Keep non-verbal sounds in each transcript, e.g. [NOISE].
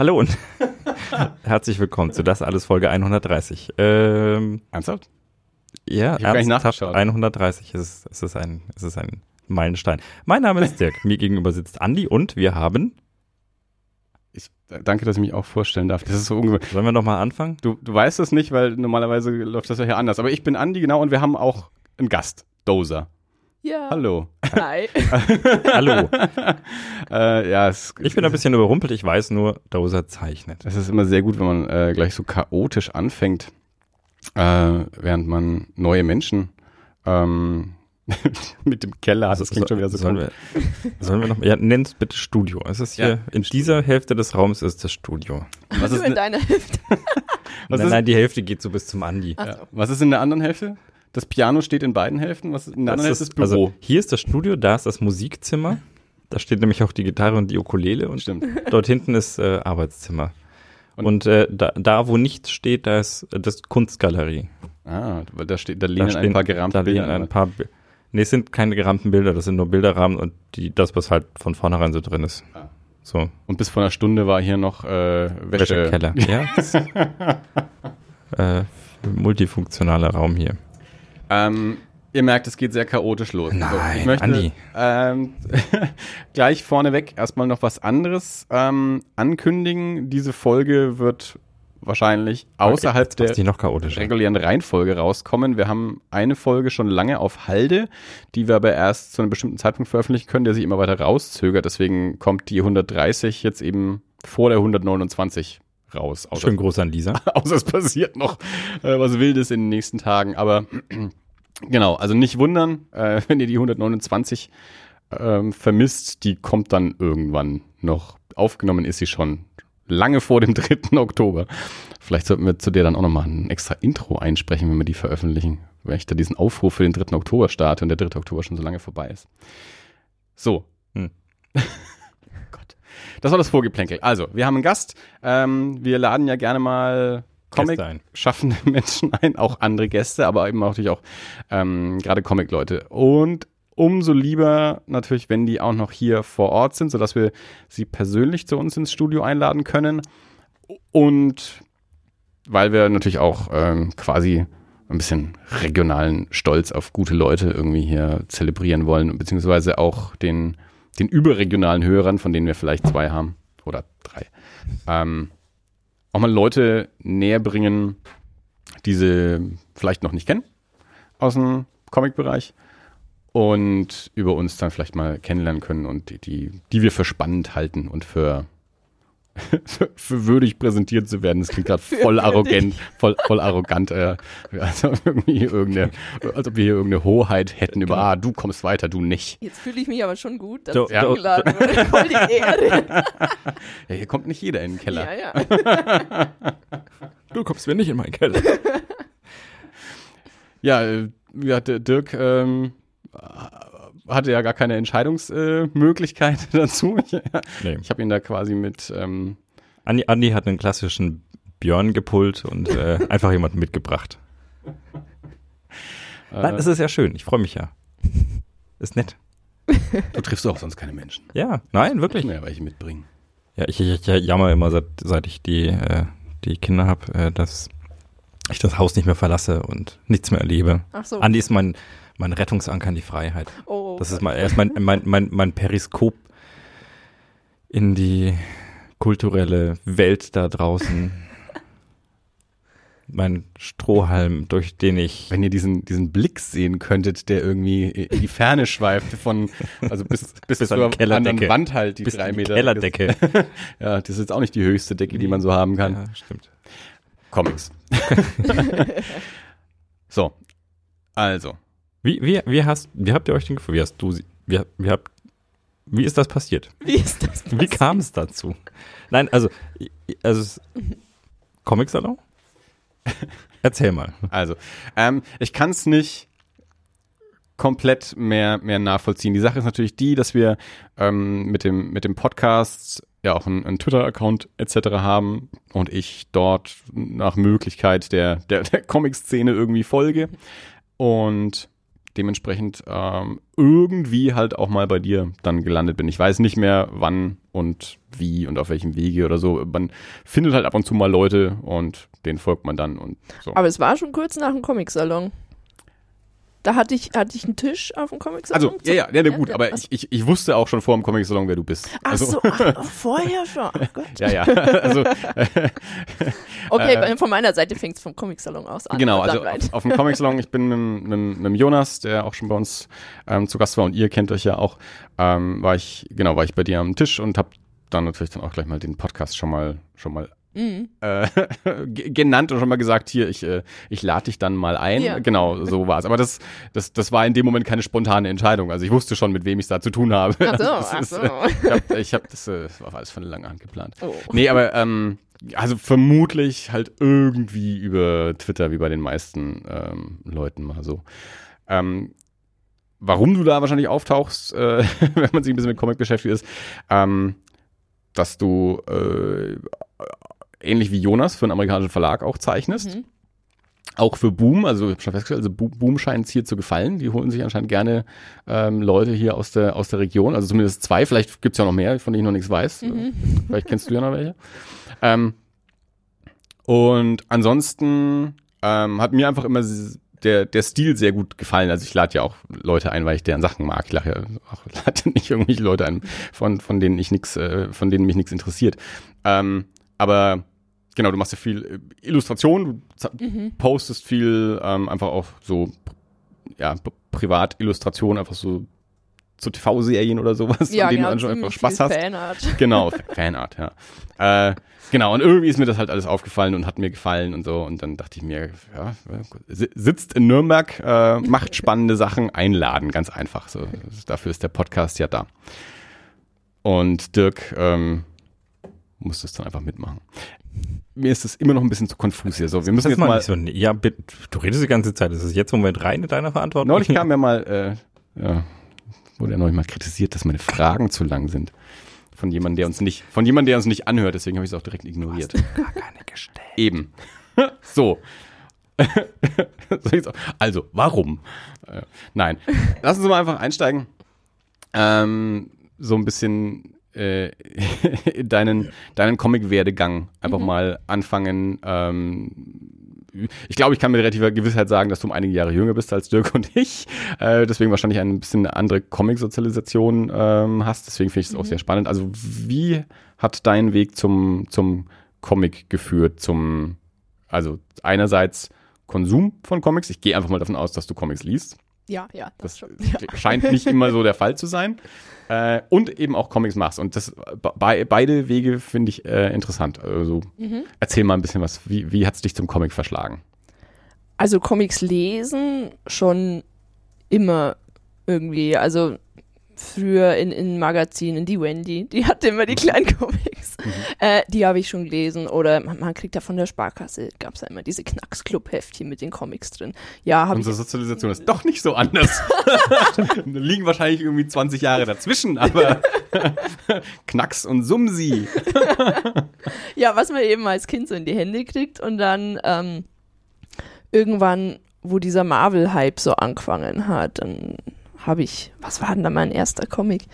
Hallo und [LAUGHS] herzlich willkommen zu Das Alles Folge 130. Ähm, Ernsthaft? ja, Ich ernsthaft, nachgeschaut. 130. Es ist, es, ist ein, es ist ein Meilenstein. Mein Name ist Dirk. Mir gegenüber sitzt Andi und wir haben. Ich, äh, danke, dass ich mich auch vorstellen darf. Das ist so ungewöhnlich. Sollen wir noch mal anfangen? Du, du weißt das nicht, weil normalerweise läuft das ja hier anders. Aber ich bin Andi, genau, und wir haben auch einen Gast, Dozer. Ja. Hallo. Hi. [LAUGHS] Hallo. [LAUGHS] Äh, ja, es, Ich bin ein bisschen überrumpelt. Ich weiß nur, Dozer zeichnet. Es ist immer sehr gut, wenn man äh, gleich so chaotisch anfängt, äh, während man neue Menschen ähm, [LAUGHS] mit dem Keller hat. Das klingt schon wieder so sollen komisch. wir, sollen wir noch Ja, nenn's bitte Studio. Es ist hier, Ja, in dieser Hälfte des Raums ist das Studio. Was du ist, in ne, deiner Hälfte. was, nein, ist, nein, die Hälfte geht so bis zum Andi. Ja, so. was ist in der anderen Hälfte? Das Piano steht in beiden Hälften. Was in der anderen Hälfte ist das Büro. Also hier ist das Studio, da ist das Musikzimmer. Da steht nämlich auch die Gitarre und die Ukulele und Stimmt. dort hinten ist äh, Arbeitszimmer. Und- Und, äh, da, da, wo nichts steht, da ist äh, das Kunstgalerie. Ah, weil da steht, da Da lehnen ein paar gerahmte da Bilder. liegen ein paar Bi- Nee, es sind keine gerahmten Bilder, das sind nur Bilderrahmen und die, das, was halt von vornherein so drin ist. Ah. So, Und bis vor einer Stunde war hier noch äh, Wäsche. Wäschekeller. [LAUGHS] Ja. äh, multifunktionaler Raum hier. Ähm, ihr merkt, es geht sehr chaotisch los. Nein, ich möchte Andi. Ähm, [LAUGHS] gleich vorneweg erstmal noch was anderes ähm, ankündigen. Diese Folge wird wahrscheinlich außerhalb der regulären Reihenfolge rauskommen. Wir haben eine Folge schon lange auf Halde, die wir aber erst zu einem bestimmten Zeitpunkt veröffentlichen können, der sich immer weiter rauszögert. Deswegen kommt die 130 jetzt eben vor der 129 raus. Außer, Schönen Gruß an Lisa. [LAUGHS] außer es passiert noch äh, was Wildes in den nächsten Tagen. Aber genau, also nicht wundern, äh, wenn ihr die 129 ähm, vermisst, die kommt dann irgendwann noch. Aufgenommen ist sie schon lange vor dem [LAUGHS] 3. Oktober. Vielleicht sollten wir zu der dann auch nochmal ein extra Intro einsprechen, wenn wir die veröffentlichen. Weil ich da diesen Aufruf für den 3. Oktober starte und der 3. Oktober schon so lange vorbei ist. So. Hm. [LAUGHS] Das war das Vorgeplänkel. Also, wir haben einen Gast. Ähm, wir laden ja gerne mal. Comic-schaffende [LAUGHS] Menschen ein, auch andere Gäste, aber eben auch natürlich auch ähm, gerade Comic-Leute. Und umso lieber natürlich, wenn die auch noch hier vor Ort sind, sodass wir sie persönlich zu uns ins Studio einladen können. Und weil wir natürlich auch ähm, quasi ein bisschen regionalen Stolz auf gute Leute irgendwie hier zelebrieren wollen, beziehungsweise auch den, den überregionalen Hörern, von denen wir vielleicht zwei haben oder drei, ähm, auch mal Leute näher bringen, die sie vielleicht noch nicht kennen aus dem Comic-Bereich und über uns dann vielleicht mal kennenlernen können und die, die, die wir für spannend halten und für, [LAUGHS] für, würdig präsentiert zu werden. Das klingt gerade voll würdig. arrogant, voll, voll arrogant, äh, also irgendwie irgendeine, als ob wir hier irgendeine Hoheit hätten über, ah, du kommst weiter, du nicht. Jetzt fühle ich mich aber schon gut, dass So, ich ja. eingeladen wurde. [LAUGHS] Voll die Ehre. [LAUGHS] Ja, hier kommt nicht jeder in den Keller. Ja, ja. Du kommst mir nicht in meinen Keller. Ja, äh, ja der Dirk ähm, hatte ja gar keine Entscheidungsmöglichkeit [LAUGHS] dazu. Ich, Nee. ich habe ihn da quasi mit, ähm, Andi, Andi hat einen klassischen Björn gepult und äh, [LAUGHS] einfach jemanden mitgebracht. Nein, äh, es ist ja schön. Ich freue mich ja. Ist nett. [LAUGHS] du triffst auch sonst keine Menschen. Ja, nein, wirklich. Ja welche mitbringen. Ja, ich, ich, ich jammer immer, seit, seit ich die, äh, die Kinder habe, äh, dass ich das Haus nicht mehr verlasse und nichts mehr erlebe. Ach so. Andi ist mein, mein Rettungsanker in die Freiheit. oh, Das ist mein, er ist mein, mein, mein, mein Periskop in die kulturelle Welt da draußen. [LAUGHS] mein Strohhalm, durch den ich Wenn ihr diesen, diesen Blick sehen könntet, der irgendwie in die Ferne schweift, von, also bis, [LAUGHS] bis, Bis an zur Kellerdecke. anderen Wand halt, die bis drei Meter. Kellerdecke. [LAUGHS] Ja, das ist jetzt auch nicht die höchste Decke, die man so haben kann. Ja, stimmt. Comics. so. Also. Wie, wie, wie, hast, wie habt ihr euch denn gefühlt? Wie hast du sie? Wie, wie, habt, wie ist das passiert? Wie ist das? Wie kam es dazu? Nein, also, also Comic-Salon? [LAUGHS] Erzähl mal. Also, ähm, ich kann es nicht komplett mehr, mehr nachvollziehen. Die Sache ist natürlich die, dass wir ähm, mit, dem, mit dem Podcast ja auch einen, einen Twitter-Account etc. haben und ich dort nach Möglichkeit der, der, der Comic-Szene irgendwie folge. Und dementsprechend ähm, irgendwie halt auch mal bei dir dann gelandet bin. Ich weiß nicht mehr, wann und wie und auf welchem Wege oder so. Man findet halt ab und zu mal Leute und denen folgt man dann und so. Aber es war schon kurz nach dem Comic-Salon. Da hatte ich, hatte ich einen Tisch auf dem Comic-Salon. Also, ja, ja, ja, ja gut, aber ich, ich, ich wusste auch schon vor dem Comic-Salon, wer du bist. Ach also, so, ach, [LAUGHS] ach, vorher schon. Ach Gott. Ja, ja. Also, [LAUGHS] [LAUGHS] Okay, Äh, von meiner Seite fängt es vom Comic-Salon aus an. genau, also auf, auf dem Comic-Salon, ich bin mit, mit, mit Jonas, der auch schon bei uns ähm, zu Gast war und ihr kennt euch ja auch, ähm, war ich, genau, war ich bei dir am Tisch und habe dann natürlich dann auch gleich mal den Podcast schon mal, schon mal Mhm. äh, [LAUGHS] ge- genannt und schon mal gesagt, hier, ich, äh, ich lade dich dann mal ein. Ja. Genau, so [LAUGHS] war es. Aber das, das, das war in dem Moment keine spontane Entscheidung. Also ich wusste schon, mit wem ich es da zu tun habe. Ach so, [LAUGHS] Das ach ist, so. äh, ich habe hab das, äh, das war alles von langer Hand geplant. Oh. Nee, aber ähm, also vermutlich halt irgendwie über Twitter, wie bei den meisten ähm, Leuten mal so. Ähm, warum du da wahrscheinlich auftauchst, äh, wenn man sich ein bisschen mit Comic beschäftigt ist, ähm, dass du ähnlich wie Jonas für einen amerikanischen Verlag auch zeichnest. Mhm. Auch für Boom, also ich habe schon festgestellt, also Bo- Boom scheint es hier zu gefallen. Die holen sich anscheinend gerne ähm, Leute hier aus der, aus der Region, also zumindest zwei, vielleicht gibt es ja noch mehr, von denen ich noch nichts weiß. Mhm. Vielleicht kennst du ja noch welche. Ähm, und ansonsten ähm, hat mir einfach immer der, der Stil sehr gut gefallen. Also ich lade ja auch Leute ein, weil ich deren Sachen mag. Ich lade ja auch [LAUGHS] lade nicht irgendwelche Leute ein, von, von denen ich nichts, äh, von denen mich nichts interessiert. Ähm, aber genau, du machst ja viel äh, Illustration, du Mhm. postest viel, ähm, einfach auch so, ja, Privatillustration, einfach so zu TV-Serien oder sowas, Ja, an denen genau, du dann schon einfach Spaß hast. Fanart. [LAUGHS] Genau, Fa- Fanart, ja. Äh, genau, und irgendwie ist mir das halt alles aufgefallen und hat mir gefallen und so. Und dann dachte ich mir, ja, si- sitzt in Nürnberg, äh, macht [LAUGHS] spannende Sachen, einladen, ganz einfach. So, dafür ist der Podcast ja da. Und Dirk ähm, muss das dann einfach mitmachen. Mir ist das immer noch ein bisschen zu konfus hier. So, wir müssen jetzt mal so, ja, bitte, du redest die ganze Zeit. Ist es jetzt Moment rein in deiner Verantwortung? Neulich kam ja mal, äh, ja, wurde ja neulich mal kritisiert, dass meine Fragen zu lang sind. Von jemandem, der uns nicht, von jemandem, der uns nicht anhört, deswegen habe ich es auch direkt ignoriert. gar keine gestellt. Eben. [LAUGHS] so. [LAUGHS] Also, warum? Äh, nein. Lassen Sie mal einfach einsteigen. Ähm, so ein bisschen äh, in [LAUGHS] deinen, deinen Comic-Werdegang einfach mal anfangen. Ähm, ich glaube, ich kann mit relativer Gewissheit sagen, dass du um einige Jahre jünger bist als Dirk und ich. Äh, deswegen wahrscheinlich ein bisschen eine andere Comic-Sozialisation ähm, hast. Deswegen finde ich es auch sehr spannend. Also, wie hat dein Weg zum, zum Comic geführt? Zum, also einerseits Konsum von Comics. Ich gehe einfach mal davon aus, dass du Comics liest. Ja, ja, das, Das schon. Ja. scheint nicht immer so der Fall zu sein. Äh, und eben auch Comics machst. Und das be beide Wege finde ich äh, interessant. Also Mhm. erzähl mal ein bisschen was. Wie, wie hat es dich zum Comic verschlagen? Also Comics lesen schon immer irgendwie. Also früher in, in Magazinen, die Wendy, die hatte immer die kleinen Comics. Äh, die habe ich schon gelesen. Oder man, man kriegt da von der Sparkasse, gab es ja immer diese Knacks-Club-Heftchen mit den Comics drin. Ja, habe. Unsere Sozialisation ist doch nicht so anders. [LAUGHS] da liegen wahrscheinlich irgendwie 20 Jahre dazwischen, aber [LAUGHS] Knacks und Sumsi. Ja, was man eben als Kind so in die Hände kriegt und dann ähm, irgendwann, wo dieser Marvel-Hype so angefangen hat, dann habe ich, was war denn da mein erster Comic?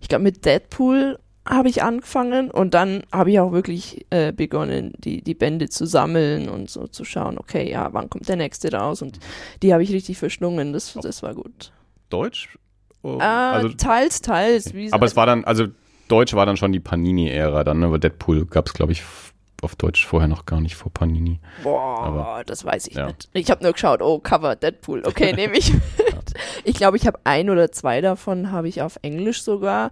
Ich glaube, mit Deadpool habe ich angefangen und dann habe ich auch wirklich äh, begonnen, die, die Bände zu sammeln und so zu schauen, okay, ja, wann kommt der nächste raus? Und die habe ich richtig verschlungen, das, das war gut. Deutsch? Oh, Äh, also, teils, teils. Wie aber es war dann, also Deutsch war dann schon die Panini-Ära dann, ne? aber Deadpool gab es, glaube ich, auf Deutsch vorher noch gar nicht vor Panini. Boah, Aber- das weiß ich ja. nicht. Ich habe nur geschaut, oh, Cover Deadpool. Okay, [LAUGHS] nehme ich mit. Ich glaube, ich habe ein oder zwei davon habe ich auf Englisch sogar,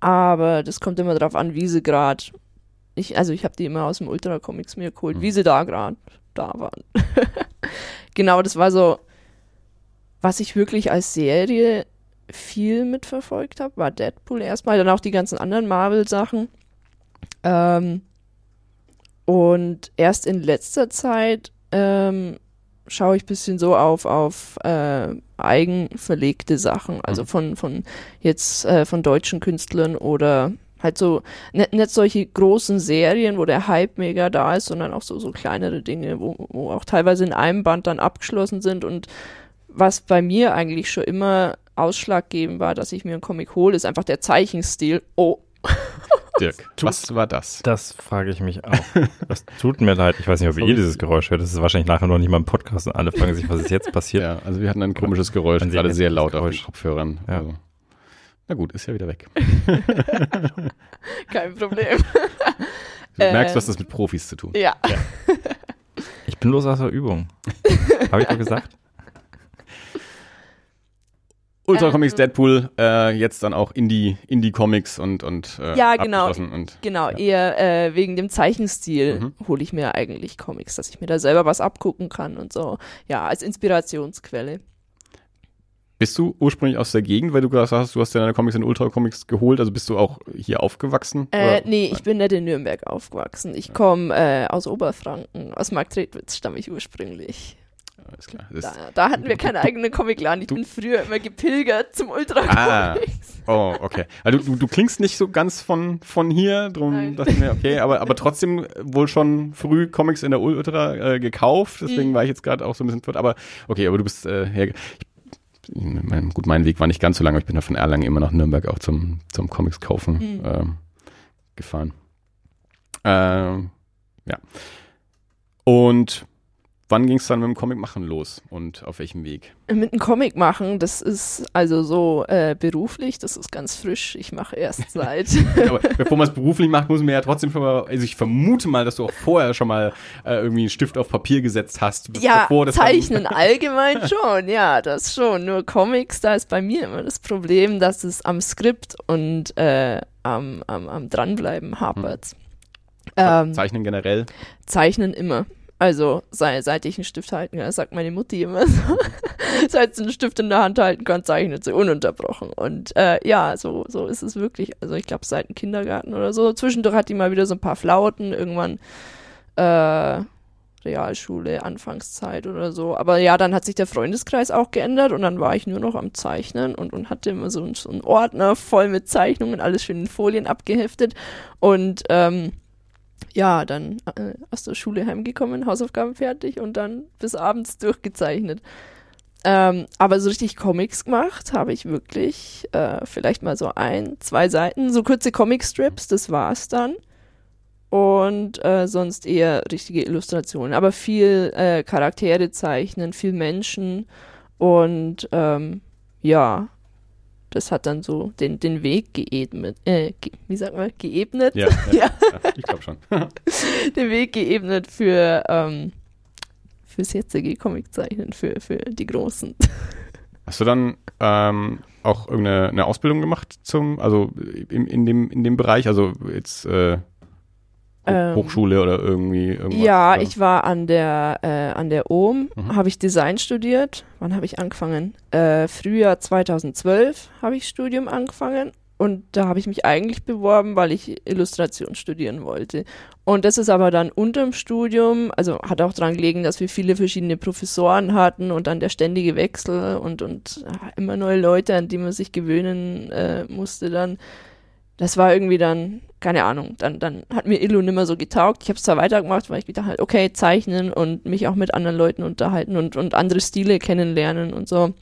aber das kommt immer darauf an, wie sie gerade. Ich, also ich habe die immer aus dem Ultra Comics mir geholt, Mhm. wie sie da gerade da waren. [LAUGHS] genau, das war so, was ich wirklich als Serie viel mitverfolgt habe, war Deadpool erstmal, dann auch die ganzen anderen Marvel-Sachen. Ähm, und erst in letzter Zeit ähm, schaue ich ein bisschen so auf, auf äh, eigenverlegte Sachen, also Mhm. von, von jetzt äh, von deutschen Künstlern oder halt so, nicht, nicht solche großen Serien, wo der Hype mega da ist, sondern auch so, so kleinere Dinge, wo, wo auch teilweise in einem Band dann abgeschlossen sind und was bei mir eigentlich schon immer ausschlaggebend war, dass ich mir einen Comic hole, ist einfach der Zeichenstil. Oh. [LAUGHS] Dirk, was war das? Das frage ich mich auch. Das tut mir leid. Ich weiß nicht, ob ihr dieses Geräusch hört. Das ist wahrscheinlich nachher noch nicht mal im Podcast und alle fragen sich, was ist jetzt passiert. Ja, also wir hatten ein komisches Geräusch, sieht gerade sehr laut auf den. Kopfhörern. Ja. Also. Na gut, ist ja wieder weg. [LAUGHS] Kein Problem. Du merkst, du Ähm, hast das mit Profis zu tun. Ja. Ich bin los aus der Übung. Habe ich doch gesagt? Ultra Ähm, Comics Deadpool, äh, jetzt dann auch Indie, Indie-Comics und, und äh, Ja, genau. Und, Genau, Ja. eher äh, wegen dem Zeichenstil Mhm. hole ich mir eigentlich Comics, dass ich mir da selber was abgucken kann und so. Ja, als Inspirationsquelle. Bist du ursprünglich aus der Gegend, weil du gesagt hast, du hast ja deine Comics in Ultra Comics geholt, also bist du auch hier aufgewachsen? Äh, nee, ich bin nicht in Nürnberg aufgewachsen. Ich komme äh, aus Oberfranken. Aus Marktredwitz stamme ich ursprünglich. Alles klar. Da, da hatten wir keinen eigenen Comicladen. Ich bin früher immer gepilgert zum Ultra Ah. Comics. oh, okay. Also du, du klingst nicht so ganz von, von hier, drum Nein. dachte ich mir, okay, aber, aber trotzdem wohl schon früh Comics in der Ultra äh, gekauft, deswegen Mhm. war ich jetzt gerade auch so ein bisschen verwirrt, aber okay, aber du bist äh, her, mein, gut, mein Weg war nicht ganz so lang, aber ich bin ja von Erlangen immer nach Nürnberg auch zum, zum Comics kaufen Mhm. ähm, gefahren. Ähm, ja. Und wann ging es dann mit dem Comic machen los und auf welchem Weg? Mit einem Comic machen, das ist also so äh, beruflich, das ist ganz frisch. Ich mache erst [LAUGHS] seit. Aber bevor man es beruflich macht, muss man ja trotzdem schon mal, also ich vermute mal, dass du auch vorher schon mal äh, irgendwie einen Stift auf Papier gesetzt hast. Ja, bevor das dann- Zeichnen [LAUGHS] allgemein schon, ja, das schon. Nur Comics, da ist bei mir immer das Problem, dass es am Skript und äh, am, am, am Dranbleiben hapert. Ähm, Zeichnen generell. Zeichnen immer. Also sei, seit ich einen Stift halten kann, sagt meine Mutti immer so. [LAUGHS] seit sie einen Stift in der Hand halten kann, zeichnet sie ununterbrochen. Und äh, ja, so, so ist es wirklich. Also ich glaube seit dem Kindergarten oder so. Zwischendurch hat die mal wieder so ein paar Flauten, irgendwann äh, Realschule, Anfangszeit oder so. Aber ja, dann hat sich der Freundeskreis auch geändert und dann war ich nur noch am Zeichnen und, und hatte immer so, einen- so einen Ordner voll mit Zeichnungen, alles schön in Folien abgeheftet. Und ähm, ja, dann äh, aus der Schule heimgekommen, Hausaufgaben fertig und dann bis abends durchgezeichnet. Ähm, aber so richtig Comics gemacht habe ich wirklich äh, vielleicht mal so ein, zwei Seiten, so kurze Comicstrips, das war's dann. Und äh, sonst eher richtige Illustrationen, aber viel äh, Charaktere zeichnen, viel Menschen und ähm, ja, das hat dann so den, den Weg geebnet, äh, ge wie sagt man, geebnet? Ja, ja, [LAUGHS] Ja. ich glaube schon. [LAUGHS] den Weg geebnet für ähm, fürs jetzige Comiczeichnen, für, für die Großen. [LAUGHS] Hast du dann ähm, auch irgendeine eine Ausbildung gemacht zum, also in, in, dem, in dem Bereich, also jetzt äh, Ähm, Hochschule oder irgendwie irgendwas? Ja, oder? ich war an der, äh, an der OM, Mhm. habe ich Design studiert. Wann habe ich angefangen? Äh, Frühjahr 2012 habe ich Studium angefangen und da habe ich mich eigentlich beworben, weil ich Illustration studieren wollte. Und das ist aber dann unterm Studium, also hat auch daran gelegen, dass wir viele verschiedene Professoren hatten und dann der ständige Wechsel und, und ah, immer neue Leute, an die man sich gewöhnen äh, musste dann. Das war irgendwie dann, keine Ahnung, dann, dann hat mir Illu nimmer so getaugt. Ich habe es zwar weitergemacht, weil ich gedacht halt, okay, zeichnen und mich auch mit anderen Leuten unterhalten und, und andere Stile kennenlernen und so.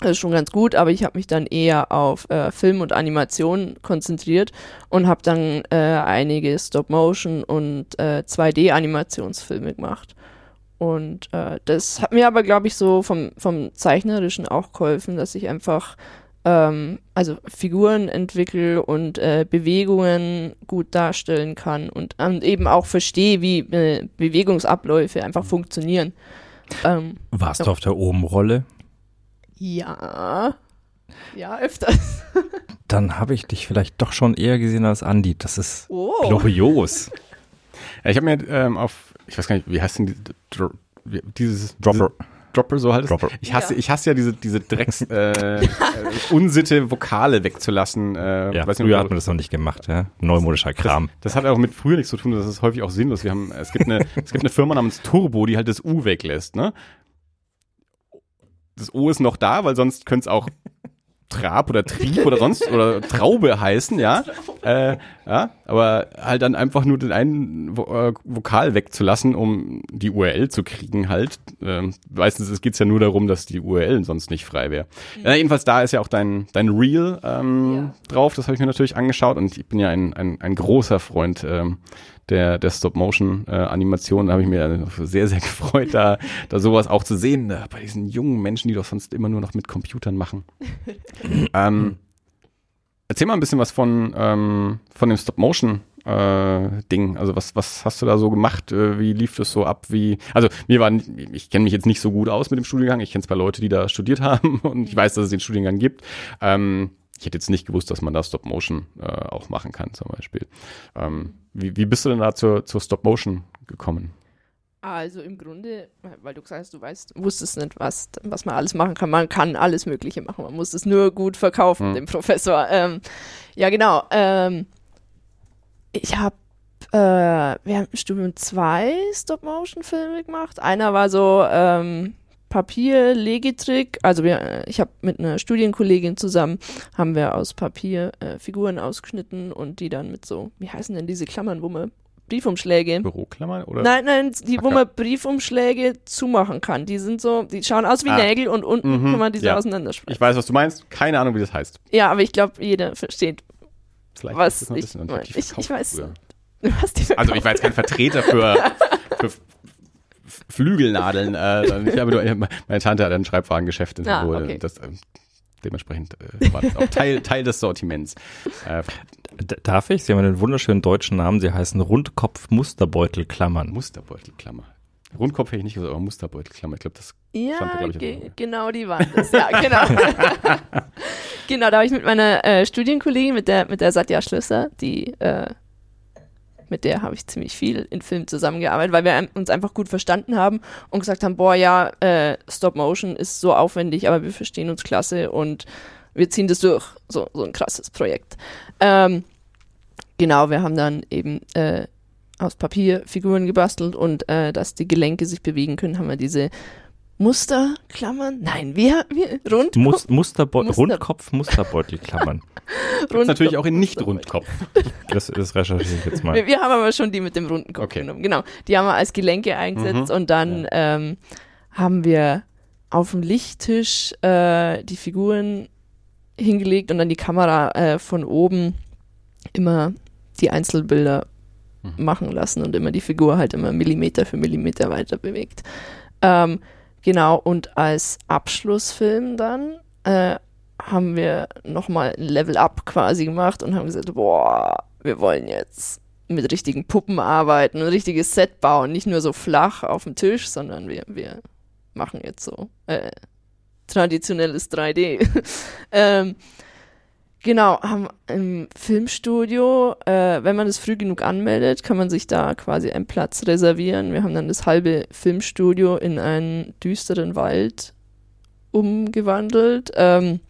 Das ist schon ganz gut, aber ich habe mich dann eher auf äh, Film und Animation konzentriert und habe dann äh, einige Stop-Motion und äh, 2D-Animationsfilme gemacht. Und äh, das hat mir aber, glaube ich, so vom, vom Zeichnerischen auch geholfen, dass ich einfach ähm, also Figuren entwickle und äh, Bewegungen gut darstellen kann und, und eben auch verstehe, wie äh, Bewegungsabläufe einfach funktionieren. Ähm, Warst du auf der Obenrolle? ja. Ja, öfters. [LAUGHS] Dann habe ich dich vielleicht doch schon eher gesehen als Andi. Das ist Oh. glorios. [LAUGHS] Ja, ich habe mir ähm, auf, ich weiß gar nicht, wie heißt denn die, dieses Dropper. Dropper, so halt. Dropper. Ich hasse, Ja. ich hasse ja diese, diese Drecks, [LAUGHS] äh, Unsitte, Vokale wegzulassen. Äh, Ja, weiß nicht, früher ob- hat man das noch nicht gemacht, ja. Neumodischer Kram. Das hat auch mit früher nichts zu tun, das ist häufig auch sinnlos. Wir haben, es gibt eine, es gibt eine Firma namens Turbo, die halt das U weglässt, ne? Das O ist noch da, weil sonst könnte es auch Trab oder Trieb oder sonst oder Traube heißen, ja. äh, ja, aber halt dann einfach nur den einen äh, Vokal wegzulassen, um die URL zu kriegen halt. Ähm, meistens geht es ja nur darum, dass die URL sonst nicht frei wäre. Mhm. Ja, jedenfalls da ist ja auch dein, dein Reel ähm, ja. drauf, das habe ich mir natürlich angeschaut und ich bin ja ein, ein, ein großer Freund ähm, der, der Stop-Motion-Animation. Da habe ich mir sehr, sehr [LAUGHS] gefreut, da, da sowas auch zu sehen. Äh, bei diesen jungen Menschen, die doch sonst immer nur noch mit Computern machen. [LAUGHS] ähm, erzähl mal ein bisschen was von, ähm, von dem Stop-Motion. Äh, Ding. Also was, was hast du da so gemacht? Äh, wie lief das so ab? Wie, also mir war, ich kenne mich jetzt nicht so gut aus mit dem Studiengang. Ich kenne zwei Leute, die da studiert [LAUGHS] haben und ich weiß, dass es den Studiengang gibt. Ähm, ich hätte jetzt nicht gewusst, dass man da Stop-Motion äh, auch machen kann, zum Beispiel. Ähm, wie, wie bist du denn da zur, zur Stop-Motion gekommen? Also im Grunde, weil du gesagt hast, du weißt, wusstest nicht, was, was man alles machen kann. Man kann alles Mögliche machen. Man muss es nur gut verkaufen, hm. dem Professor. Ähm, ja, genau. Ähm, ich habe äh, während dem Studium zwei Stop-Motion-Filme gemacht. Einer war so ähm, Papier Legetrick, also wir, äh, ich habe mit einer Studienkollegin zusammen, haben wir aus Papier äh, Figuren ausgeschnitten und die dann mit so, wie heißen denn diese Klammern, wo man Briefumschläge. Büroklammern oder? Nein, nein, die, wo man Briefumschläge zumachen kann. Die sind so, die schauen aus wie ah. Nägel und unten mhm, kann man diese ja. auseinandersprechen. Ich weiß, was du meinst. Keine Ahnung, wie das heißt. Ja, aber ich glaube, jeder versteht, Vielleicht was ich, ich, ich, weiß. also ich war jetzt kein Vertreter für, für Flügelnadeln. Äh, ich habe nur, meine Tante hat ein Schreibwarengeschäft in ah, okay. das, äh, dementsprechend äh, war das auch Teil, Teil des Sortiments. Äh, Darf ich? Sie haben einen wunderschönen deutschen Namen. Sie heißen Rundkopf Musterbeutelklammern. Musterbeutelklammer. Rundkopf hätte ich nicht gesagt, aber Musterbeutelklammer. Ich glaube, das ja, stand da, glaube ich, ge genau, die waren das. Ja, genau. [LAUGHS] genau, da habe ich mit meiner äh, Studienkollegin, mit der, mit der Satya Schlösser, die äh, mit der habe ich ziemlich viel in Filmen zusammengearbeitet, weil wir uns einfach gut verstanden haben und gesagt haben, boah, ja, äh, Stop Motion ist so aufwendig, aber wir verstehen uns klasse und wir ziehen das durch. So, so ein krasses Projekt. Ähm, genau, wir haben dann eben äh, aus Papier Figuren gebastelt und äh, dass die Gelenke sich bewegen können, haben wir diese Musterklammern? Nein, wir, wir Rundkopf. Mus Musterbe Muster Rundkopf Musterbeutelklammern. [LAUGHS] Rund natürlich auch in Nicht-Rundkopf. Das, das recherchiere ich jetzt mal. Wir, wir, haben aber schon die mit dem runden Kopf okay. genommen. Genau. Die haben wir als Gelenke eingesetzt mhm. und dann ja. ähm, haben wir auf dem Lichttisch äh, die Figuren hingelegt und dann die Kamera äh, von oben immer die Einzelbilder mhm. machen lassen und immer die Figur halt immer Millimeter für Millimeter weiter bewegt. Ähm, genau, und als Abschlussfilm dann äh, haben wir nochmal ein Level Up quasi gemacht und haben gesagt, boah, wir wollen jetzt mit richtigen Puppen arbeiten, ein richtiges Set bauen, nicht nur so flach auf dem Tisch, sondern wir, wir machen jetzt so äh, traditionelles 3D. [LAUGHS] ähm, genau, haben im Filmstudio, äh, wenn man es früh genug anmeldet, kann man sich da quasi einen Platz reservieren. Wir haben dann das halbe Filmstudio in einen düsteren Wald umgewandelt. Ähm,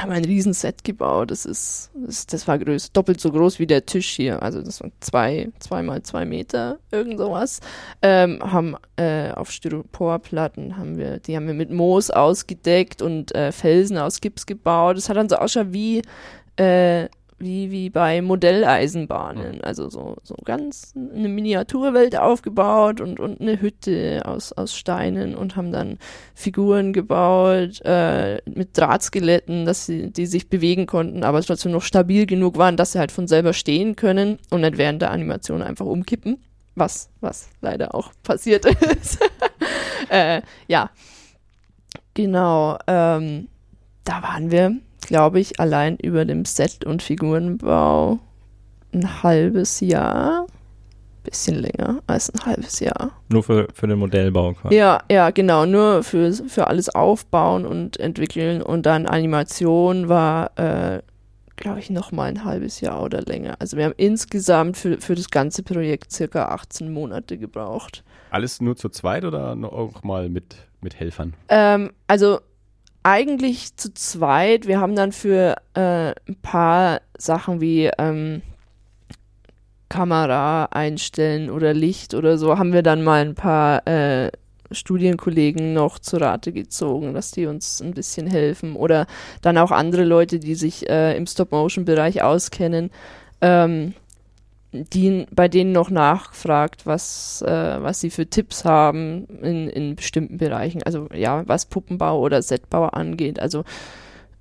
haben ein Riesenset gebaut. Das ist, das, das war größ, doppelt so groß wie der Tisch hier. Also das waren zwei, zwei mal zwei Meter, irgend sowas. Ähm, haben äh, auf Styroporplatten haben wir, die haben wir mit Moos ausgedeckt und äh, Felsen aus Gips gebaut. Das hat dann so ausschaut wie äh, wie, wie bei Modelleisenbahnen. Also so, so ganz eine Miniaturwelt aufgebaut und, und eine Hütte aus, aus Steinen und haben dann Figuren gebaut äh, mit Drahtskeletten, dass sie, die sich bewegen konnten, aber trotzdem noch stabil genug waren, dass sie halt von selber stehen können und nicht während der Animation einfach umkippen. Was, was leider auch passiert [LAUGHS] ist. [LAUGHS] äh, ja, genau. Ähm, da waren wir glaube ich, allein über dem Set- und Figurenbau ein halbes Jahr. Bisschen länger als ein halbes Jahr. Nur für, für den Modellbau quasi. Ja, ja, genau. Nur für, für alles aufbauen und entwickeln. Und dann Animation war, äh, glaube ich, nochmal ein halbes Jahr oder länger. Also wir haben insgesamt für, für das ganze Projekt circa 18 Monate gebraucht. Alles nur zu zweit oder auch mal mit, mit Helfern? Ähm, also eigentlich zu zweit. Wir haben dann für äh, ein paar Sachen wie ähm, Kamera einstellen oder Licht oder so, haben wir dann mal ein paar äh, Studienkollegen noch zu Rate gezogen, dass die uns ein bisschen helfen. Oder dann auch andere Leute, die sich äh, im Stop-Motion-Bereich auskennen. ähm, die, bei denen noch nachfragt, was, äh, was sie für Tipps haben in, in bestimmten Bereichen. Also ja, was Puppenbau oder Setbau angeht. Also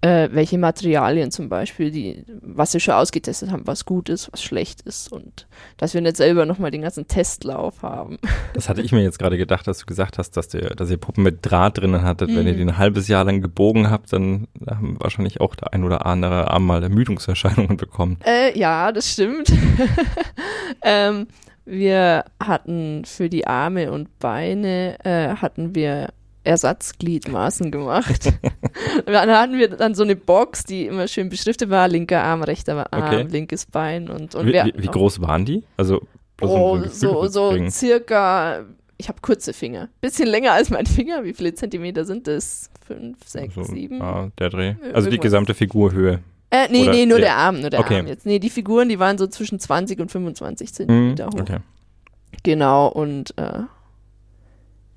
äh, welche Materialien zum Beispiel, die, was sie schon ausgetestet haben, was gut ist, was schlecht ist und dass wir nicht selber nochmal den ganzen Testlauf haben. [LAUGHS] Das hatte ich mir jetzt gerade gedacht, dass du gesagt hast, dass, ihr, dass ihr Puppen mit Draht drinnen hattet. Mhm. Wenn ihr Mhm. die ein halbes Jahr lang gebogen habt, dann haben wahrscheinlich auch der ein oder andere Arm mal Ermüdungserscheinungen bekommen. Äh, ja, das stimmt. [LAUGHS] ähm, wir hatten für die Arme und Beine äh, hatten wir Ersatzgliedmaßen gemacht. [LAUGHS] dann hatten wir dann so eine Box, die immer schön beschriftet war, linker Arm, rechter Arm, Okay. linkes Bein und, und Wie, wir wie, groß waren die? Also bloß um Oh, so, so circa, ich habe kurze Finger. Bisschen länger als mein Finger. Wie viele Zentimeter sind das? Fünf, sechs, So, sieben? ah, der Dreh. Also die irgendwas. gesamte Figurhöhe. Äh, nee, Oder nee, nur der- der Arm, nur der Okay. Arm jetzt. Nee, die Figuren, die waren so zwischen 20 und 25 Mhm, Zentimeter hoch. okay. Genau, und äh,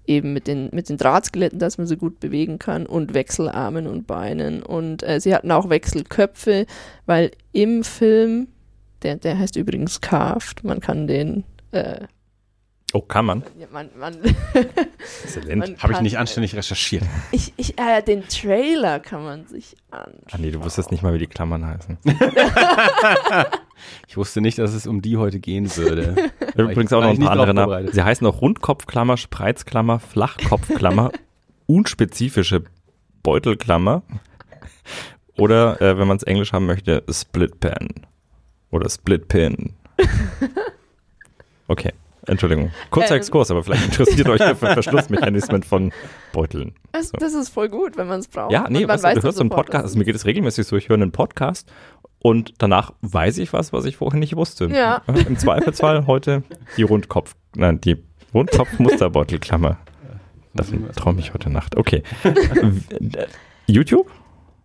eben mit den, mit den Drahtskeletten, dass man sie gut bewegen kann und Wechselarmen und Beinen. Und äh, sie hatten auch Wechselköpfe, weil im Film, der, der heißt übrigens Carved, man kann den, äh, Oh, kann man? ja, man, man, [LAUGHS] Exzellent. Habe ich nicht anständig recherchiert. Ich, ich, äh, den Trailer kann man sich anschauen. Ah nee, du wusstest nicht mal, wie die Klammern heißen. [LAUGHS] [LAUGHS] Ich wusste nicht, dass es um die heute gehen würde. [LAUGHS] Übrigens auch noch ein paar andere Namen. Sie heißen auch Rundkopfklammer, Spreizklammer, Flachkopfklammer, [LAUGHS] unspezifische Beutelklammer oder, äh, wenn man es Englisch haben möchte, Splitpen oder Splitpin. [LAUGHS] Okay, Entschuldigung. Kurzer Ähm. Exkurs, aber vielleicht interessiert euch der Verschlussmechanismen von Beuteln. Das, So. das ist voll gut, wenn man es braucht. Ja, nee, weißt du, weiß du dann hörst so einen Podcast, was also mir geht es regelmäßig so, ich höre einen Podcast und danach weiß ich was, was ich vorher nicht wusste. Ja. Im Zweifelsfall heute die Rundkopf, nein, die Rundkopf-Musterbeutelklammer. Das träume ich heute Nacht. Okay. [LAUGHS] YouTube?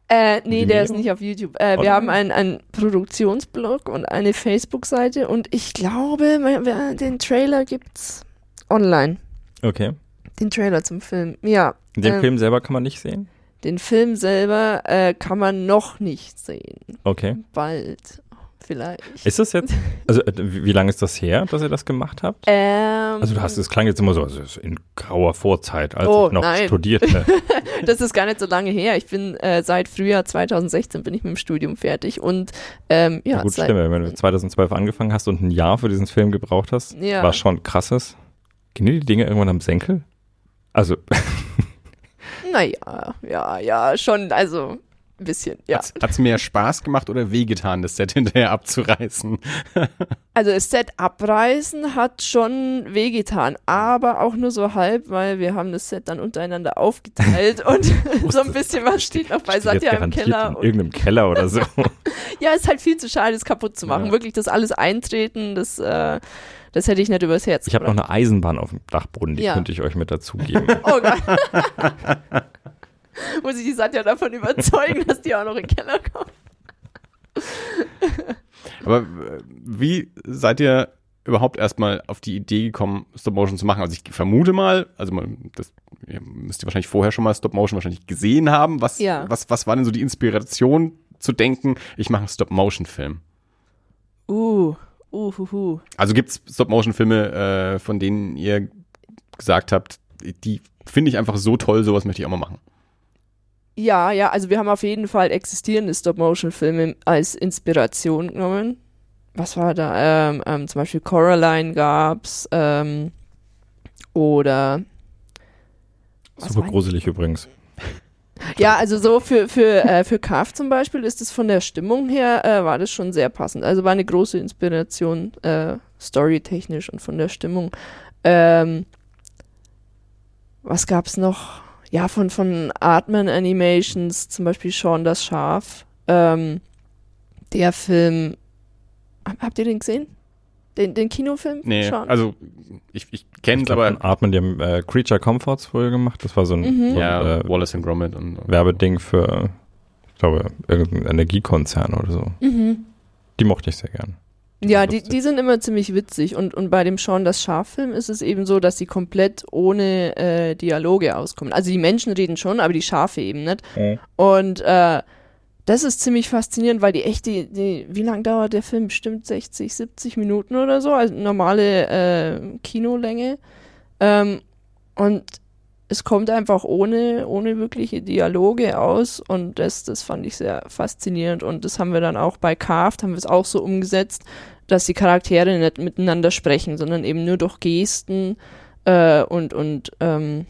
Äh, nee, der ist nicht auf YouTube. Äh, wir haben einen, einen Produktionsblog und eine Facebook-Seite und ich glaube, den Trailer gibt's online. Okay. Den Trailer zum Film. Ja. Den ähm, Film selber kann man nicht sehen? Den Film selber äh, kann man noch nicht sehen. Okay. Bald. Vielleicht. Ist das jetzt, also äh, wie lange ist das her, dass ihr das gemacht habt? ähm, Also du hast, es klang jetzt immer so, also in grauer Vorzeit, als Oh, ich noch nein. studierte. [LAUGHS] Das ist gar nicht so lange her. Ich bin äh, seit Frühjahr 2016 bin ich mit dem Studium fertig und ähm, ja, Ja, gut, seit, stimmt. Wenn du 2012 angefangen hast und ein Jahr für diesen Film gebraucht hast, Ja. war schon krasses. Gehen die Dinge irgendwann am Senkel? Also, [LAUGHS] Naja, ja, ja, schon, also ein bisschen, ja. Hat es mehr Spaß gemacht oder wehgetan, das Set [LAUGHS] hinterher abzureißen? Also das Set abreißen hat schon wehgetan, aber auch nur so halb, weil wir haben das Set dann untereinander aufgeteilt [LAUGHS] und so ein bisschen was steht noch bei Satya im Keller. in irgendeinem Keller oder so. [LAUGHS] ja, ist halt viel zu schade, das kaputt zu machen. Ja. Wirklich, das alles eintreten, das, äh, das hätte ich nicht übers Herz Ich habe noch eine Eisenbahn auf dem Dachboden, die Ja. könnte ich euch mit dazugeben. [LAUGHS] Oh Gott. [LAUGHS] Muss ich die Satya davon überzeugen, dass die auch noch in den Keller kommt? Aber äh, wie seid ihr überhaupt erstmal auf die Idee gekommen, Stop Motion zu machen? Also ich vermute mal, also man, das ihr müsst ihr wahrscheinlich vorher schon mal Stop Motion wahrscheinlich gesehen haben. Was, Ja. was, was war denn so die Inspiration zu denken, ich mache einen Stop Motion Film? Uh, uh, hu, hu. Also gibt es Stop Motion Filme, äh, von denen ihr gesagt habt, die finde ich einfach so toll, sowas möchte ich auch mal machen. Ja, ja, also wir haben auf jeden Fall existierende Stop-Motion-Filme als Inspiration genommen. Was war da? Ähm, ähm, zum Beispiel Coraline gab's ähm, oder Super gruselig übrigens. Ja, also so für für äh, für Carve zum Beispiel ist es von der Stimmung her äh, war das schon sehr passend. Also war eine große Inspiration äh, storytechnisch und von der Stimmung. Ähm, was gab's noch? Ja, von von Artman Animations zum Beispiel Sean das Schaf. Ähm, der Film. Hab- Habt ihr den gesehen? Den, den Kinofilm? Nee, Sean? also ich, ich kenne Ich es, aber Atmen, die haben äh, Creature Comforts früher gemacht. Das war so ein, Mhm. so ein ja, äh, Wallace and Gromit und, und Werbeding für, ich glaube, irgendein Energiekonzern oder so. mhm. Die mochte ich sehr gern. Ja, war die, die sind immer ziemlich witzig. Und, und bei dem Sean das Schaffilm ist es eben so, dass sie komplett ohne äh, Dialoge auskommen. Also die Menschen reden schon, aber die Schafe eben nicht. Und äh, das ist ziemlich faszinierend, weil die echt, die, die wie lang dauert der Film? Bestimmt 60, 70 Minuten oder so, also normale äh, Kinolänge. Ähm, und es kommt einfach ohne, ohne wirkliche Dialoge aus und das, das fand ich sehr faszinierend und das haben wir dann auch bei Carved, haben wir es auch so umgesetzt, dass die Charaktere nicht miteinander sprechen, sondern eben nur durch Gesten äh, und, und ähm,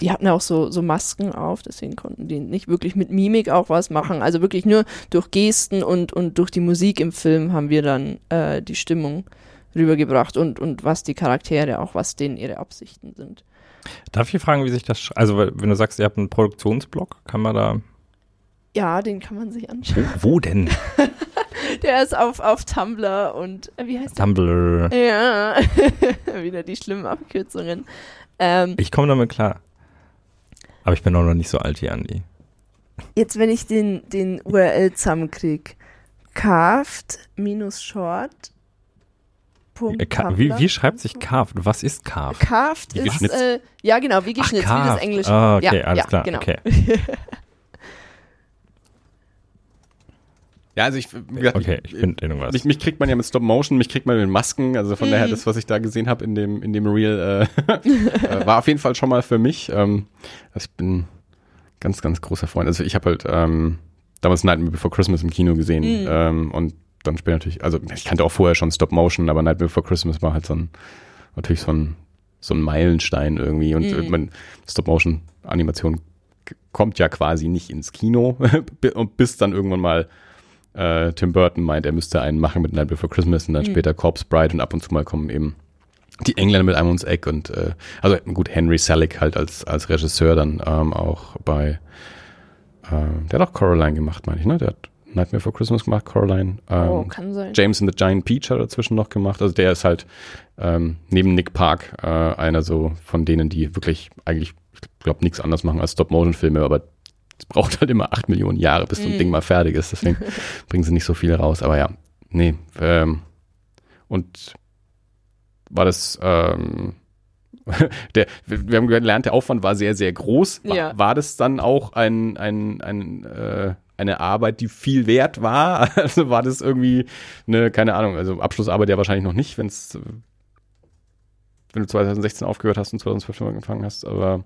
die hatten auch so, so Masken auf, deswegen konnten die nicht wirklich mit Mimik auch was machen. Also wirklich nur durch Gesten und, und durch die Musik im Film haben wir dann äh, die Stimmung rübergebracht und, und was die Charaktere, auch was denen ihre Absichten sind. Darf ich fragen, wie sich das, also wenn du sagst, ihr habt einen Produktionsblock, kann man da. Ja, den kann man sich anschauen. Wo, wo denn? [LAUGHS] der ist auf, auf Tumblr und äh, wie heißt der? Tumblr. Ja, [LAUGHS] wieder die schlimmen Abkürzungen. Ähm, ich komme damit klar. Aber ich bin auch noch nicht so alt wie Andi. Jetzt, wenn ich den, den URL zusammenkriege, carved-short. Wie, wie, schreibt sich carved? Was ist carved? Carved wie ist, äh, ja genau, wie geschnitzt, Ach, wie das Englische. Ah, okay, ja, alles ja, klar. Genau. Okay. [LAUGHS] Ja, also ich, gesagt, okay, ich finde irgendwas. Mich, mich, kriegt man ja mit Stop Motion, mich kriegt man mit Masken, also von mm. daher das, was ich da gesehen habe in dem in dem Reel, äh, [LAUGHS] äh, war auf jeden Fall schon mal für mich. Ähm, also ich bin ganz ganz großer Freund. Also ich habe halt ähm, damals Nightmare Before Christmas im Kino gesehen mm. ähm, und dann später natürlich, also ich kannte auch vorher schon Stop Motion, aber Nightmare Before Christmas war halt so ein natürlich so ein so ein Meilenstein irgendwie und mm. man Stop Motion Animation kommt ja quasi nicht ins Kino [LAUGHS] und bis dann irgendwann mal äh, Tim Burton meint, er müsste einen machen mit Night Before Christmas und dann mhm. später Corpse Bride und ab und zu mal kommen eben die Engländer mit einem ums Eck und äh, also gut, Henry Selick halt als, als Regisseur dann ähm, auch bei äh, der hat auch Coraline gemacht, meine ich, ne? Der hat Nightmare for Christmas gemacht, Coraline. Ähm, oh, kann sein. James and the Giant Peach hat er dazwischen noch gemacht. Also der ist halt ähm, neben Nick Park äh, einer so von denen, die wirklich eigentlich, ich glaube, nichts anderes machen als Stop-Motion-Filme, aber es braucht halt immer acht Millionen Jahre, bis so ein mm. Ding mal fertig ist. Deswegen [LAUGHS] bringen sie nicht so viel raus. Aber ja, nee. Ähm, und war das, ähm, [LAUGHS] der, wir haben gelernt, der Aufwand war sehr, sehr groß. War, ja. war das dann auch ein, ein, ein äh, eine Arbeit, die viel wert war? [LAUGHS] Also war das irgendwie eine, keine Ahnung, also Abschlussarbeit ja wahrscheinlich noch nicht, wenn es, wenn du 2016 aufgehört hast und 2012 angefangen hast, aber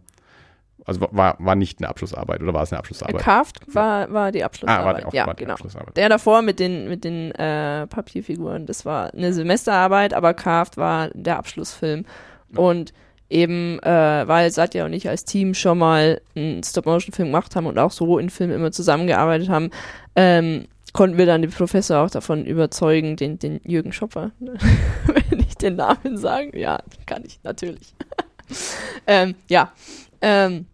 also war, war nicht eine Abschlussarbeit oder war es eine Abschlussarbeit? Carved war, war die Abschlussarbeit. Ah, war die, auch, ja, war die genau. Abschlussarbeit. Der davor mit den, mit den äh, Papierfiguren, das war eine Semesterarbeit, aber Carved war der Abschlussfilm. Ja. Und eben, äh, weil Satya und ich als Team schon mal einen Stop-Motion-Film gemacht haben und auch so in Filmen immer zusammengearbeitet haben, ähm, konnten wir dann den Professor auch davon überzeugen, den, den Jürgen Schopper, [LAUGHS] wenn ich den Namen sagen, ja, kann ich natürlich. [LAUGHS] ähm, ja, ähm,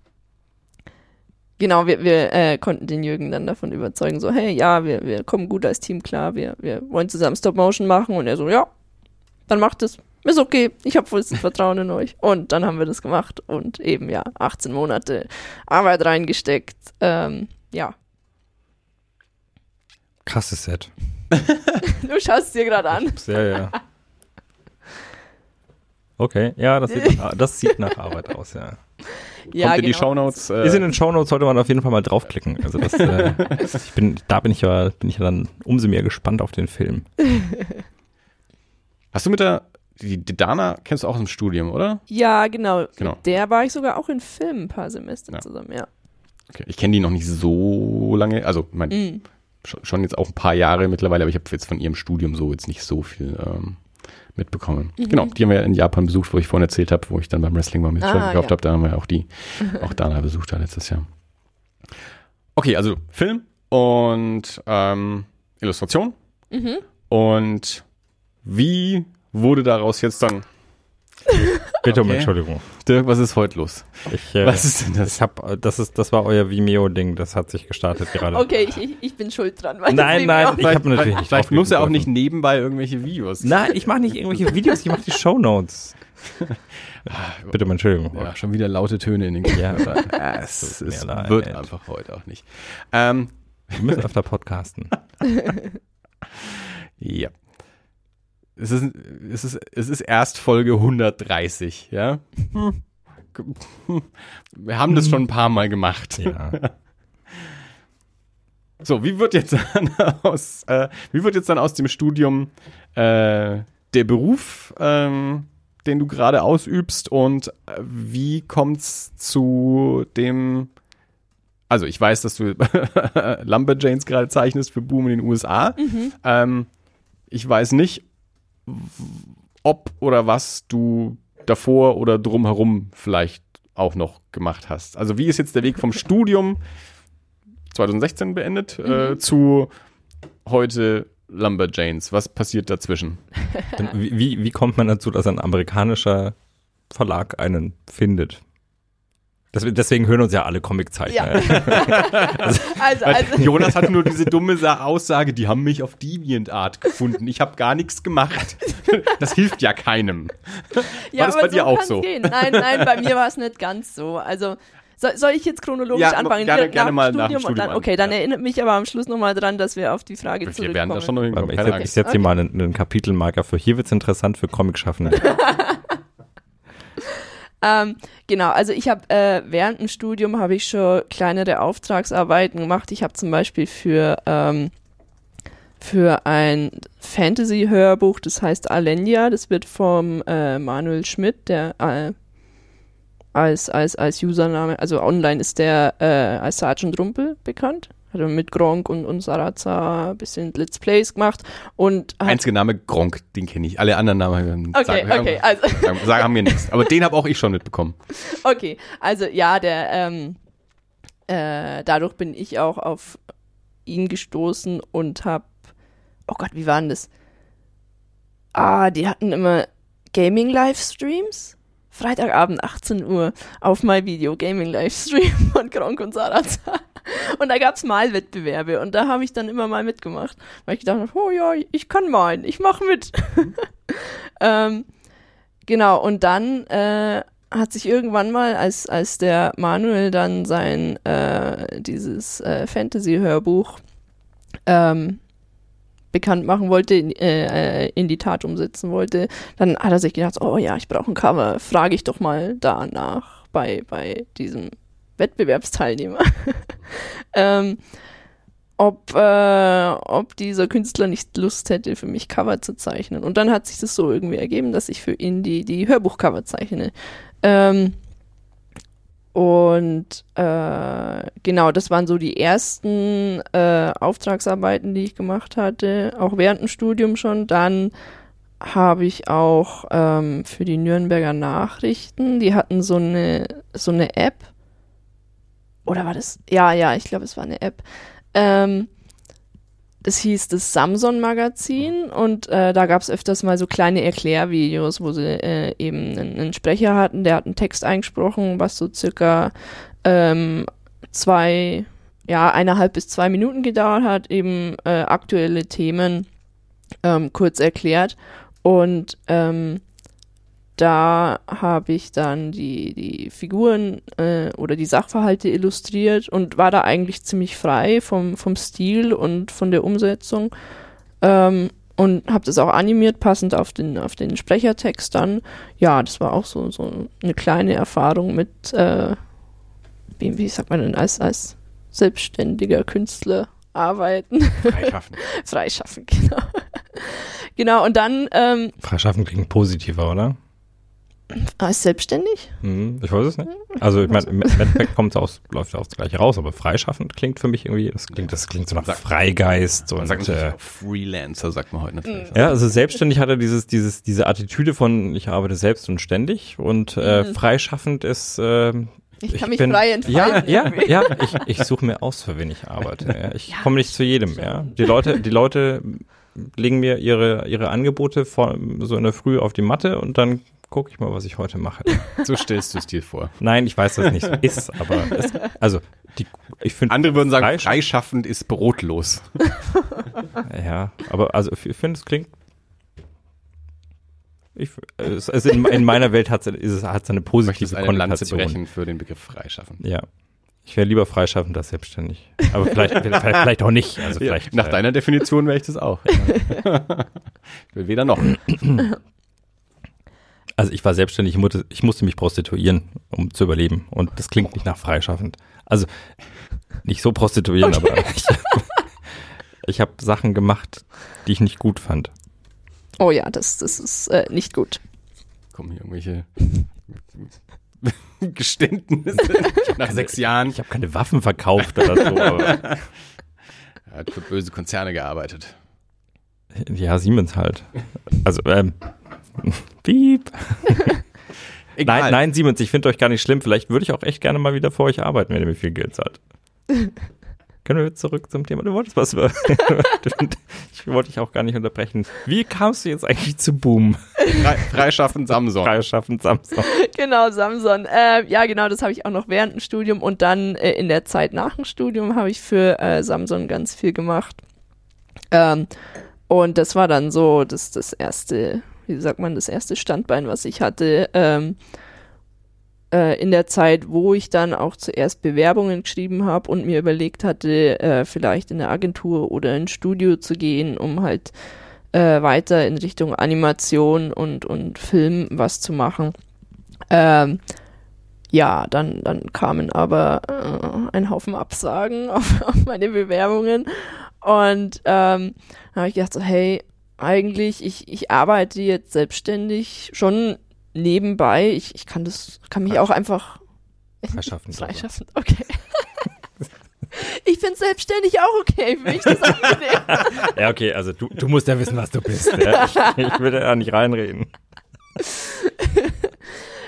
genau, wir, wir äh, konnten den Jürgen dann davon überzeugen, so, hey, ja, wir, wir kommen gut als Team klar, wir, wir wollen zusammen Stop-Motion machen und er so, ja, dann macht es. Ist okay, ich habe vollstes Vertrauen in euch. Und dann haben wir das gemacht und eben ja, 18 Monate Arbeit reingesteckt. Ähm, ja. Krasses Set. [LAUGHS] du schaust es dir gerade an. Ja, ja. Okay, ja, das sieht, [LAUGHS] das sieht nach Arbeit aus, ja ja, kommt in genau. die Shownotes. Äh, ist in den Shownotes, sollte man auf jeden Fall mal draufklicken. Also das, äh, [LAUGHS] ich bin, da bin ich ja, bin ich ja dann umso mehr gespannt auf den Film. [LAUGHS] Hast du mit der, die, die Dana kennst du auch im Studium, oder? Ja, genau. genau. Mit der war ich sogar auch in Filmen ein paar Semester ja. zusammen, ja. Okay. Ich kenne die noch nicht so lange, also mein, mm. schon jetzt auch ein paar Jahre mittlerweile, aber ich habe jetzt von ihrem Studium so jetzt nicht so viel ähm, mitbekommen. Mhm. Genau, die haben wir in Japan besucht, wo ich vorhin erzählt habe, wo ich dann beim Wrestling mal mit ah, gekauft ja. habe. Da haben wir auch die, [LAUGHS] auch Dana besucht da letztes Jahr. Okay, also Film und ähm, Illustration. Mhm. Und wie wurde daraus jetzt dann Bitte um Entschuldigung. Dirk, was ist heute los? Ich, äh, was ist denn das? Ich hab, das, ist, das war euer Vimeo-Ding, das hat sich gestartet gerade. Okay, ich, ich, ich bin schuld dran. Nein, nein, ich habe natürlich nicht Vielleicht muss er auch nicht nebenbei irgendwelche Videos. Nein, ich mache nicht irgendwelche Videos, ich mache die Shownotes. [LAUGHS] Bitte um Entschuldigung. Ja, schon wieder laute Töne in den Ja, [LAUGHS] es, es wird einfach heute auch nicht. Ähm, Wir müssen öfter podcasten. [LAUGHS] ja es ist, es ist, es ist erst Folge 130, ja. Wir haben das schon ein paar Mal gemacht. Ja. [LAUGHS] So, wie wird jetzt dann aus, äh, wie wird jetzt dann aus dem Studium äh, der Beruf, ähm, den du gerade ausübst und äh, wie kommt's zu dem also ich weiß, dass du [LAUGHS] Lumberjanes gerade zeichnest für Boom in den USA. Ähm, ich weiß nicht, ob oder was du davor oder drumherum vielleicht auch noch gemacht hast. Also wie ist jetzt der Weg vom Studium [LAUGHS] 2016 beendet äh, zu heute Lumberjanes? Was passiert dazwischen? Wie, wie- wie kommt man dazu, dass ein amerikanischer Verlag einen findet? Das, deswegen hören uns ja alle Comiczeichner. Ja. [LAUGHS] also, also, Jonas hatte nur diese dumme Sa Aussage, die haben mich auf DeviantArt gefunden. Ich habe gar nichts gemacht. Das hilft ja keinem. ja, das aber bei dir auch so? Gehen. Nein, nein, bei mir war es nicht ganz so. Also soll, soll ich jetzt chronologisch Ja, anfangen? gerne- Direkt gerne nach mal dem nach dem Studium und dann, Studium an, okay, dann ja. erinnert mich aber am Schluss nochmal dran, dass wir auf die Frage Wir zurückkommen. werden da schon noch hinkommen. Ich, setze hier Okay. mal einen, einen Kapitelmarker für hier wird's interessant für Comicschaffende. [LAUGHS] Ähm, genau, also ich habe äh, während dem Studium habe ich schon kleinere Auftragsarbeiten gemacht. Ich habe zum Beispiel für ähm, für ein Fantasy-Hörbuch, das heißt Alendia, das wird vom äh, Manuel Schmidt, der äh, als, als, als Username, also online ist der äh, als Sergeant Rumpel bekannt. Hat er mit Gronk und, und Saraza ein bisschen Let's Plays gemacht und Einziger Name Gronk, den kenne ich. Alle anderen Namen Okay, sagen, okay, also [LAUGHS] sagen, sagen haben wir nichts. Aber den habe auch ich schon mitbekommen. [LAUGHS] Okay, also ja, der, ähm, äh, dadurch bin ich auch auf ihn gestoßen und hab, oh Gott, wie waren das? Ah, die hatten immer Gaming-Livestreams. Freitagabend 18 Uhr auf My Video Gaming Livestream [LAUGHS] von Gronk und Sarazar. [LAUGHS] Und da gab's Malwettbewerbe und da habe ich dann immer mal mitgemacht, weil ich gedacht habe, oh ja, ich kann malen, ich mache mit. [LAUGHS] ähm, genau, und dann äh, hat sich irgendwann mal, als, als der Manuel dann sein, äh, dieses äh, Fantasy-Hörbuch ähm, bekannt machen wollte, in, äh, äh, in die Tat umsetzen wollte, dann hat er sich gedacht, oh ja, ich brauche ein Cover, frage ich doch mal danach bei, bei diesem Wettbewerbsteilnehmer, [LAUGHS] ähm, ob, äh, ob dieser Künstler nicht Lust hätte, für mich Cover zu zeichnen. Und dann hat sich das so irgendwie ergeben, dass ich für ihn die, die Hörbuchcover zeichne. Ähm, und äh, genau, das waren so die ersten äh, Auftragsarbeiten, die ich gemacht hatte, auch während dem Studium schon. Dann habe ich auch ähm, für die Nürnberger Nachrichten, die hatten so eine, so eine App. Oder war das? Ja, ja, ich glaube, es war eine App. Ähm, es hieß das Samson-Magazin und äh, da gab es öfters mal so kleine Erklärvideos, wo sie äh, eben einen, einen Sprecher hatten, der hat einen Text eingesprochen, was so circa ähm, zwei, ja, eineinhalb bis zwei Minuten gedauert hat, eben äh, aktuelle Themen ähm, kurz erklärt. Und ähm, da habe ich dann die, die Figuren äh, oder die Sachverhalte illustriert und war da eigentlich ziemlich frei vom, vom Stil und von der Umsetzung. Ähm, und habe das auch animiert, passend auf den, auf den Sprechertext dann. Ja, das war auch so, so eine kleine Erfahrung mit, äh, wie, wie sagt man denn, als, als selbstständiger Künstler arbeiten. Freischaffen. [LAUGHS] Freischaffen, genau. genau, und dann ähm, Freischaffen klingt positiver, oder? Als selbstständig? Hm, ich weiß es nicht. Also ich meine, im Endeffekt kommt aus, läuft aufs Gleiche raus, aber freischaffend klingt für mich irgendwie, das klingt, das klingt so nach Freigeist und sagt äh, Freelancer, sagt man heute natürlich. ja, also selbstständig hat er dieses, dieses, diese Attitüde von ich arbeite selbst und ständig und äh, Mhm. freischaffend ist äh, Ich kann ich mich bin- frei Ja, entfalten. ja, irgendwie. ja. Ich, ich suche mir aus, für wen ich arbeite. Ja. Ich Ja, komme nicht zu jedem. Ja. Die Leute, die Leute legen mir ihre ihre Angebote vor, so in der Früh auf die Matte und dann gucke ich mal, was ich heute mache. [LAUGHS] So stellst du es dir vor. Nein, ich weiß, dass es nicht so ist, aber es, also die, ich finde Andere würden sagen, Freisch- freischaffend ist brotlos. [LAUGHS] ja, aber also ich finde es klingt ich, es, es in, in meiner Welt hat es hat eine positive eine Lanze Konnotation. brechen für den Begriff freischaffend. Ja. Ich wäre lieber freischaffend als selbstständig. Aber vielleicht, vielleicht, vielleicht auch nicht. Also Ja, vielleicht, nach äh, deiner Definition wäre ich das auch. [LAUGHS] ich will weder noch. [CLEARS THROAT] Also ich war selbstständig, ich musste, ich musste mich prostituieren, um zu überleben. Und das klingt nicht nach freischaffend. Also nicht so prostituieren, aber ich, [LAUGHS] ich habe Sachen gemacht, die ich nicht gut fand. Oh ja, das, das ist äh, nicht gut. Kommen hier irgendwelche [LAUGHS] Geständnisse nach sechs Jahren. Ich habe keine Waffen verkauft oder so. aber, Er hat für böse Konzerne gearbeitet. ja, Siemens halt. Also, ähm, [LAUGHS] piep. [LAUGHS] Egal. Nein, nein, Siemens, ich finde euch gar nicht schlimm. Vielleicht würde ich auch echt gerne mal wieder für euch arbeiten, wenn ihr mir viel Geld zahlt. [LAUGHS] Können wir jetzt zurück zum Thema? Du wolltest was. ich wollte dich auch gar nicht unterbrechen. Wie kamst du jetzt eigentlich zu Boom? Frei, freischaffen Samson. Freischaffen Samstag. Genau, Samson. Äh, ja, genau, das habe ich auch noch während dem Studium und dann äh, in der Zeit nach dem Studium habe ich für äh, Samson ganz viel gemacht. Ähm, und das war dann so das, das erste, wie sagt man, das erste Standbein, was ich hatte. Ähm, äh, in der Zeit, wo ich dann auch zuerst Bewerbungen geschrieben habe und mir überlegt hatte, äh, vielleicht in eine Agentur oder ein Studio zu gehen, um halt äh, weiter in Richtung Animation und, und Film was zu machen. Ähm, ja, dann, dann kamen aber äh, ein Haufen Absagen [LAUGHS] auf, auf meine Bewerbungen. Und ähm, da habe ich gedacht, so, hey, eigentlich, ich, ich arbeite jetzt selbstständig schon nebenbei. Ich, ich kann das, kann mich auch einfach Freischaffen. freischaffen. Okay. [LAUGHS] ich finde selbstständig auch okay, für mich das angenehm. [LAUGHS] Ja, okay, also du, du musst ja wissen, was du bist. Ja. Ich, ich will da nicht reinreden.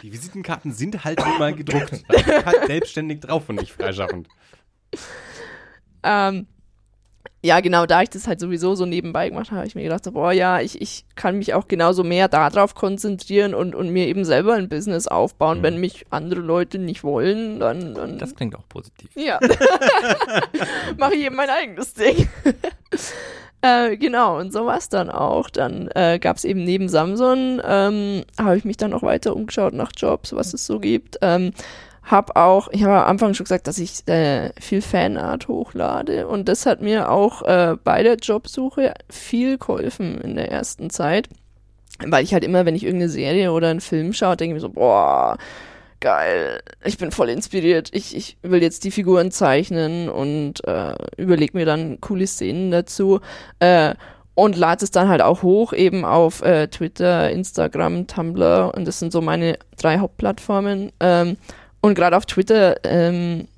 Die Visitenkarten sind halt mal gedruckt. Halt selbstständig drauf und nicht freischaffend. ähm, ja, genau, da ich das halt sowieso so nebenbei gemacht habe, habe ich mir gedacht, boah, ja, ich, ich kann mich auch genauso mehr darauf konzentrieren und, und mir eben selber ein Business aufbauen. Mhm. Wenn mich andere Leute nicht wollen, dann, dann Das klingt auch positiv. ja, [LAUGHS] mache ich eben mein eigenes Ding. [LAUGHS] äh, genau, und so war es dann auch. Dann äh, gab es eben neben Samsung, ähm, habe ich mich dann auch weiter umgeschaut nach Jobs, was es so gibt. Ähm, hab auch, ich habe am Anfang schon gesagt, dass ich äh, viel Fanart hochlade und das hat mir auch äh, bei der Jobsuche viel geholfen in der ersten Zeit, weil ich halt immer, wenn ich irgendeine Serie oder einen Film schaue, denke ich mir so, boah, geil, ich bin voll inspiriert, ich, ich will jetzt die Figuren zeichnen und äh, überlege mir dann coole Szenen dazu. Äh, und lade es dann halt auch hoch, eben auf äh, Twitter, Instagram, Tumblr und das sind so meine drei Hauptplattformen. Ähm, und gerade auf Twitter ähm,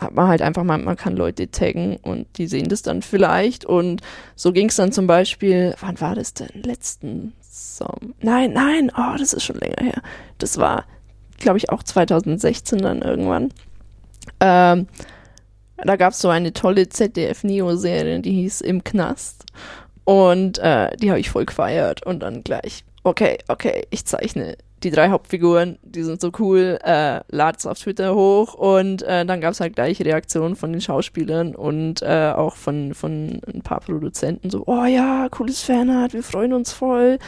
hat man halt einfach mal, man kann Leute taggen und die sehen das dann vielleicht. Und so ging es dann zum Beispiel, wann war das denn? Letzten Sommer? Nein, nein, oh, das ist schon länger her. Das war, glaube ich, auch 2016 dann irgendwann. Ähm, da gab es so eine tolle ZDF-Neo-Serie, die hieß Im Knast. Und äh, die habe ich voll gefeiert und dann gleich, okay, okay, ich zeichne die drei Hauptfiguren, die sind so cool, äh, lad's auf Twitter hoch und äh, dann gab's halt gleich Reaktionen von den Schauspielern und äh, auch von, von ein paar Produzenten so, oh ja, cooles Fanart, wir freuen uns voll.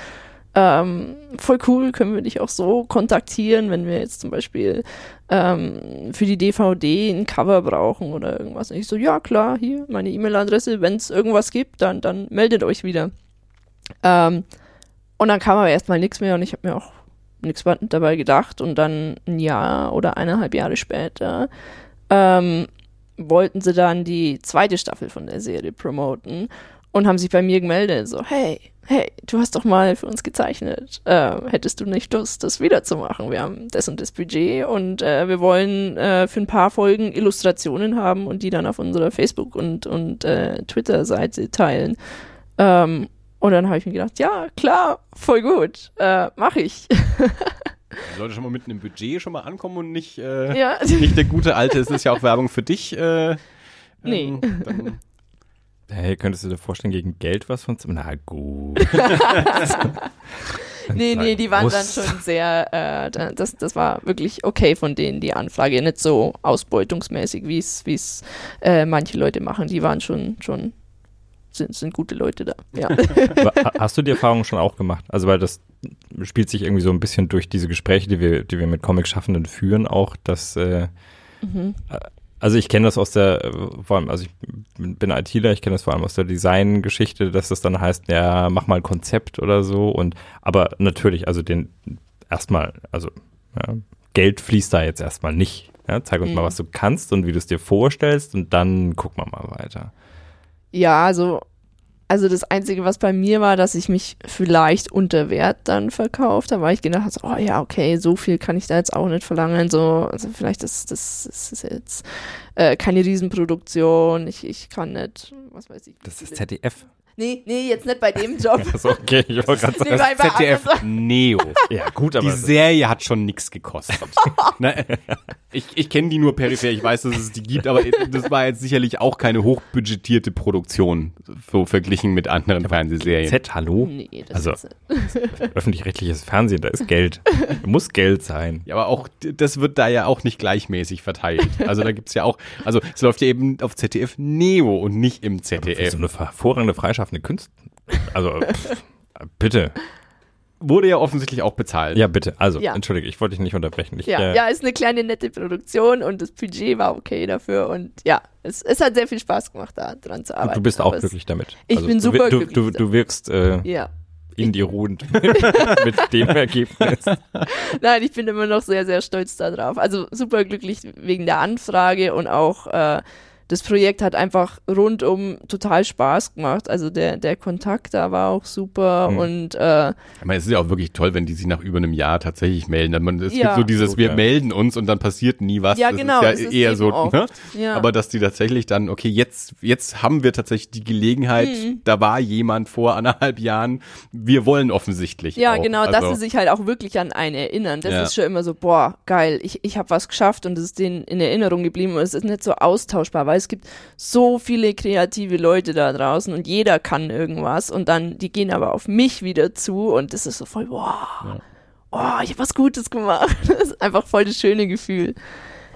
Ähm, voll cool, können wir dich auch so kontaktieren, wenn wir jetzt zum Beispiel ähm, für die DVD ein Cover brauchen oder irgendwas. Und ich so, ja klar, hier meine E-Mail-Adresse, wenn es irgendwas gibt, dann, dann meldet euch wieder. Ähm, und dann kam aber erstmal nichts mehr und ich habe mir auch nichts dabei gedacht. Und dann ein Jahr oder eineinhalb Jahre später ähm, wollten sie dann die zweite Staffel von der Serie promoten und haben sich bei mir gemeldet, so, hey, hey, du hast doch mal für uns gezeichnet. Äh, hättest du nicht Lust, das wiederzumachen? Wir haben das und das Budget und äh, wir wollen äh, für ein paar Folgen Illustrationen haben und die dann auf unserer Facebook- und, und äh, Twitter-Seite teilen. Ähm, und dann habe ich mir gedacht, ja, klar, voll gut, äh, mache ich. Sollte schon mal mit einem Budget schon mal ankommen und nicht, äh, ja. [LAUGHS] nicht der gute alte, es ist ja auch Werbung für dich. Äh, Nee. ähm, dann, Hey, könntest du dir vorstellen, gegen Geld was von... Na gut. [LAUGHS] Nee, nee, die waren dann schon sehr, äh, da- das, das war wirklich okay von denen, die Anfrage. Nicht so ausbeutungsmäßig, wie es, wie es äh, manche Leute machen. Die waren schon, schon, sind, sind gute Leute da. Ja. [LAUGHS] Hast du die Erfahrung schon auch gemacht? Also, weil das spielt sich irgendwie so ein bisschen durch diese Gespräche, die wir, die wir mit Comic-Schaffenden führen, auch, dass, äh, mhm. also ich kenne das aus der, äh, vor allem, also ich bin ITler, ich kenne das vor allem aus der Design-Geschichte, dass das dann heißt, ja, mach mal ein Konzept oder so und, aber natürlich, also den, erstmal, also, ja, Geld fließt da jetzt erstmal nicht Ja, zeig uns Mhm. mal, was du kannst und wie du es dir vorstellst und dann gucken wir mal weiter. Ja, also, also das Einzige, was bei mir war, dass ich mich vielleicht unter Wert dann verkauft habe, weil ich gedacht habe, so, oh ja, okay, so viel kann ich da jetzt auch nicht verlangen. So, also vielleicht ist das, das ist jetzt äh, keine Riesenproduktion. Ich, ich kann nicht, was weiß ich. Das ist ZDF. Nee, nee, jetzt nicht bei dem Job. [LAUGHS] Also okay, ich wollte gerade [LAUGHS] Nee, sagen. bei ZDF Neo. [LAUGHS] Ja, gut, aber Die Serie hat schon nichts gekostet. ne? Ich, ich kenne die nur peripher, ich weiß, dass es die gibt, aber das war jetzt sicherlich auch keine hochbudgetierte Produktion, so verglichen mit anderen Fernsehserien. Z, hallo? Nee, das Also- ist. Öffentlich-rechtliches Fernsehen, da ist Geld. Muss Geld sein. Ja, aber auch das wird da ja auch nicht gleichmäßig verteilt. Also da gibt's ja auch, also es läuft ja eben auf ZDF Neo und nicht im Für ZDF. so eine hervorragende freischaffende Künstler. Also, [LAUGHS] pff, bitte. Wurde ja offensichtlich auch bezahlt. Ja, bitte. Also, Ja. entschuldige, ich wollte dich nicht unterbrechen. Ich, Ja, äh, ja, ist eine kleine nette Produktion und das Budget war okay dafür und ja, es, es hat sehr viel Spaß gemacht, da dran zu und arbeiten. du bist auch glücklich damit. Ich bin du, super du, glücklich Du, du wirkst äh, Ja. in die [LAUGHS] ruhend [LAUGHS] mit dem Ergebnis. Nein, ich bin immer noch sehr, sehr stolz darauf. Also super glücklich wegen der Anfrage und auch äh, das Projekt hat einfach rundum total Spaß gemacht. Also der, der Kontakt da war auch super Mhm. und äh, Ich meine, es ist ja auch wirklich toll, wenn die sich nach über einem Jahr tatsächlich melden. Man, es Ja. gibt so dieses, wir melden uns und dann passiert nie was. Ja, das genau, ist das ja ist eher eben so, ne? ja. Aber dass die tatsächlich dann, okay, jetzt, jetzt haben wir tatsächlich die Gelegenheit, Mhm. da war jemand vor anderthalb Jahren, wir wollen offensichtlich. Ja, auch. genau, dass Also, sie sich halt auch wirklich an einen erinnern. Das Ja. ist schon immer so, boah, geil, ich, ich habe was geschafft und es ist denen in Erinnerung geblieben und es ist nicht so austauschbar, weil es gibt so viele kreative Leute da draußen und jeder kann irgendwas und dann, die gehen aber auf mich wieder zu und das ist so voll, boah, oh, ich habe was Gutes gemacht. [LAUGHS] Das ist einfach voll das schöne Gefühl.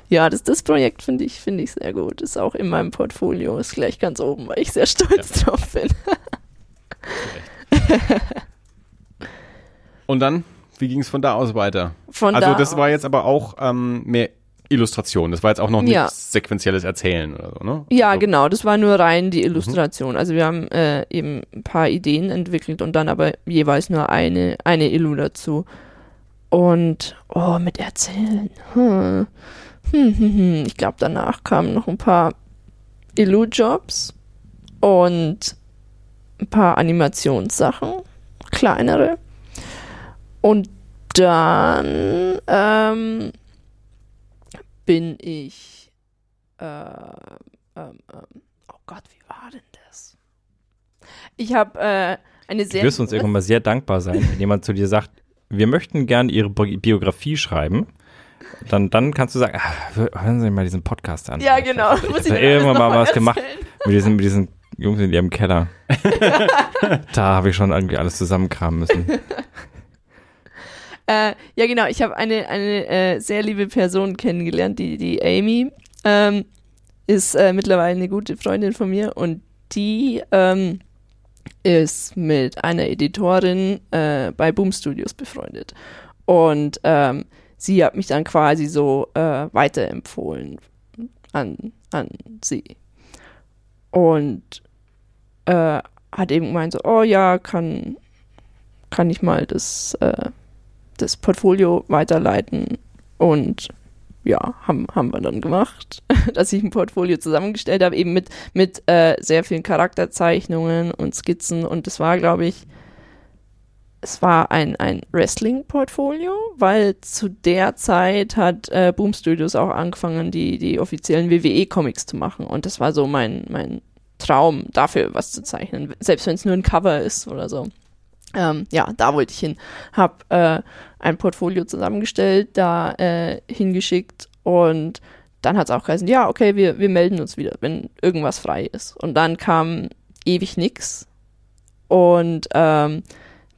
Ja, das, das Projekt finde ich, finde ich sehr gut. Ist auch in meinem Portfolio, ist gleich ganz oben, weil ich sehr stolz drauf bin. Und dann, wie ging es von da aus weiter? Von also da das war aus- jetzt aber auch ähm, mehr Illustration. Das war jetzt auch noch nicht Ja. sequenzielles Erzählen oder so, ne? Ja, also, genau, das war nur rein die Illustration. Also wir haben äh, eben ein paar Ideen entwickelt und dann aber jeweils nur eine, eine Illu dazu. Und, oh, mit Erzählen. Hm. [LAUGHS] Hm, hm, hm. Ich glaube, danach kamen noch ein paar Illu-Jobs und ein paar Animationssachen, kleinere. Und dann ähm, bin ich äh, ähm, ähm, oh Gott, wie war denn das? Ich habe äh, eine Du sehr. wirst uns irgendwann mal sehr dankbar sein, wenn jemand zu dir sagt, wir möchten gern Ihre Bi- Biografie schreiben. Dann, dann kannst du sagen, ah, hören Sie mal diesen Podcast an. Ja, genau. Ich Da mir irgendwann mal was gemacht. erzählen. Mit diesen, mit diesen Jungs in ihrem Keller. [LAUGHS] da habe ich schon irgendwie alles zusammenkramen müssen. [LAUGHS] Äh, ja, genau. Ich habe eine, eine äh, sehr liebe Person kennengelernt, die, die Amy. Ähm, ist äh, mittlerweile eine gute Freundin von mir und die ähm, ist mit einer Editorin äh, bei Boom Studios befreundet. Und ähm, sie hat mich dann quasi so äh, weiterempfohlen an, an sie. Und äh, hat eben gemeint so, oh ja, kann, kann ich mal das, äh, das Portfolio weiterleiten. Und ja, haben, haben wir dann gemacht, [LAUGHS] dass ich ein Portfolio zusammengestellt habe, eben mit, mit äh, sehr vielen Charakterzeichnungen und Skizzen. Und das war, glaube ich, es war ein, ein Wrestling-Portfolio, weil zu der Zeit hat äh, Boom Studios auch angefangen, die, die offiziellen WWE-Comics zu machen. Und das war so mein, mein Traum, dafür was zu zeichnen, selbst wenn es nur ein Cover ist oder so. Ähm, ja, da wollte ich hin. Hab äh, ein Portfolio zusammengestellt, da äh, hingeschickt und dann hat es auch geheißen, ja, okay, wir, wir melden uns wieder, wenn irgendwas frei ist. Und dann kam ewig nix. Und ähm,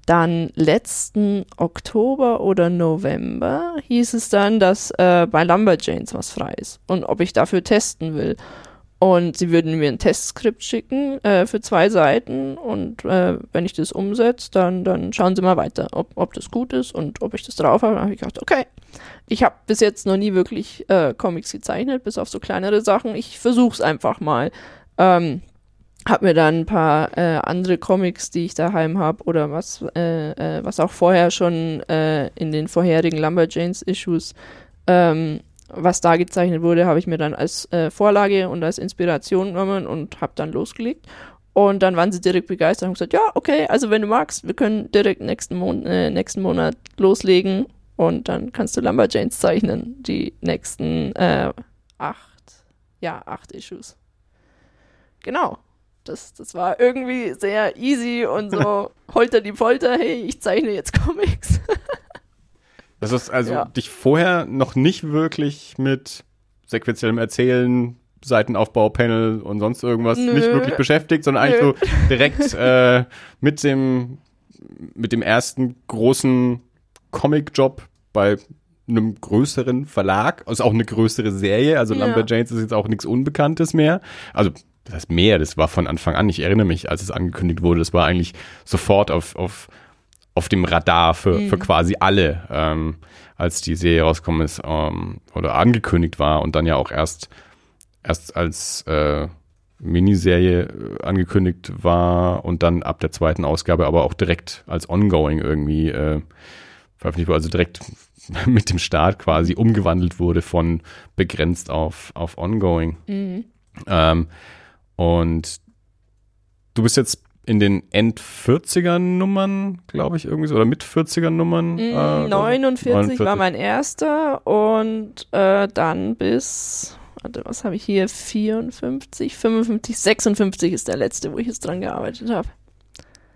dann letzten Oktober oder November hieß es dann, dass äh, bei Lumberjanes was frei ist und ob ich dafür testen will. Und sie würden mir ein Testskript schicken äh, für zwei Seiten und äh, wenn ich das umsetze, dann, dann schauen sie mal weiter, ob, ob das gut ist und ob ich das drauf habe. Dann habe ich gedacht, okay, ich habe bis jetzt noch nie wirklich äh, Comics gezeichnet, bis auf so kleinere Sachen. Ich versuche es einfach mal. Ähm, hab mir dann ein paar äh, andere Comics, die ich daheim habe oder was, äh, äh, was auch vorher schon äh, in den vorherigen Lumberjanes-Issues ähm, was da gezeichnet wurde, habe ich mir dann als äh, Vorlage und als Inspiration genommen und habe dann losgelegt. Und dann waren sie direkt begeistert und gesagt, ja, okay, also wenn du magst, wir können direkt nächsten, Mon äh, nächsten Monat loslegen und dann kannst du Lumberjanes zeichnen, die nächsten äh, acht, ja, acht Issues. Genau. Das, das war irgendwie sehr easy und so [LAUGHS] holter die Polter, hey, ich zeichne jetzt Comics. [LAUGHS] das ist also ja. dich vorher noch nicht wirklich mit sequenziellem Erzählen, Seitenaufbau, Panel und sonst irgendwas Nö. nicht wirklich beschäftigt, sondern eigentlich Nö. so direkt [LAUGHS] äh, mit dem mit dem ersten großen Comic-Job bei einem größeren Verlag, also auch eine größere Serie. Also ja. Lumberjanes ist jetzt auch nichts Unbekanntes mehr. Also das heißt mehr, das war von Anfang an. Ich erinnere mich, als es angekündigt wurde, das war eigentlich sofort auf, auf, auf dem Radar für, mhm. für quasi alle, ähm, als die Serie rausgekommen ist ähm, oder angekündigt war und dann ja auch erst, erst als äh, Miniserie äh, angekündigt war und dann ab der zweiten Ausgabe aber auch direkt als Ongoing irgendwie äh, veröffentlicht wurde, also direkt [LAUGHS] mit dem Start quasi umgewandelt wurde von begrenzt auf, auf Ongoing. Mhm. Ähm, und du bist jetzt in den End 40er Nummern, glaube ich, irgendwie so, oder mit 40er Nummern? Mm, äh, 49, 49, war mein erster und äh, dann bis, warte, was habe ich hier? 54, 55, 56 ist der letzte, wo ich jetzt dran gearbeitet habe.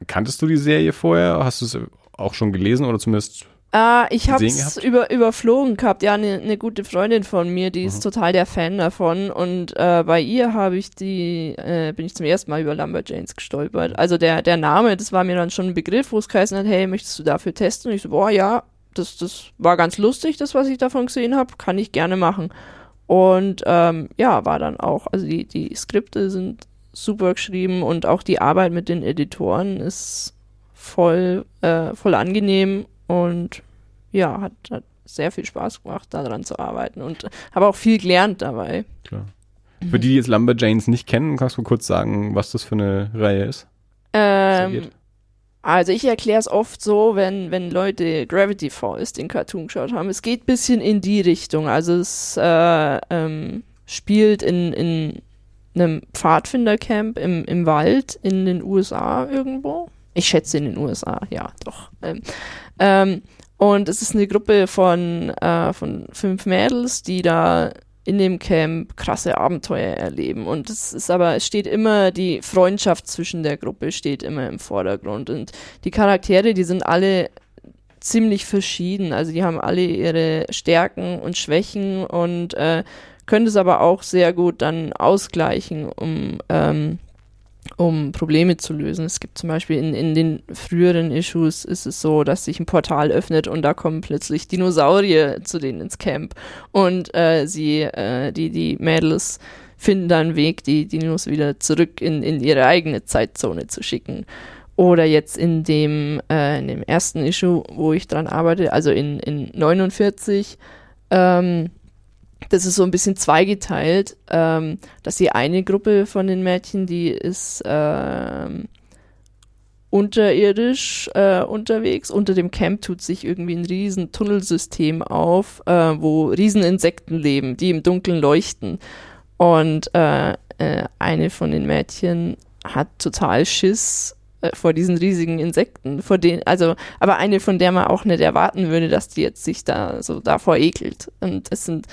Kanntest du die Serie vorher? Hast du es auch schon gelesen oder zumindest Uh, ich habe es über, überflogen gehabt. Ja, eine ne gute Freundin von mir, die mhm. ist total der Fan davon. Und äh, bei ihr habe ich die, äh, bin ich zum ersten Mal über Lumberjanes gestolpert. Also der, der Name, das war mir dann schon ein Begriff, wo es geheißen hat, hey, möchtest du dafür testen? Und ich so, boah, ja, das, das war ganz lustig, das, was ich davon gesehen habe, kann ich gerne machen. Und ähm, ja, war dann auch, also die, die Skripte sind super geschrieben und auch die Arbeit mit den Editoren ist voll, äh, voll angenehm und ja, hat, hat sehr viel Spaß gemacht, daran zu arbeiten und habe auch viel gelernt dabei. Klar. Für die, die jetzt Lumberjanes nicht kennen, kannst du kurz sagen, was das für eine Reihe ist? Ähm, also ich erkläre es oft so, wenn, wenn Leute Gravity Falls, den Cartoon geschaut haben. Es geht ein bisschen in die Richtung. Also es äh, ähm, spielt in, in einem Pfadfindercamp im, im Wald in den USA irgendwo. Ich schätze in den USA, ja, doch. Ähm, ähm, und es ist eine Gruppe von, äh, von fünf Mädels, die da in dem Camp krasse Abenteuer erleben. Und es ist aber, es steht immer, die Freundschaft zwischen der Gruppe steht immer im Vordergrund. Und die Charaktere, die sind alle ziemlich verschieden. Also die haben alle ihre Stärken und Schwächen und äh, können es aber auch sehr gut dann ausgleichen, um ähm, um Probleme zu lösen. Es gibt zum Beispiel in, in den früheren Issues ist es so, dass sich ein Portal öffnet und da kommen plötzlich Dinosaurier zu denen ins Camp und äh, sie, äh, die, die Mädels finden dann einen Weg, die Dinos wieder zurück in, in ihre eigene Zeitzone zu schicken. Oder jetzt in dem, äh, in dem ersten Issue, wo ich dran arbeite, also in, in 49, ähm, das ist so ein bisschen zweigeteilt, ähm, dass die eine Gruppe von den Mädchen, die ist ähm, unterirdisch äh, unterwegs. Unter dem Camp tut sich irgendwie ein riesen Tunnelsystem auf, äh, wo Rieseninsekten leben, die im Dunkeln leuchten. Und äh, äh eine von den Mädchen hat total Schiss äh, vor diesen riesigen Insekten, vor denen, also, aber eine, von der man auch nicht erwarten würde, dass die jetzt sich da so davor ekelt. Und es sind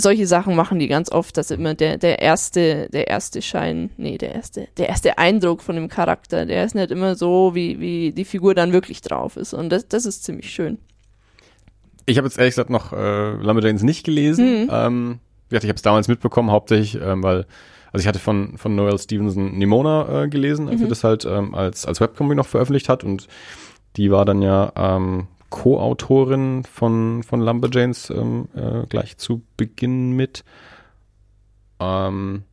solche Sachen machen die ganz oft, dass immer der, der erste, der erste Schein, nee, der erste, der erste Eindruck von dem Charakter, der ist nicht immer so, wie, wie die Figur dann wirklich drauf ist. Und das, das ist ziemlich schön. Ich habe jetzt ehrlich gesagt noch äh, Lumberjanes nicht gelesen. Mhm. Ähm, ich habe es damals mitbekommen, hauptsächlich, ähm, weil, also ich hatte von, von Noel Stevenson Nimona äh, gelesen, als mhm. er das halt ähm, als, als Webcomic noch veröffentlicht hat und die war dann ja ähm, Co-Autorin von, von Lumberjanes ähm, äh, gleich zu Beginn mit. Ähm,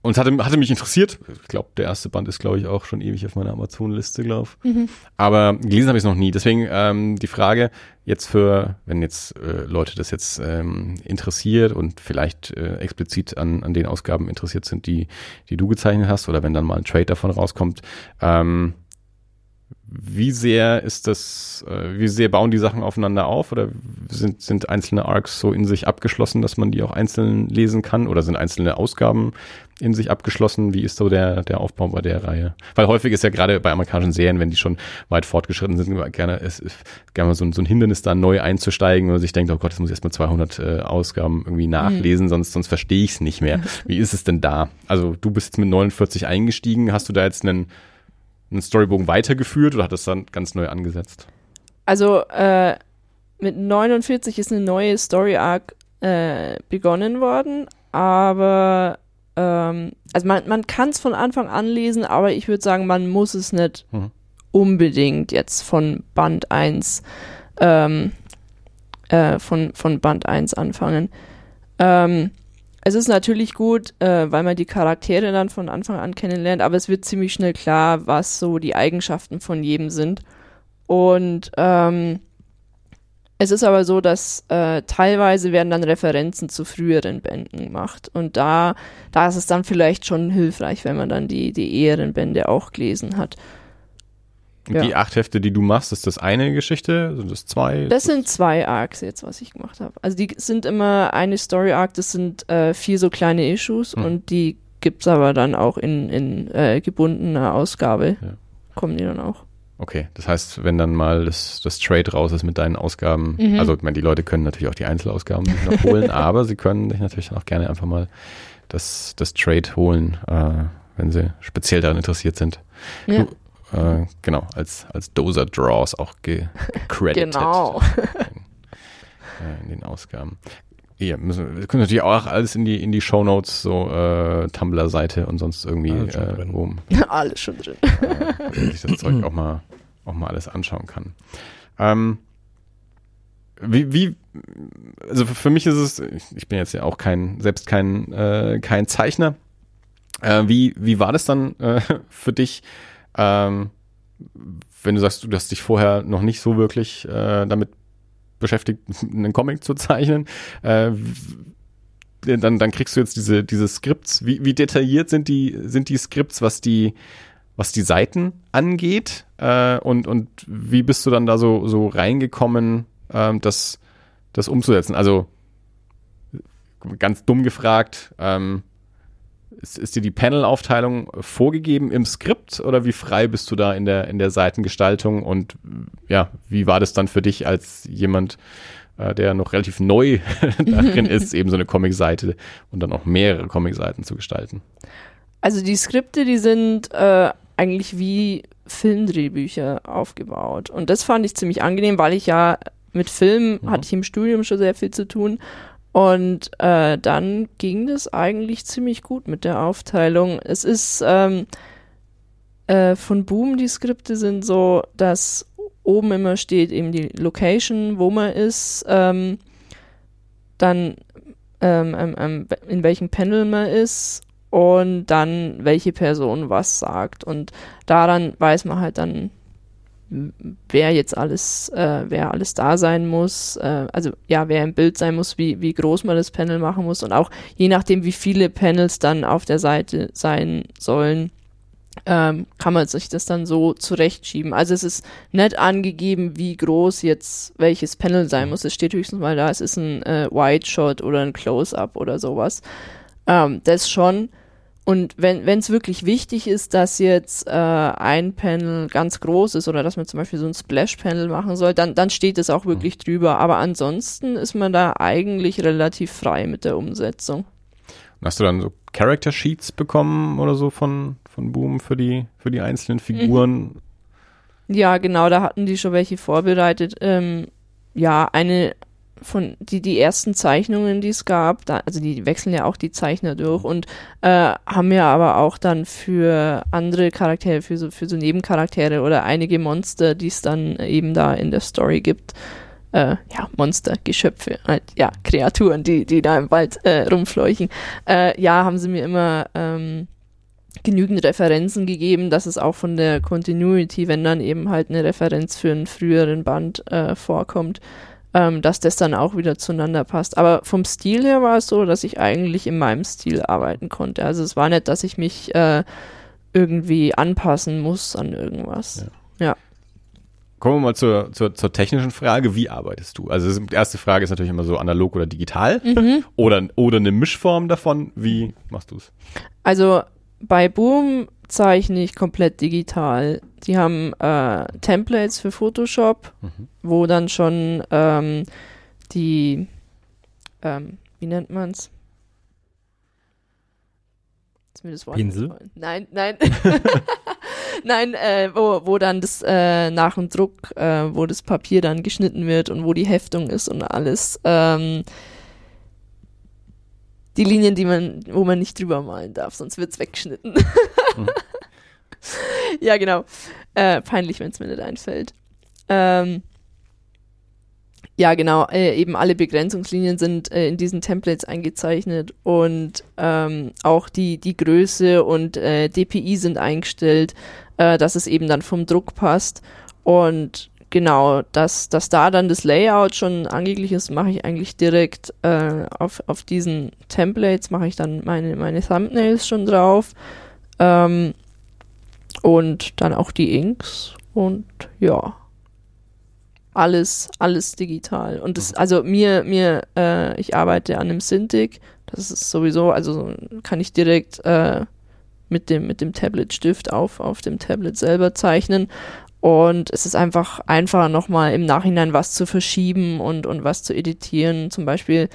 und es hatte, hatte mich interessiert. Ich glaube, der erste Band ist, glaube ich, auch schon ewig auf meiner Amazon-Liste, glaube ich. Mhm. Aber gelesen habe ich es noch nie. Deswegen ähm, die Frage jetzt für, wenn jetzt äh, Leute das jetzt ähm, interessiert und vielleicht äh, explizit an, an den Ausgaben interessiert sind, die, die du gezeichnet hast, oder wenn dann mal ein Trade davon rauskommt, ähm, wie sehr ist das, äh, wie sehr bauen die Sachen aufeinander auf oder sind, sind einzelne Arcs so in sich abgeschlossen, dass man die auch einzeln lesen kann oder sind einzelne Ausgaben in sich abgeschlossen? Wie ist so der, der Aufbau bei der Reihe? Weil häufig ist ja gerade bei amerikanischen Serien, wenn die schon weit fortgeschritten sind, gerne, es ist gerne mal so, so ein Hindernis da neu einzusteigen oder sich denkt, oh Gott, jetzt muss ich erstmal 200 äh, Ausgaben irgendwie nachlesen, mhm. sonst, sonst verstehe ich es nicht mehr. [LAUGHS] Wie ist es denn da? Also du bist jetzt mit 49 eingestiegen, hast du da jetzt einen einen Storybogen weitergeführt oder hat es dann ganz neu angesetzt? Also äh, mit 49 ist eine neue Story Arc äh, begonnen worden, aber ähm, also man, man kann es von Anfang an lesen, aber ich würde sagen, man muss es nicht mhm. unbedingt jetzt von Band 1 ähm, äh, von, von Band 1 anfangen. Ähm, es ist natürlich gut, äh, weil man die Charaktere dann von Anfang an kennenlernt, aber es wird ziemlich schnell klar, was so die Eigenschaften von jedem sind. Und ähm, es ist aber so, dass äh, teilweise werden dann Referenzen zu früheren Bänden gemacht. Und da, da ist es dann vielleicht schon hilfreich, wenn man dann die, die eheren Bände auch gelesen hat. Ja. Die acht Hefte, die du machst, ist das eine Geschichte? Sind das zwei? Das sind zwei Arcs jetzt, was ich gemacht habe. Also die sind immer eine Story Arc, das sind äh, vier so kleine Issues hm. und die gibt es aber dann auch in, in äh, gebundener Ausgabe. Ja. Kommen die dann auch. Okay, das heißt, wenn dann mal das, das Trade raus ist mit deinen Ausgaben, mhm. also ich meine, die Leute können natürlich auch die Einzelausgaben noch holen, [LAUGHS] aber sie können sich natürlich auch gerne einfach mal das, das Trade holen, äh, wenn sie speziell daran interessiert sind. Ja. Du, äh, genau, als, als Dozer Draws auch gecredited. genau. in, in den Ausgaben. Ja, müssen, wir können natürlich auch alles in die, in die Shownotes, so äh, Tumblr-Seite und sonst irgendwie alles schon, äh, drin. [LAUGHS] alles schon drin. Äh, sich das Zeug auch mal, auch mal alles anschauen kann. Ähm, wie, wie, also für mich ist es, ich bin jetzt ja auch kein, selbst kein, äh, kein Zeichner. Äh, wie, wie war das dann äh, [LAUGHS] für dich, ähm, wenn du sagst, du hast dich vorher noch nicht so wirklich äh, damit beschäftigt, [LAUGHS] einen Comic zu zeichnen, äh, dann, dann kriegst du jetzt diese, diese Skripts. Wie, wie detailliert sind die, sind die Skripts, was die, was die Seiten angeht? Äh, und, und wie bist du dann da so, so reingekommen, äh, das, das umzusetzen? Also ganz dumm gefragt, ähm, ist, ist dir die Panel-Aufteilung vorgegeben im Skript oder wie frei bist du da in der, in der Seitengestaltung und ja, wie war das dann für dich als jemand, äh, der noch relativ neu [LAUGHS] darin [LAUGHS] ist, eben so eine Comic-Seite und dann auch mehrere Comic-Seiten zu gestalten? Also die Skripte, die sind äh, eigentlich wie Filmdrehbücher aufgebaut und das fand ich ziemlich angenehm, weil ich ja mit Film mhm. hatte ich im Studium schon sehr viel zu tun und äh, dann ging das eigentlich ziemlich gut mit der Aufteilung. Es ist ähm, äh, von Boom, die Skripte sind so, dass oben immer steht eben die Location, wo man ist, ähm, dann ähm, in welchem Panel man ist und dann welche Person was sagt. Und daran weiß man halt dann wer jetzt alles, äh, wer alles da sein muss, äh, also ja, wer im Bild sein muss, wie, wie groß man das Panel machen muss und auch je nachdem, wie viele Panels dann auf der Seite sein sollen, ähm, kann man sich das dann so zurechtschieben. Also es ist nicht angegeben, wie groß jetzt welches Panel sein muss. Es steht höchstens mal da, es ist ein äh, Wide Shot oder ein Close-Up oder sowas. Ähm, das schon. Und wenn es wirklich wichtig ist, dass jetzt äh, ein Panel ganz groß ist oder dass man zum Beispiel so ein Splash-Panel machen soll, dann, dann steht es auch wirklich mhm. drüber. Aber ansonsten ist man da eigentlich relativ frei mit der Umsetzung. Und hast du dann so Character Sheets bekommen oder so von, von Boom für die, für die einzelnen Figuren? Mhm. [LAUGHS] Ja, genau, da hatten die schon welche vorbereitet. Ähm, ja, eine, von die, die ersten Zeichnungen, die es gab, da, also die wechseln ja auch die Zeichner durch und äh, haben ja aber auch dann für andere Charaktere, für so, für so Nebencharaktere oder einige Monster, die es dann eben da in der Story gibt, äh, ja, Monster, Geschöpfe, halt, ja, Kreaturen, die, die da im Wald äh, rumfleuchen, äh, ja, haben sie mir immer ähm, genügend Referenzen gegeben, dass es auch von der Continuity, wenn dann eben halt eine Referenz für einen früheren Band äh, vorkommt, ähm, dass das dann auch wieder zueinander passt. Aber vom Stil her war es so, dass ich eigentlich in meinem Stil arbeiten konnte. Also es war nicht, dass ich mich äh, irgendwie anpassen muss an irgendwas. Ja. Kommen wir mal zur, zur, zur technischen Frage. Wie arbeitest du? Also die erste Frage ist natürlich immer so analog oder digital Mhm. oder, oder eine Mischform davon. Wie machst du es? Also bei Boom zeichne ich komplett digital. Die haben äh, Templates für Photoshop, Mhm. wo dann schon ähm, die, ähm, wie nennt man's? Ist mir das Wort Pinsel? Nein, nein. [LAUGHS] nein, äh, wo, wo dann das äh, nach dem Druck, äh, wo das Papier dann geschnitten wird und wo die Heftung ist und alles. Ähm, die Linien, die man, wo man nicht drüber malen darf, sonst wird's weggeschnitten. [LAUGHS] [LAUGHS] ja, genau. Äh, peinlich, wenn es mir nicht einfällt. Ähm, ja, genau. Äh, eben alle Begrenzungslinien sind äh, in diesen Templates eingezeichnet und ähm, auch die, die Größe und äh, DPI sind eingestellt, äh, dass es eben dann vom Druck passt. Und genau, dass, dass da dann das Layout schon angeglichen ist, mache ich eigentlich direkt äh, auf, auf diesen Templates, mache ich dann meine, meine Thumbnails schon drauf. Ähm, und dann auch die Inks und ja. Alles, alles digital. Und das, also mir, mir, äh, ich arbeite an einem Cintiq. Das ist sowieso, also kann ich direkt äh, mit dem, mit dem Tablet-Stift auf, auf dem Tablet selber zeichnen. Und es ist einfach einfacher, nochmal im Nachhinein was zu verschieben und, und was zu editieren. Zum Beispiel,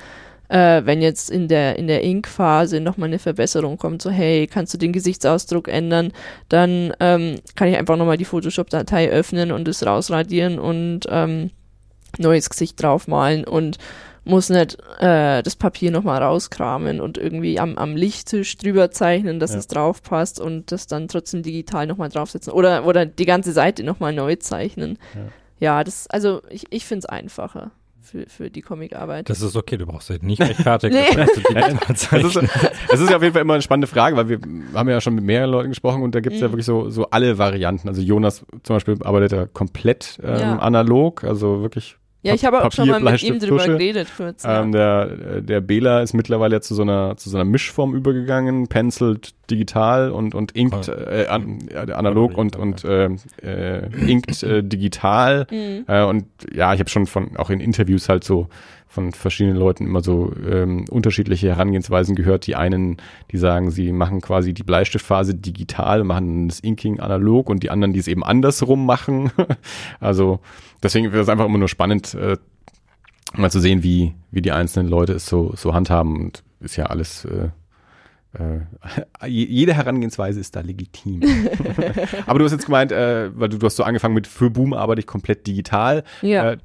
äh, wenn jetzt in der, in der Ink-Phase nochmal eine Verbesserung kommt, so hey, kannst du den Gesichtsausdruck ändern, dann ähm, kann ich einfach nochmal die Photoshop-Datei öffnen und es rausradieren und ähm, neues Gesicht draufmalen und muss nicht äh, das Papier nochmal rauskramen und irgendwie am, am Lichttisch drüber zeichnen, dass Ja. es drauf passt und das dann trotzdem digital nochmal draufsetzen oder, oder die ganze Seite nochmal neu zeichnen. Ja. Ja, das, also ich, ich finde es einfacher für, für die Comicarbeit. Das ist okay, du brauchst dich nicht [LAUGHS] rechtfertigen. Nee. digital [LAUGHS] Es ist, es ist ja auf jeden Fall immer eine spannende Frage, weil wir haben ja schon mit mehreren Leuten gesprochen und da gibt es ja Mhm. wirklich so, so alle Varianten. Also Jonas zum Beispiel arbeitet ja komplett ähm, Ja. analog, also wirklich ja, ich habe auch schon mal mit ihm drüber geredet kurz. ja. Ähm, der, der Bela ist mittlerweile zu so einer, zu so einer Mischform übergegangen, penciled digital und, und inkt, äh, an, analog und, und äh, äh, inkt äh, digital. Mhm. Äh, und ja, ich habe schon von, auch in Interviews halt so von verschiedenen Leuten immer so ähm, unterschiedliche Herangehensweisen gehört. Die einen, die sagen, sie machen quasi die Bleistiftphase digital, machen das Inking analog und die anderen, die es eben andersrum machen. [LAUGHS] also deswegen wäre es einfach immer nur spannend, äh, mal zu sehen, wie, wie die einzelnen Leute es so, so handhaben. Und ist ja alles, äh, äh, [LAUGHS] je- jede Herangehensweise ist da legitim. [LAUGHS] Aber du hast jetzt gemeint, äh, weil du, du hast so angefangen mit für Boom arbeite ich komplett digital. Ja. Äh,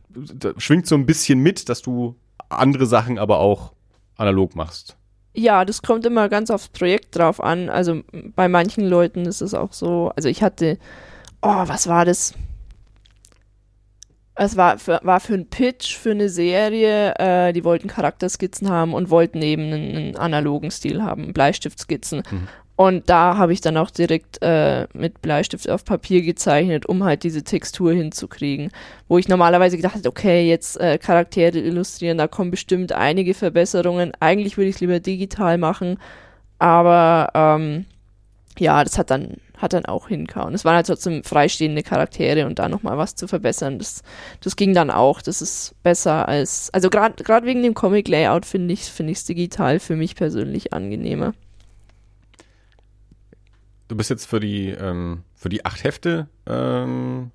schwingt so ein bisschen mit, dass du andere Sachen aber auch analog machst. Ja, das kommt immer ganz aufs Projekt drauf an. Also bei manchen Leuten ist es auch so. Also ich hatte, oh, was war das? Es war für, war für einen Pitch, für eine Serie, äh, die wollten Charakterskizzen haben und wollten eben einen, einen analogen Stil haben, Bleistiftskizzen. Mhm. Und da habe ich dann auch direkt äh, mit Bleistift auf Papier gezeichnet, um halt diese Textur hinzukriegen. Wo ich normalerweise gedacht hätte, okay, jetzt äh, Charaktere illustrieren, da kommen bestimmt einige Verbesserungen. Eigentlich würde ich es lieber digital machen, aber ähm, ja, das hat dann hat dann auch hinkauen. Es waren halt trotzdem freistehende Charaktere und da nochmal was zu verbessern, das, das ging dann auch. Das ist besser als, also gerade wegen dem Comic-Layout finde ich es digital für mich persönlich angenehmer. Du bist jetzt für die, ähm, für die acht Hefte ähm,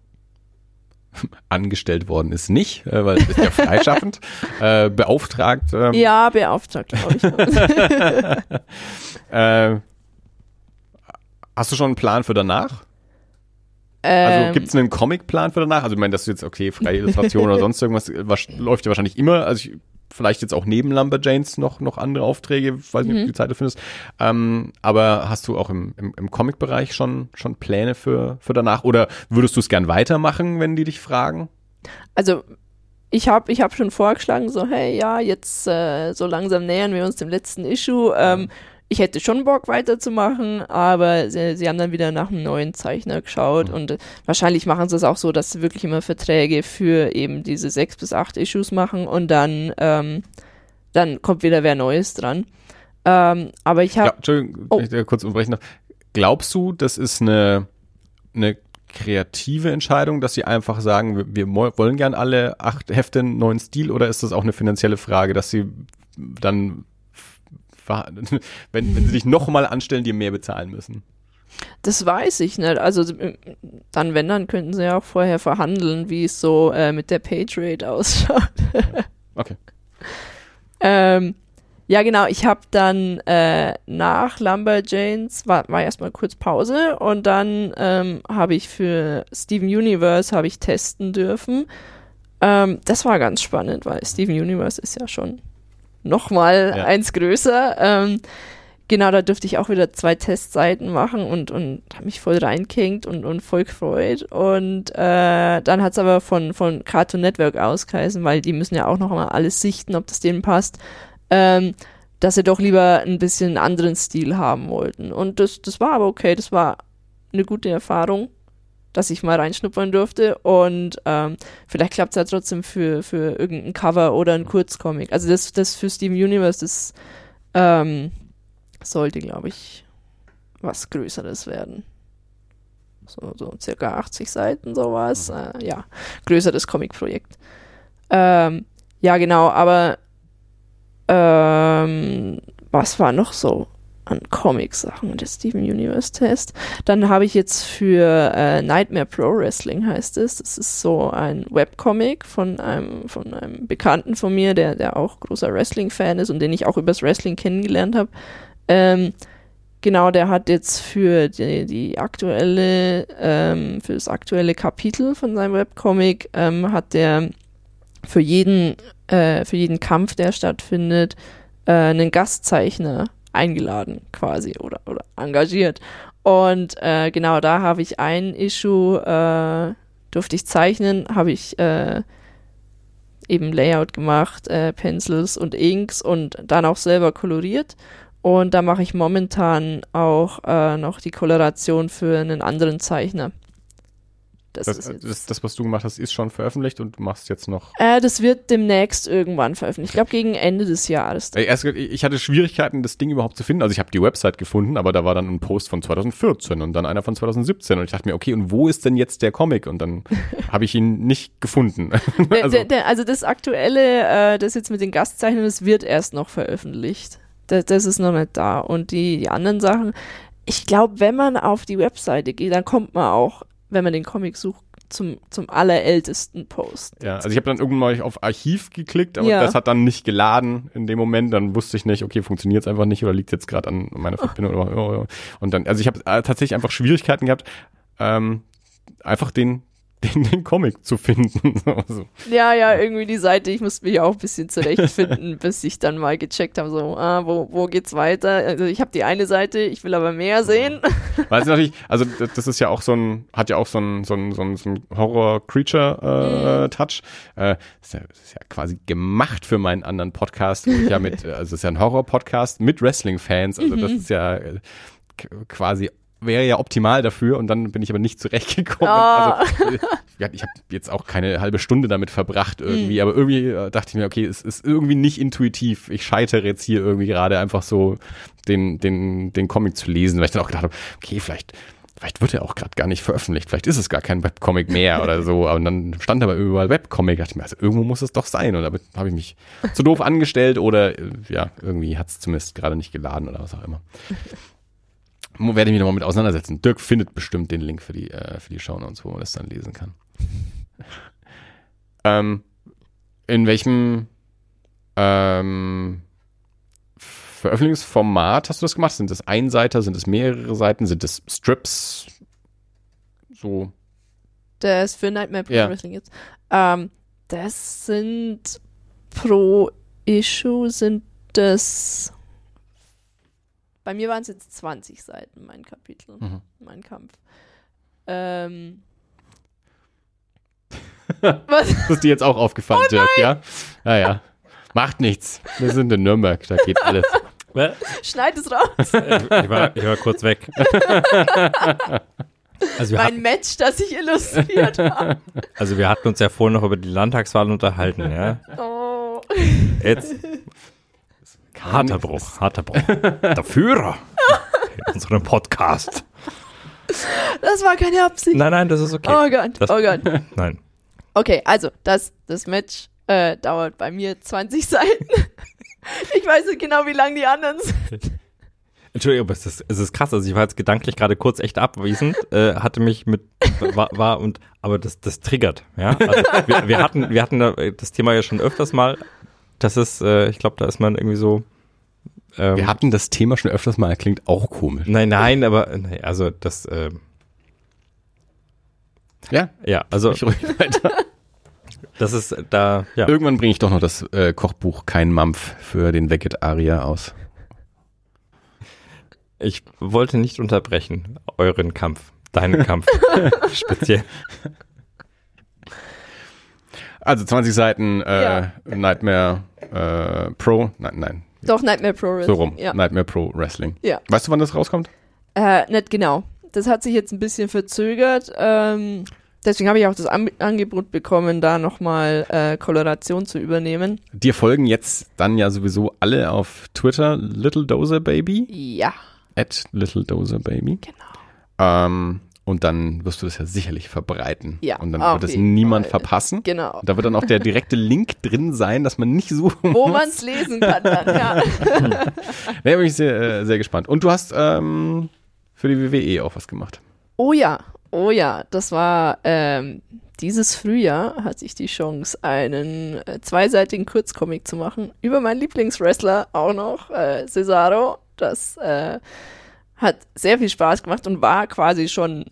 [LAUGHS] angestellt worden ist nicht, äh, weil du bist ja [LAUGHS] freischaffend, äh, beauftragt. Ähm, Ja, beauftragt, glaube ich. [LAUGHS] äh, hast du schon einen Plan für danach? Also Ähm, gibt es einen Comic-Plan für danach? Also ich meine, dass du jetzt, okay, freie Illustration oder [LAUGHS] sonst irgendwas, was, läuft ja wahrscheinlich immer. Also ich, vielleicht jetzt auch neben Lumberjanes noch, noch andere Aufträge, weiß nicht, ob du Mhm. die Zeit dafür findest. Ähm, aber hast du auch im, im, im Comic-Bereich schon, schon Pläne für, für danach? Oder würdest du es gern weitermachen, wenn die dich fragen? also ich habe ich hab schon vorgeschlagen, so hey, ja, jetzt äh, so langsam nähern wir uns dem letzten Issue. Ähm, ich hätte schon Bock weiterzumachen, aber sie, sie haben dann wieder nach einem neuen Zeichner geschaut Mhm. und äh, wahrscheinlich machen sie es auch so, dass sie wirklich immer Verträge für eben diese sechs bis acht Issues machen und dann, ähm, dann kommt wieder wer Neues dran. Ähm, aber ich habe Ja, Entschuldigung, Oh. ich da kurz unterbrechen darf. Glaubst du, das ist eine, eine kreative Entscheidung, dass sie einfach sagen, wir, wir wollen gern alle acht Hefte einen neuen Stil oder ist das auch eine finanzielle Frage, dass sie dann, [LAUGHS] wenn, wenn sie dich nochmal anstellen, dir mehr bezahlen müssen? Das weiß ich nicht. Also äh, dann, wenn, dann könnten sie ja auch vorher verhandeln, wie es so äh, mit der Page [LAUGHS] Rate ausschaut. Okay. ähm, ja, genau. Ich habe dann äh, nach Lumberjanes war, war erstmal kurz Pause und dann ähm, habe ich für Steven Universe habe ich testen dürfen. Ähm, das war ganz spannend, weil Steven Universe ist ja schon noch mal Ja. eins größer. Ähm, genau, da dürfte ich auch wieder zwei Testseiten machen und, und habe mich voll reingehängt und, und voll gefreut. Und äh, dann hat es aber von, von Cartoon Network aus geheißen, weil die müssen ja auch noch mal alles sichten, ob das denen passt, ähm, dass sie doch lieber ein bisschen einen anderen Stil haben wollten. Und das, das war aber okay, das war eine gute Erfahrung, dass ich mal reinschnuppern durfte. Und ähm, vielleicht klappt es ja trotzdem für, für irgendein Cover oder ein Kurzcomic. Also das, das für Steven Universe, das ähm, sollte, glaube ich, was Größeres werden. So, so circa 80 Seiten, sowas. Äh, ja, größeres Comic-Projekt. Ähm, ja, genau, aber ähm, was war noch so an Comic-Sachen der Steven Universe-Test? Dann habe ich jetzt für äh, Nightmare Pro Wrestling heißt es. Das ist so ein Webcomic von einem, von einem Bekannten von mir, der, der auch großer Wrestling-Fan ist und den ich auch übers Wrestling kennengelernt habe. Ähm, genau, der hat jetzt für die, die aktuelle, ähm, für das aktuelle Kapitel von seinem Webcomic ähm, hat der für jeden, äh, für jeden Kampf, der stattfindet, äh, einen Gastzeichner eingeladen quasi oder, oder engagiert. Und äh, genau da habe ich ein Issue, äh, durfte ich zeichnen, habe ich äh, eben Layout gemacht, äh, Pencils und Inks und dann auch selber koloriert. Und da mache ich momentan auch äh, noch die Koloration für einen anderen Zeichner. Das, Das, das, das, was du gemacht hast, ist schon veröffentlicht und du machst jetzt noch. äh, das wird demnächst irgendwann veröffentlicht. Ich glaube gegen Ende des Jahres. Erst, ich hatte Schwierigkeiten, das Ding überhaupt zu finden. Also ich habe die Website gefunden, aber da war dann ein Post von 2014 und dann einer von 2017 und ich dachte mir, okay, und wo ist denn jetzt der Comic? Und dann [LAUGHS] habe ich ihn nicht gefunden. [LAUGHS] Also, der, der, also das aktuelle, äh, das jetzt mit den Gastzeichnern, das wird erst noch veröffentlicht. Das, das ist noch nicht da. Und die, die anderen Sachen, ich glaube, wenn man auf die Webseite geht, dann kommt man auch, wenn man den Comic sucht, zum, zum allerältesten Post. ja, also ich habe dann irgendwann mal auf Archiv geklickt, aber Ja. das hat dann nicht geladen in dem Moment. Dann wusste ich nicht, okay, funktioniert es einfach nicht oder liegt jetzt gerade an meiner Verbindung. Oder, oh, oh. Und dann, also ich habe äh, tatsächlich einfach Schwierigkeiten gehabt, ähm, einfach den, den, den Comic zu finden. [LAUGHS] so. Ja, ja, irgendwie die Seite, ich musste mich auch ein bisschen zurechtfinden, [LAUGHS] bis ich dann mal gecheckt habe, so, ah, wo, wo geht's weiter? Also ich habe die eine Seite, ich will aber mehr sehen. Weil es natürlich, also das ist ja auch so ein, hat ja auch so ein, so ein, so ein, so ein Horror-Creature-Touch. Äh, ist, ja, ist ja quasi gemacht für meinen anderen Podcast. Ja, mit, äh, [LAUGHS] also es ist ja ein Horror-Podcast mit Wrestling-Fans. Also das ist ja äh, quasi wäre ja optimal dafür und dann bin ich aber nicht zurechtgekommen. Ah. Also, äh, ich habe jetzt auch keine halbe Stunde damit verbracht irgendwie, aber irgendwie äh, dachte ich mir, okay, es ist irgendwie nicht intuitiv. Ich scheitere jetzt hier irgendwie gerade einfach so den, den, den Comic zu lesen, weil ich dann auch gedacht habe, okay, vielleicht, vielleicht wird er auch gerade gar nicht veröffentlicht, vielleicht ist es gar kein Webcomic mehr oder so. Und dann stand aber überall Webcomic, dachte ich mir, also irgendwo muss es doch sein. Und damit habe ich mich zu doof angestellt oder äh, ja, irgendwie hat es zumindest gerade nicht geladen oder was auch immer. Werde ich mich nochmal mit auseinandersetzen. Dirk findet bestimmt den Link für die, äh, für die Shownotes, wo man das dann lesen kann. [LAUGHS] ähm, in welchem ähm, Veröffentlichungsformat hast du das gemacht? Sind das Einseiter? Sind es mehrere Seiten? Sind es Strips? So. Ist für Nightmare Pro Ja. Wrestling jetzt. Ähm, das sind pro Issue sind das. Bei mir waren es jetzt 20 Seiten, mein Kapitel, Mhm. mein Kampf. Ähm. Was? Das ist dir jetzt auch aufgefallen, Dirk, ja? Ja, ja. Macht nichts. Wir sind in Nürnberg, da geht alles. Schneid es raus. Ich war, ich war kurz weg. Also wir, mein Match, das ich illustriert habe. also wir hatten uns ja vorhin noch über die Landtagswahl unterhalten, ja. Oh. Jetzt. Harter Bruch, harter Bruch. Der Führer in unserem Podcast. Das war keine Absicht. Nein, nein, das ist okay. Oh Gott, Das- oh Gott. Nein. Okay, also das, das Match äh, dauert bei mir 20 [LAUGHS] Seiten. Ich weiß nicht genau, wie lang die anderen sind. Entschuldigung, aber es ist, es ist krass. Also ich war jetzt gedanklich gerade kurz echt abwesend, äh, hatte mich mit war, war und aber das, das triggert, ja. Also wir, wir hatten wir hatten da das Thema ja schon öfters mal. Das ist, äh, ich glaube, da ist man irgendwie so. Ähm, Wir hatten das Thema schon öfters mal, klingt auch komisch. nein, nein, aber nee, also das, äh, Ja, ja, also ich ruhig weiter. [LAUGHS] das ist da, ja. Irgendwann bringe ich doch noch das äh, Kochbuch Kein Mampf für den Veget-Aria aus. Ich wollte nicht unterbrechen euren Kampf, deinen Kampf [LAUGHS] speziell. Also 20 Seiten äh, Ja. Nightmare äh, Pro, nein, nein, Doch, Nightmare Pro Wrestling. so rum, Ja. Nightmare Pro Wrestling. Ja. Weißt du, wann das rauskommt? Äh, nicht genau. Das hat sich jetzt ein bisschen verzögert. Ähm, deswegen habe ich auch das An Angebot bekommen, da nochmal äh, Koloration zu übernehmen. Dir folgen jetzt dann ja sowieso alle auf Twitter Little Dozer Baby, Ja, at Little Dozer Baby. genau. Ähm, und dann wirst du das ja sicherlich verbreiten. Ja, Und dann wird es niemand Fall. verpassen. Genau. Da wird dann auch der direkte Link drin sein, dass man nicht suchen Wo muss. man es lesen kann dann, ja. [LAUGHS] Da bin ich sehr, äh, sehr gespannt. Und du hast ähm, für die WWE auch was gemacht. Oh ja, oh ja, das war ähm, dieses Frühjahr hatte ich die Chance, einen äh, zweiseitigen Kurzcomic zu machen über meinen Lieblingswrestler auch noch, äh, Cesaro. Das äh, hat sehr viel Spaß gemacht und war quasi schon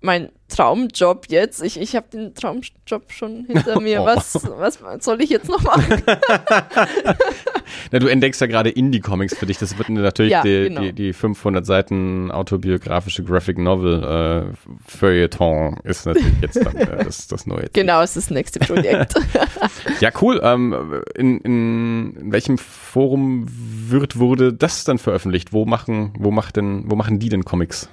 mein Traumjob jetzt. Ich, ich habe den Traumjob schon hinter [LAUGHS] mir. Oh. Was, was soll ich jetzt noch machen? [LAUGHS] Na, du entdeckst ja gerade Indie-Comics für dich. Das wird natürlich Ja, die, genau. die, die 500 Seiten autobiografische Graphic Novel äh, Feuilleton ist natürlich jetzt dann äh, das, das neue. Genau, es ist das nächste Projekt. [LAUGHS] Ja, cool. Ähm, in, in, welchem Forum wird, wurde das dann veröffentlicht? Wo machen, wo macht denn, wo machen die denn Comics?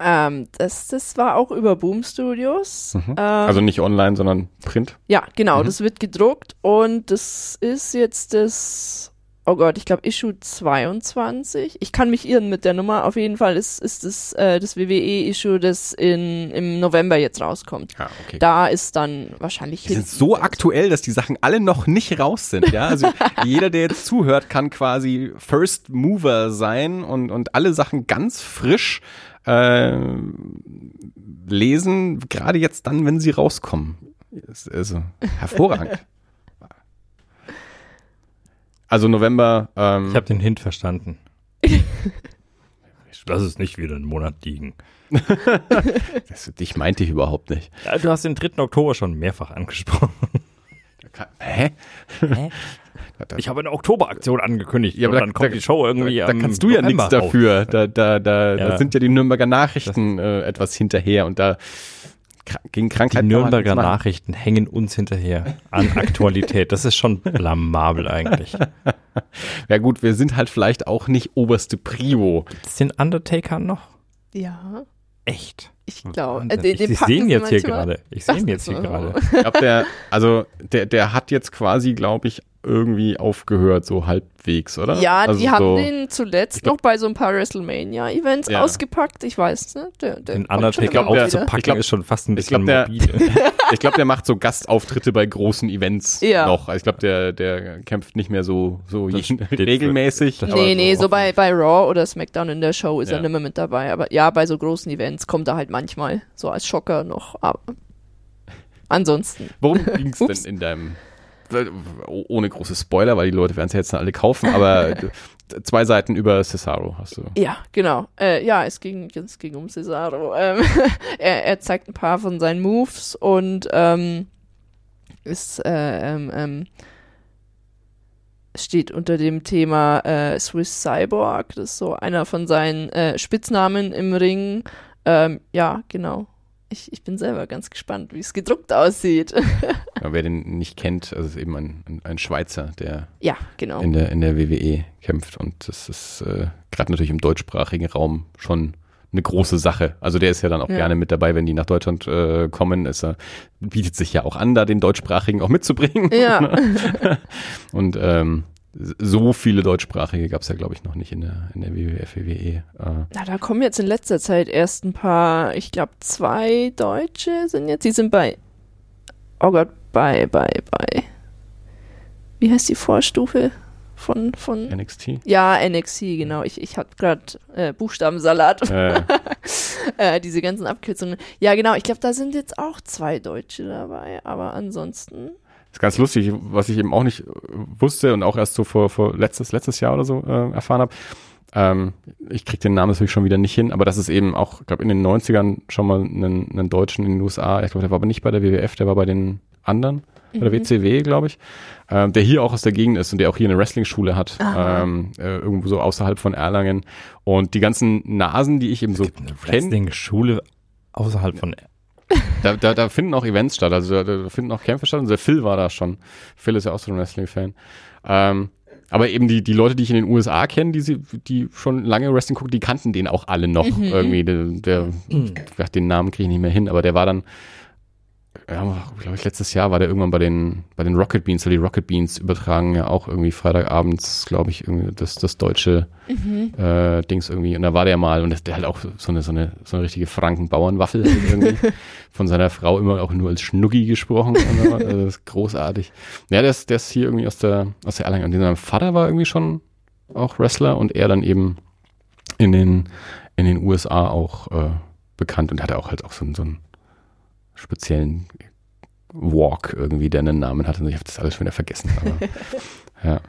Ähm, das, das war auch über Boom Studios. Mhm. Ähm, Also nicht online, sondern Print. Ja, genau, Mhm. das wird gedruckt und das ist jetzt das, oh Gott, ich glaube Issue 22. Ich kann mich irren mit der Nummer. Auf jeden Fall ist, ist das äh, das WWE-Issue, das in, im November jetzt rauskommt. Ja, okay. Da ist dann wahrscheinlich Die sind so aktuell, dass die Sachen alle noch nicht raus sind, ja. Also [LAUGHS] jeder, der jetzt zuhört, kann quasi First Mover sein und, und alle Sachen ganz frisch äh, lesen, gerade jetzt dann, wenn sie rauskommen. Ist Also hervorragend. Also November, ähm, Ich habe den Hint verstanden. Lass es nicht wieder einen Monat liegen. [LAUGHS] das, dich meinte ich überhaupt nicht. Ja, du hast den 3. Oktober schon mehrfach angesprochen. Hä? Ich habe eine Oktoberaktion angekündigt. Ja, aber und da- dann kommt da- die Show irgendwie Da, da kannst du ja nichts dafür. Da, da, da, da Ja. sind ja die Nürnberger Nachrichten äh, etwas hinterher und da gegen Die Krankheit man Nürnberger. Nachrichten hängen uns hinterher an [LAUGHS] Aktualität. Das ist schon blamabel eigentlich. Ja gut, wir sind halt vielleicht auch nicht oberste Prio. Gibt's den Undertaker noch? Ja, Echt? ich glaube. Äh, den, ich den ich sehe ihn jetzt hier gerade. Ich sehe ihn jetzt hier gerade. Ich glaube, der, also der, der hat jetzt quasi, glaube ich, irgendwie aufgehört, so halbwegs, oder? Ja, also die haben so, den zuletzt noch bei so ein paar WrestleMania-Events Ja. ausgepackt. Ich weiß, ne? Der, der Den Undertaker aufzupacken Ich glaub- ist schon fast ein ich bisschen glaub, der- morbide. [LAUGHS] [LAUGHS] Ich glaube, der macht so Gastauftritte bei großen Events Ja. noch. Also ich glaube, der, der kämpft nicht mehr so, so regelmäßig. Nee, nee, so oft- bei, bei Raw oder SmackDown in der Show ist Ja. er nicht mehr mit dabei. Aber ja, bei so großen Events kommt er halt manchmal so als Schocker noch. Aber ansonsten. Worum [LAUGHS] ging es denn in deinem, ohne große Spoiler, weil die Leute werden es ja jetzt alle kaufen, aber [LAUGHS] zwei Seiten über Cesaro hast du. Ja, genau. Äh, ja, es ging, es ging um Cesaro. Ähm, [LAUGHS] er, er zeigt ein paar von seinen Moves und ähm, ist äh, ähm, ähm, steht unter dem Thema äh, Swiss Cyborg. Das ist so einer von seinen äh, Spitznamen im Ring. Ähm, ja, genau. Ich, ich bin selber ganz gespannt, wie es gedruckt aussieht. [LAUGHS] Ja, wer den nicht kennt, also es ist eben ein, ein, Schweizer, der ja, genau. in der, in der WWE kämpft und das ist äh, gerade natürlich im deutschsprachigen Raum schon eine große Sache. Also der ist ja dann auch Ja. gerne mit dabei, wenn die nach Deutschland äh, kommen. Ist er, bietet sich ja auch an, da den deutschsprachigen auch mitzubringen. Ja. [LAUGHS] Und ähm, so viele deutschsprachige gab es ja, glaube ich, noch nicht in der, in der WWF, WWE. Äh. Na, da kommen jetzt in letzter Zeit erst ein paar, ich glaube, zwei Deutsche sind jetzt, die sind bei, oh Gott, bei, bei, bei, wie heißt die Vorstufe von, von NXT? Ja, NXT, genau. Ich, ich hatte gerade äh, Buchstabensalat. Äh, [LAUGHS] äh, diese ganzen Abkürzungen. Ja, genau. Ich glaube, da sind jetzt auch zwei Deutsche dabei. Aber ansonsten. Ist ganz lustig, was ich eben auch nicht äh, wusste und auch erst so vor, vor letztes, letztes Jahr oder so äh, erfahren habe. Ähm, ich krieg den Namen natürlich schon wieder nicht hin, aber das ist eben auch, ich glaube, in den 90ern schon mal einen, einen Deutschen in den USA, ich glaube, der war aber nicht bei der WWF, der war bei den anderen, bei der Mhm. WCW, glaube ich, ähm, der hier auch aus der Gegend ist und der auch hier eine Wrestling-Schule hat, ähm, äh, irgendwo so außerhalb von Erlangen. Und die ganzen Nasen, die ich eben so Eine kenne, Wrestling-Schule außerhalb von. Da, da, da finden auch Events statt, also da, da finden auch Kämpfe statt. Und der Phil war da schon. Phil ist ja auch so ein Wrestling-Fan. Ähm, aber eben die, die Leute, die ich in den USA kenne, die, sie- die schon lange Wrestling gucken, die kannten den auch alle noch irgendwie. Der, der ach, den Namen kriege ich nicht mehr hin, aber der war dann, ja, glaube ich, letztes Jahr war der irgendwann bei den, bei den Rocket Beans, weil die Rocket Beans übertragen ja auch irgendwie Freitagabends, glaube ich, irgendwie das, das deutsche äh, Dings irgendwie. Und da war der mal und das, der halt auch so eine, so eine, so eine richtige Franken-Bauernwaffel irgendwie. [LAUGHS] Von seiner Frau immer auch nur als Schnuggi gesprochen. Also das ist großartig. Ja, der ist, der ist hier irgendwie aus der, aus der Erlangen. Und sein Vater war irgendwie schon auch Wrestler und er dann eben in den, in den USA auch äh, bekannt und hatte auch halt auch so, so einen speziellen Walk irgendwie, der einen Namen hatte. Ich habe das alles schon wieder vergessen. Aber, [LAUGHS] ja.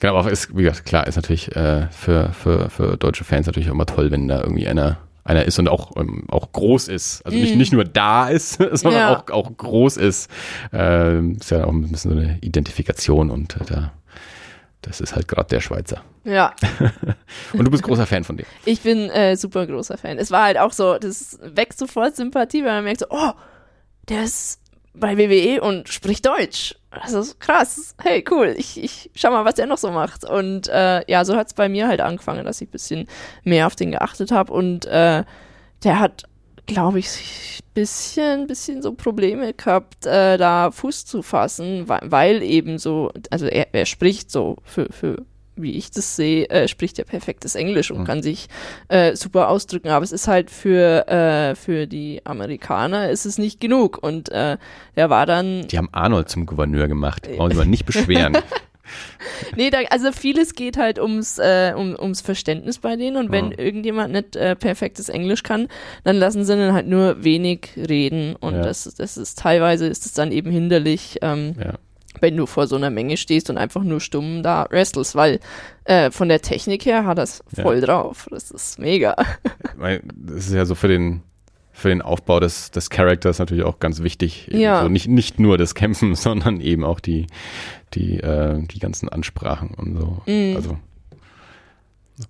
Genau, aber ist, wie gesagt, klar, ist natürlich äh, für, für, für deutsche Fans natürlich auch immer toll, wenn da irgendwie einer, einer ist und auch, ähm, auch groß ist. Also nicht, Mm. nicht nur da ist, [LAUGHS] sondern Ja. auch, auch groß ist. Ähm, ist ja auch ein bisschen so eine Identifikation und äh, da, das ist halt gerade der Schweizer. Ja, [LAUGHS] Und du bist großer Fan von dem. ich bin äh, super großer Fan. Es war halt auch so, das weckt sofort Sympathie, weil man merkt so, oh, der ist bei WWE und spricht Deutsch. Das ist krass. Hey, cool. Ich, ich schau mal, was der noch so macht. Und äh, ja, so hat es bei mir halt angefangen, dass ich ein bisschen mehr auf den geachtet habe. Und äh, der hat, glaube ich, bisschen, bisschen so Probleme gehabt, äh, da Fuß zu fassen, weil, weil eben so, also er, er spricht so für, für wie ich das sehe, äh, spricht er perfektes Englisch und Mhm. kann sich äh, super ausdrücken. Aber es ist halt für, äh, für die Amerikaner ist es nicht genug. Und äh, er war dann Die haben Arnold zum Gouverneur gemacht. Brauchen Sie mal nicht [LAUGHS] beschweren. [LAUGHS] Nee, da, also vieles geht halt ums, äh, um, ums Verständnis bei denen und wenn Ja. irgendjemand nicht äh, perfektes Englisch kann, dann lassen sie dann halt nur wenig reden und Ja. das, das ist teilweise ist es dann eben hinderlich, ähm, ja. wenn du vor so einer Menge stehst und einfach nur stumm da wrestlest, weil äh, von der Technik her hat das Ja. voll drauf. Das ist mega. Das ist ja so für den, für den Aufbau des, des Charakters natürlich auch ganz wichtig. Ja. So nicht, nicht nur das Kämpfen, [LAUGHS] sondern eben auch die, die, äh, die ganzen Ansprachen und so. Mhm. Also.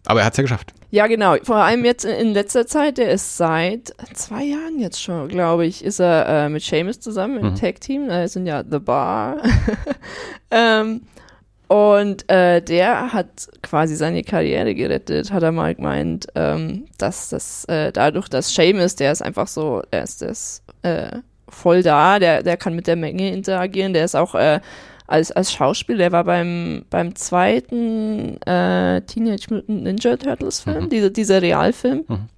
Aber er hat es ja geschafft. Ja, genau. Vor allem jetzt in letzter Zeit, der ist seit zwei Jahren jetzt schon, glaube ich, ist er äh, mit Seamus zusammen im Mhm. Tag-Team. Äh, sind ja The Bar. [LAUGHS] ähm, und äh, der hat quasi seine Karriere gerettet, hat er mal gemeint, ähm, dass das äh, dadurch, dass Seamus, der ist einfach so, der ist das äh, voll da, der, der kann mit der Menge interagieren, der ist auch äh, als, als Schauspieler, der war beim, beim zweiten äh, Teenage Mutant Ninja Turtles Film, Mhm. dieser, dieser Realfilm. Mhm.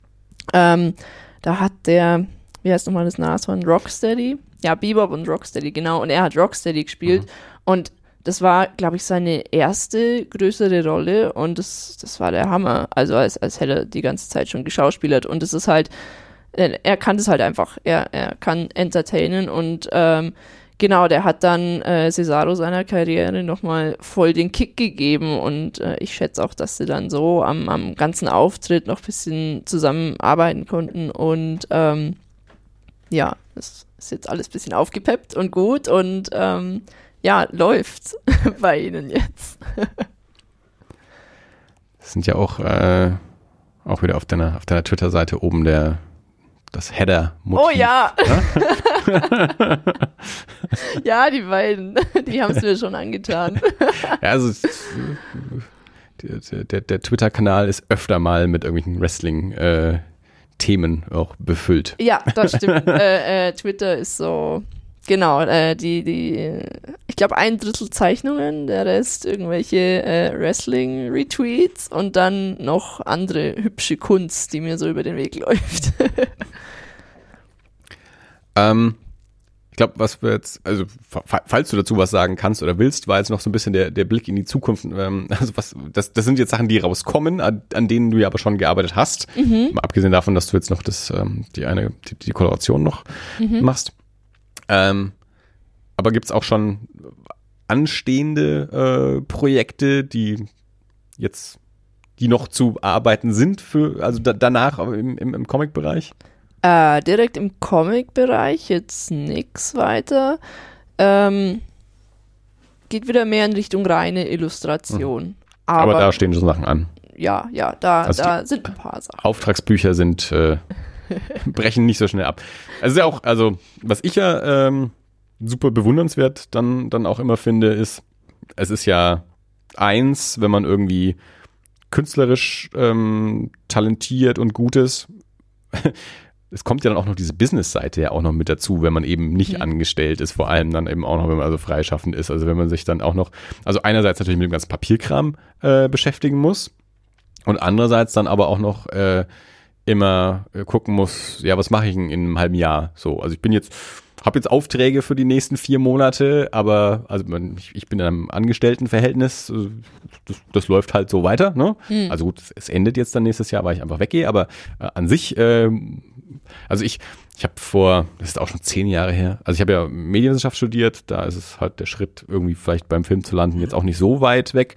Ähm, da hat der, wie heißt nochmal das Nashorn, Rocksteady? Ja, Bebop und Rocksteady, genau. Und er hat Rocksteady gespielt. Mhm. Und das war, glaube ich, seine erste größere Rolle und das, das war der Hammer. Also als, als hätte er die ganze Zeit schon geschauspielert. Und es ist halt, er, er kann das halt einfach. Er, er kann entertainen und ähm, genau, der hat dann äh, Cesaro seiner Karriere nochmal voll den Kick gegeben und äh, ich schätze auch, dass sie dann so am, am ganzen Auftritt noch ein bisschen zusammenarbeiten konnten und ähm, ja, es ist jetzt alles ein bisschen aufgepeppt und gut und ähm, ja, läuft [LAUGHS] bei ihnen jetzt. Das sind ja auch, äh, auch wieder auf deiner, auf deiner Twitter-Seite oben der, das Header-Motiv. Oh ja! [LAUGHS] [LAUGHS] ja, die beiden, die haben es mir schon angetan. Ja, also der, der, der Twitter-Kanal ist öfter mal mit irgendwelchen Wrestling-Themen auch befüllt. Ja, das stimmt. äh, äh, Twitter ist so, genau, äh, die, die, ich ich glaube, ein Drittel Zeichnungen, der Rest irgendwelche äh, Wrestling-Retweets und dann noch andere hübsche Kunst, die mir so über den Weg [LAUGHS] läuft. ähm, ich glaube, was wir jetzt, also falls du dazu was sagen kannst oder willst, war jetzt noch so ein bisschen der, der Blick in die Zukunft. Ähm, [LAUGHS] also was, das, das sind jetzt Sachen, die rauskommen, an, an denen du ja aber schon gearbeitet hast. Mhm. Mal abgesehen davon, dass du jetzt noch das, ähm, die eine, die, die Koloration noch mhm. machst. Ähm, aber gibt's auch schon anstehende äh, Projekte, die jetzt, die noch zu arbeiten sind für, also da, danach im, im, im Comic-Bereich? Äh, direkt im Comic-Bereich jetzt nichts weiter. Ähm, geht wieder mehr in Richtung reine Illustration. Mhm. Aber, Aber, da stehen schon Sachen an. Ja, ja, da, also da sind ein paar Sachen. Auftragsbücher sind äh, [LAUGHS] brechen nicht so schnell ab. Also ja auch, also was ich ja ähm, super bewundernswert dann, dann auch immer finde, ist, es ist ja eins, wenn man irgendwie künstlerisch ähm, talentiert und gut ist. [LAUGHS] es kommt ja dann auch noch diese Business-Seite ja auch noch mit dazu, wenn man eben nicht mhm. angestellt ist, vor allem dann eben auch noch, wenn man also freischaffend ist. Also wenn man sich dann auch noch, also einerseits natürlich mit dem ganzen Papierkram äh, beschäftigen muss und andererseits dann aber auch noch äh, immer äh, gucken muss, ja, was mache ich in, in einem halben Jahr? So, also ich bin jetzt habe jetzt Aufträge für die nächsten vier Monate, aber also ich, ich bin in einem Angestelltenverhältnis, äh, das, das läuft halt so weiter. Ne? Mhm. Also gut, es endet jetzt dann nächstes Jahr, weil ich einfach weggehe, aber äh, an sich, äh, also ich, ich habe vor, das ist auch schon zehn Jahre her, also ich habe ja Medienwissenschaft studiert, da ist es halt der Schritt irgendwie vielleicht beim Film zu landen jetzt auch nicht so weit weg.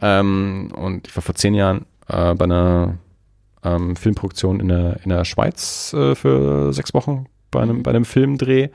Ähm, und ich war vor zehn Jahren äh, bei einer ähm, Filmproduktion in der, in der Schweiz äh, für sechs Wochen bei einem, bei einem Filmdreh.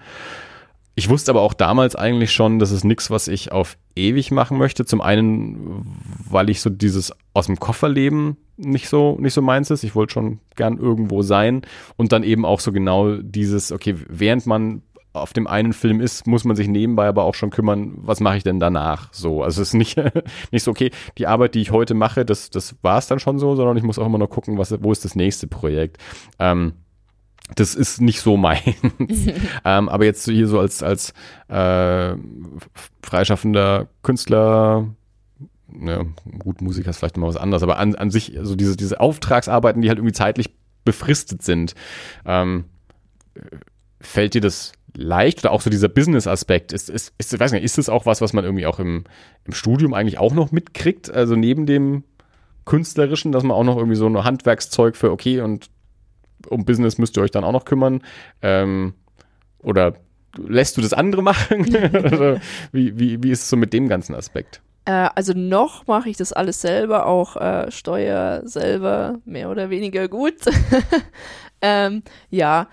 Ich wusste aber auch damals eigentlich schon, das ist nichts, was ich auf ewig machen möchte. Zum einen, weil ich so dieses aus dem Kofferleben nicht so, nicht so meins ist. Ich wollte schon gern irgendwo sein. Und dann eben auch so genau dieses, okay, während man auf dem einen Film ist, muss man sich nebenbei aber auch schon kümmern, was mache ich denn danach? So, also es ist nicht, [LAUGHS] nicht so, okay, die Arbeit, die ich heute mache, das, das war es dann schon so, sondern ich muss auch immer noch gucken, was, wo ist das nächste Projekt. Ähm, das ist nicht so meins. [LAUGHS] [LAUGHS] ähm, aber jetzt hier so als, als äh, freischaffender Künstler, ne, gut, Musiker ist vielleicht immer was anderes, aber an, an sich, so also diese, diese Auftragsarbeiten, die halt irgendwie zeitlich befristet sind, ähm, fällt dir das leicht oder auch so dieser Business-Aspekt, ist, ist, ist, weiß nicht, ist das auch was, was man irgendwie auch im, im Studium eigentlich auch noch mitkriegt? Also neben dem künstlerischen, dass man auch noch irgendwie so ein Handwerkszeug für, okay, und um Business müsst ihr euch dann auch noch kümmern. Ähm, oder lässt du das andere machen? [LAUGHS] also, wie, wie, wie ist es so mit dem ganzen Aspekt? Äh, also noch mache ich das alles selber, auch äh, Steuer selber, mehr oder weniger gut. [LAUGHS] ähm, ja,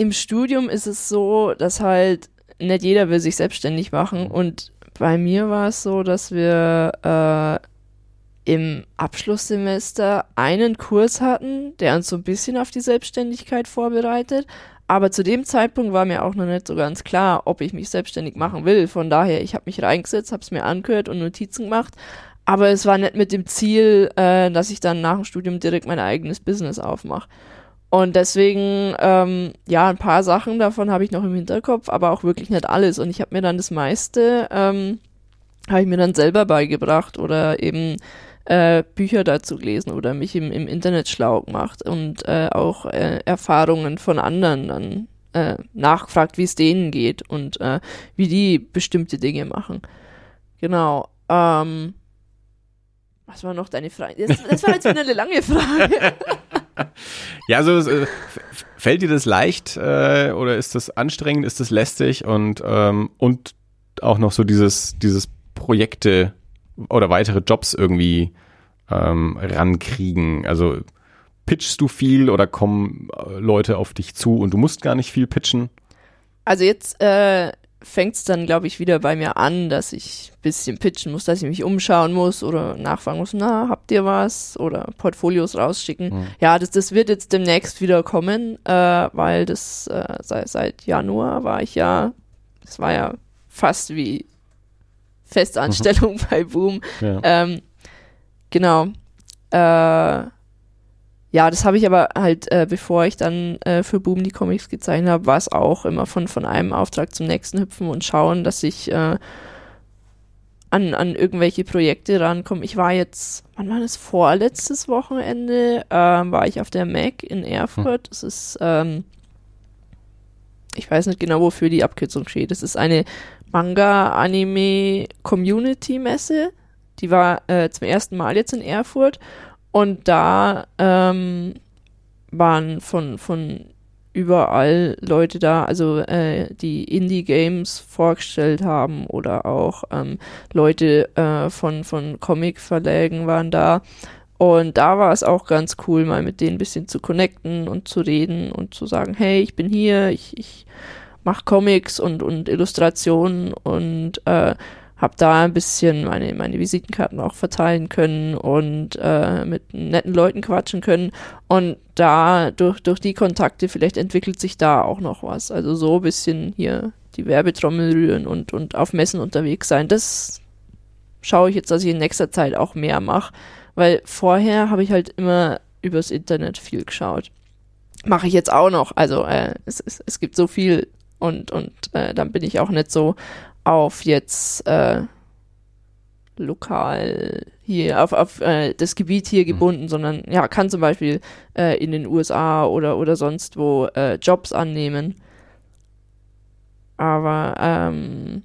im Studium ist es so, dass halt nicht jeder will sich selbstständig machen und bei mir war es so, dass wir äh, im Abschlusssemester einen Kurs hatten, der uns so ein bisschen auf die Selbstständigkeit vorbereitet. Aber zu dem Zeitpunkt war mir auch noch nicht so ganz klar, ob ich mich selbstständig machen will. Von daher, ich habe mich reingesetzt, habe es mir angehört und Notizen gemacht. Aber es war nicht mit dem Ziel, äh, dass ich dann nach dem Studium direkt mein eigenes Business aufmache. Und deswegen, ähm, ja, ein paar Sachen davon habe ich noch im Hinterkopf, aber auch wirklich nicht alles. Und ich habe mir dann das meiste, ähm, habe ich mir dann selber beigebracht oder eben äh, Bücher dazu gelesen oder mich im, im Internet schlau gemacht und äh, auch äh, Erfahrungen von anderen dann äh, nachgefragt, wie es denen geht und äh, wie die bestimmte Dinge machen. Genau. Ähm, was war noch deine Frage? Das, das war jetzt wieder eine lange Frage. [LAUGHS] ja, also äh, fällt dir das leicht äh, oder ist das anstrengend, ist das lästig und, ähm, und auch noch so dieses, dieses Projekte oder weitere Jobs irgendwie ähm, rankriegen? Also pitchst du viel oder kommen äh, Leute auf dich zu und du musst gar nicht viel pitchen? Also jetzt äh, fängt es dann, glaube ich, wieder bei mir an, dass ich ein bisschen pitchen muss, dass ich mich umschauen muss oder nachfragen muss, na, habt ihr was? Oder Portfolios rausschicken. Mhm. Ja, das, das wird jetzt demnächst wieder kommen, äh, weil das äh, seit, seit Januar war ich ja, das war ja fast wie Festanstellung mhm. [LAUGHS] bei Boom. Ja. Ähm, genau. Äh, ja, das habe ich aber halt, äh, bevor ich dann äh, für Boom die Comics gezeichnet habe, war es auch immer von, von einem Auftrag zum nächsten hüpfen und schauen, dass ich äh, an, an irgendwelche Projekte rankomme. Ich war jetzt, wann war das? Vorletztes Wochenende äh, war ich auf der Mac in Erfurt. Das ist, ähm, ich weiß nicht genau, wofür die Abkürzung steht. Das ist eine Manga-Anime-Community-Messe. Die war äh, zum ersten Mal jetzt in Erfurt und da ähm, waren von, von überall Leute da, also äh, die Indie-Games vorgestellt haben oder auch ähm, Leute äh, von, von Comic-Verlägen waren da. Und da war es auch ganz cool, mal mit denen ein bisschen zu connecten und zu reden und zu sagen, hey, ich bin hier, ich, ich mache Comics und, und Illustrationen und äh, habe da ein bisschen meine, meine Visitenkarten auch verteilen können und äh, mit netten Leuten quatschen können. Und da, durch, durch die Kontakte, vielleicht entwickelt sich da auch noch was. Also so ein bisschen hier die Werbetrommel rühren und, und auf Messen unterwegs sein. Das schaue ich jetzt, dass ich in nächster Zeit auch mehr mache. Weil vorher habe ich halt immer übers Internet viel geschaut. Mache ich jetzt auch noch. Also äh, es, es, es gibt so viel und, und äh, dann bin ich auch nicht so auf jetzt äh, lokal hier, auf, auf äh, das Gebiet hier mhm. gebunden, mhm. sondern ja, kann zum Beispiel äh, in den USA oder, oder sonst wo äh, Jobs annehmen. Aber ähm,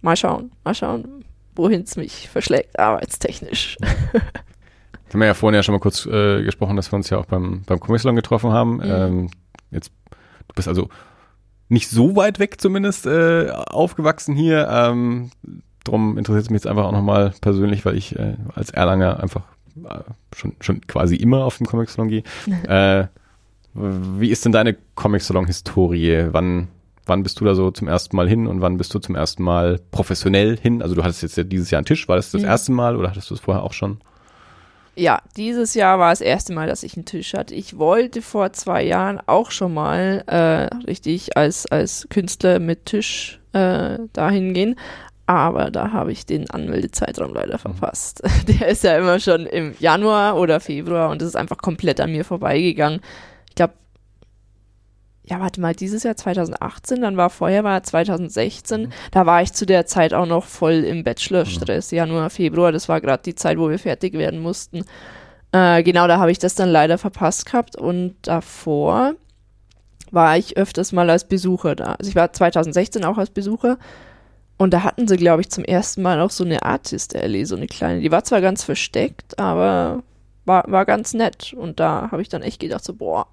mal schauen, mal schauen, wohin es mich verschlägt, arbeitstechnisch. [LAUGHS] haben wir ja vorhin ja schon mal kurz äh, gesprochen, dass wir uns ja auch beim, beim Comic-Salon getroffen haben. Mhm. Ähm, jetzt, du bist also nicht so weit weg zumindest äh, aufgewachsen hier. Ähm, drum interessiert es mich jetzt einfach auch nochmal persönlich, weil ich äh, als Erlanger einfach äh, schon, schon quasi immer auf dem Comic-Salon gehe. [LAUGHS] äh, wie ist denn deine Comic-Salon-Historie? Wann, wann bist du da so zum ersten Mal hin und wann bist du zum ersten Mal professionell hin? Also du hattest jetzt ja dieses Jahr einen Tisch, war das das mhm. erste Mal oder hattest du es vorher auch schon? Ja, dieses Jahr war das erste Mal, dass ich einen Tisch hatte. Ich wollte vor zwei Jahren auch schon mal äh, richtig als, als Künstler mit Tisch äh, dahin gehen. Aber da habe ich den Anmeldezeitraum leider mhm. verpasst. [LAUGHS] Der ist ja immer schon im Januar oder Februar und das ist einfach komplett an mir vorbeigegangen. Ja, warte mal, dieses Jahr 2018, dann war vorher war 2016, mhm. da war ich zu der Zeit auch noch voll im Bachelor-Stress, mhm. Januar, Februar, das war gerade die Zeit, wo wir fertig werden mussten. Äh, genau, da habe ich das dann leider verpasst gehabt und davor war ich öfters mal als Besucher da. Also ich war 2016 auch als Besucher und da hatten sie, glaube ich, zum ersten Mal auch so eine Artist-Alley, so eine kleine. Die war zwar ganz versteckt, aber war, war ganz nett und da habe ich dann echt gedacht so, boah,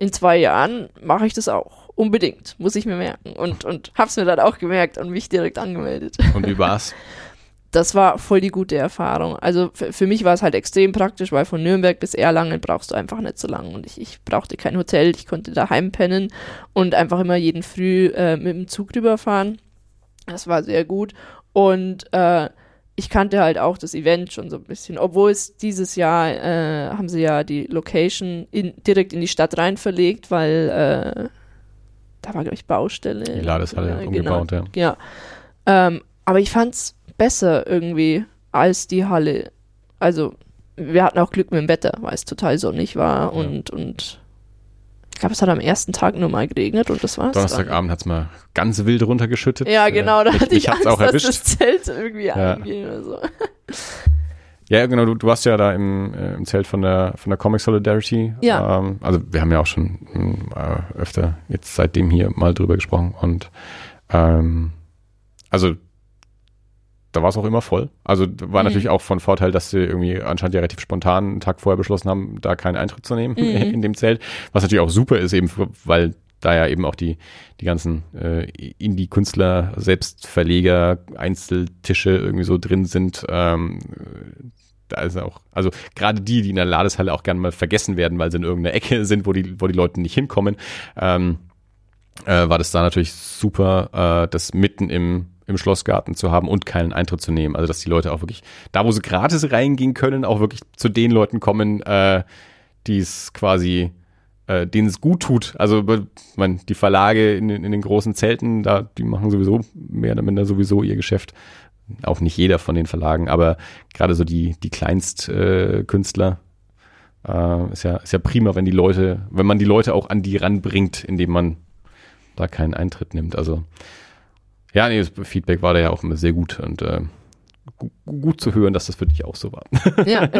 in zwei Jahren mache ich das auch. Unbedingt, muss ich mir merken. Und, und hab's mir dann auch gemerkt und mich direkt angemeldet. [LAUGHS] Und wie war's? Das war voll die gute Erfahrung. Also für mich war es halt extrem praktisch, weil von Nürnberg bis Erlangen brauchst du einfach nicht so lange. Und ich, ich brauchte kein Hotel, ich konnte daheim pennen und einfach immer jeden Früh äh, mit dem Zug rüberfahren. Das war sehr gut. Und äh, ich kannte halt auch das Event schon so ein bisschen, obwohl es dieses Jahr äh, haben sie ja die Location in, direkt in die Stadt rein verlegt, weil äh, da war, glaube ich, Baustelle. Die Ladeshalle ja, umgebaut, genau, ja. ja. Ähm, aber ich fand es besser irgendwie als die Halle. Also, wir hatten auch Glück mit dem Wetter, weil es total sonnig war ja. und, und ich glaube, es hat am ersten Tag nur mal geregnet und das war's. Donnerstagabend hat es mal ganz wild runtergeschüttet. Ja, genau, da äh, hatte ich Angst, auch erwischt. dass das Zelt irgendwie ja. anging oder so. Ja, genau, du, du warst ja da im, äh, im Zelt von der, von der Comic Solidarity. Ja. Ähm, also wir haben ja auch schon äh, öfter jetzt seitdem hier mal drüber gesprochen und ähm, also da war es auch immer voll. Also war mhm. natürlich auch von Vorteil, dass sie irgendwie anscheinend ja relativ spontan einen Tag vorher beschlossen haben, da keinen Eintritt zu nehmen mhm. [LAUGHS] in dem Zelt. Was natürlich auch super ist, eben weil da ja eben auch die, die ganzen äh, Indie-Künstler, Selbstverleger, Einzeltische irgendwie so drin sind. Ähm, da ist auch, also gerade die, die in der Ladeshalle auch gerne mal vergessen werden, weil sie in irgendeiner Ecke [LAUGHS] sind, wo die, wo die Leute nicht hinkommen, ähm, äh, war das da natürlich super, äh, das mitten im im Schlossgarten zu haben und keinen Eintritt zu nehmen. Also dass die Leute auch wirklich, da wo sie gratis reingehen können, auch wirklich zu den Leuten kommen, äh, die es quasi, äh, denen es gut tut. Also man, die Verlage in, in den großen Zelten, da, die machen sowieso mehr oder minder sowieso ihr Geschäft. Auch nicht jeder von den Verlagen, aber gerade so die, die Kleinstkünstler, Äh, ist ja, ist ja prima, wenn die Leute, wenn man die Leute auch an die ranbringt, indem man da keinen Eintritt nimmt. Also ja, nee, das Feedback war da ja auch immer sehr gut und äh, gut zu hören, dass das für dich auch so war. Ja. [LAUGHS]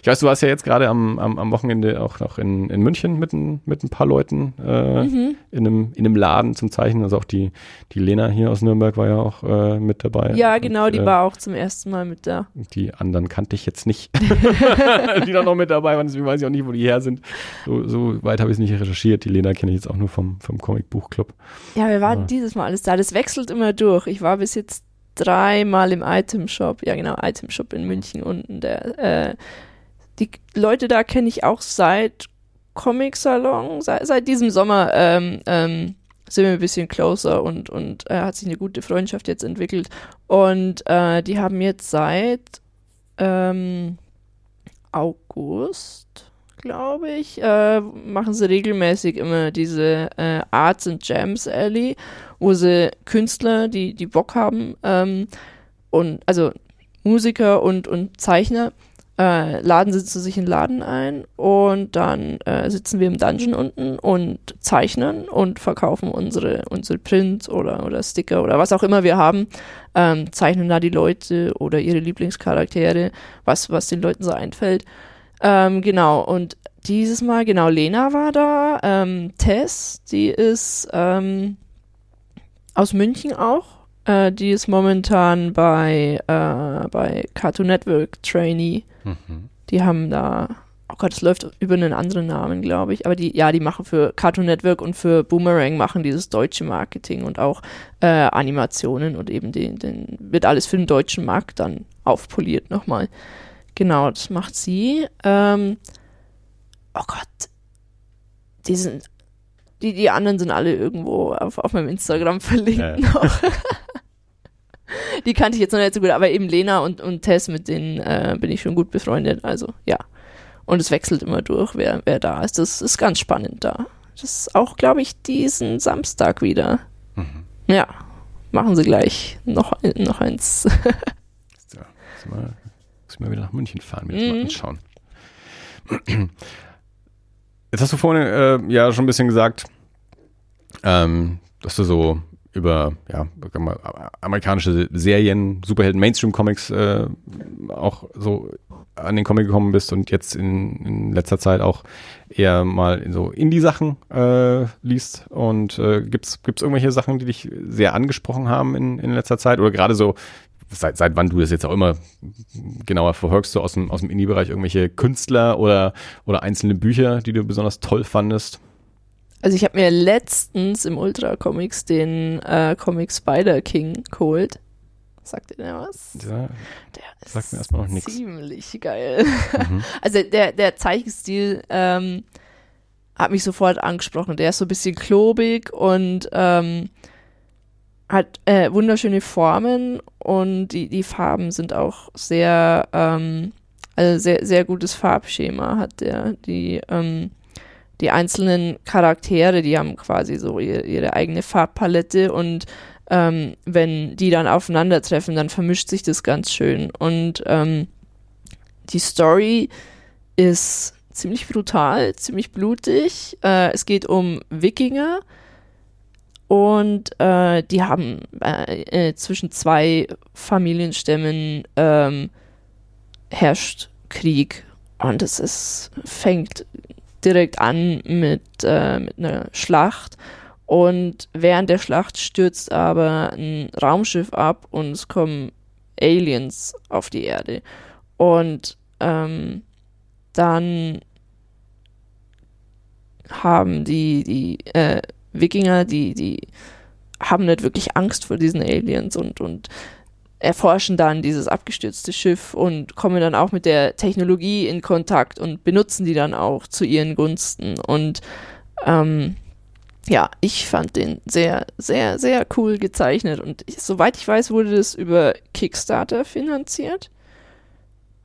Ich weiß, du warst ja jetzt gerade am, am, am Wochenende auch noch in, in München mit ein, mit ein paar Leuten äh, mhm. in, einem, in einem Laden zum Zeichnen. Also auch die, die Lena hier aus Nürnberg war ja auch äh, mit dabei. ja, genau, Und, die äh, war auch zum ersten Mal mit da. Die anderen kannte ich jetzt nicht, [LAUGHS] [LAUGHS] die da noch mit dabei waren. Deswegen weiß ich auch nicht, wo die her sind. So, so weit habe ich es nicht recherchiert. Die Lena kenne ich jetzt auch nur vom, vom Comic-Buch-Club. Ja, wir waren Ja. dieses Mal alles da. Das wechselt immer durch. Ich war bis jetzt dreimal im Item Shop. Ja, genau, Item Shop in München unten. Der, äh, die Leute da kenne ich auch seit Comic Salon. Seit, seit diesem Sommer ähm, ähm, sind wir ein bisschen closer und, und äh, hat sich eine gute Freundschaft jetzt entwickelt. Und äh, die haben jetzt seit ähm, August, glaube ich, äh, machen sie regelmäßig immer diese äh, Arts and Jams Alley, wo sie Künstler, die, die Bock haben, ähm, und also Musiker und, und Zeichner, äh, laden sie zu sich in den Laden ein und dann äh, sitzen wir im Dungeon unten und zeichnen und verkaufen unsere, unsere Prints oder, oder Sticker oder was auch immer wir haben, ähm, zeichnen da die Leute oder ihre Lieblingscharaktere, was, was den Leuten so einfällt. Ähm, genau, und dieses Mal, genau, Lena war da, ähm, Tess, die ist ähm, aus München auch. Äh, die ist momentan bei, äh, bei Cartoon Network Trainee. Mhm. Die haben da, oh Gott, es läuft über einen anderen Namen, glaube ich. Aber die, ja, die machen für Cartoon Network und für Boomerang machen dieses deutsche Marketing und auch äh, Animationen und eben den, den wird alles für den deutschen Markt dann aufpoliert nochmal. Genau, das macht sie. Ähm, oh Gott, die sind, die, die anderen sind alle irgendwo auf, auf meinem Instagram verlinkt Ja. noch. [LAUGHS] die kannte ich jetzt noch nicht so gut, aber eben Lena und, und Tess, mit denen äh, bin ich schon gut befreundet, also ja. Und es wechselt immer durch, wer, wer da ist. Das ist ganz spannend da. Das ist auch, glaube ich, diesen Samstag wieder. Mhm. Ja, machen sie gleich noch, ein- noch eins. [LAUGHS] So, jetzt mal, muss ich mal wieder nach München fahren, mir das mal Mhm. anschauen. Jetzt hast du vorhin äh, ja schon ein bisschen gesagt, ähm, dass du so über ja, amerikanische Serien, Superhelden, Mainstream-Comics äh, auch so an den Comic gekommen bist und jetzt in, in letzter Zeit auch eher mal so Indie-Sachen äh, liest. Und äh, gibt's gibt's irgendwelche Sachen, die dich sehr angesprochen haben in, in letzter Zeit? Oder gerade so, seit, seit wann du das jetzt auch immer genauer verfolgst, so aus dem, aus dem Indie-Bereich irgendwelche Künstler oder, oder einzelne Bücher, die du besonders toll fandest? Also ich habe mir letztens im Ultra Comics den äh, Comic Spider King geholt. Sagt ihr denn was? Ja, Der ist Sagt mir erstmal noch nix. ziemlich geil. mhm. [LAUGHS] Also der, der Zeichenstil ähm, hat mich sofort angesprochen. Der ist so ein bisschen klobig und ähm, hat äh, wunderschöne Formen und die, die Farben sind auch sehr, ähm, also sehr, sehr gutes Farbschema hat der. Die, ähm, die einzelnen Charaktere, die haben quasi so ihre, ihre eigene Farbpalette und ähm, wenn die dann aufeinandertreffen, dann vermischt sich das ganz schön. Und ähm, die Story ist ziemlich brutal, ziemlich blutig. Äh, es geht um Wikinger und äh, die haben äh, äh, zwischen zwei Familienstämmen ähm, herrscht Krieg. Und es ist fängt direkt an mit, äh, mit einer Schlacht. Und während der Schlacht stürzt aber ein Raumschiff ab und es kommen Aliens auf die Erde. Und ähm, dann haben die, die äh, Wikinger, die, die haben nicht wirklich Angst vor diesen Aliens und, und erforschen dann dieses abgestürzte Schiff und kommen dann auch mit der Technologie in Kontakt und benutzen die dann auch zu ihren Gunsten. Und ähm, ja, ich fand den sehr, sehr, sehr cool gezeichnet. Und ich, soweit ich weiß, wurde das über Kickstarter finanziert.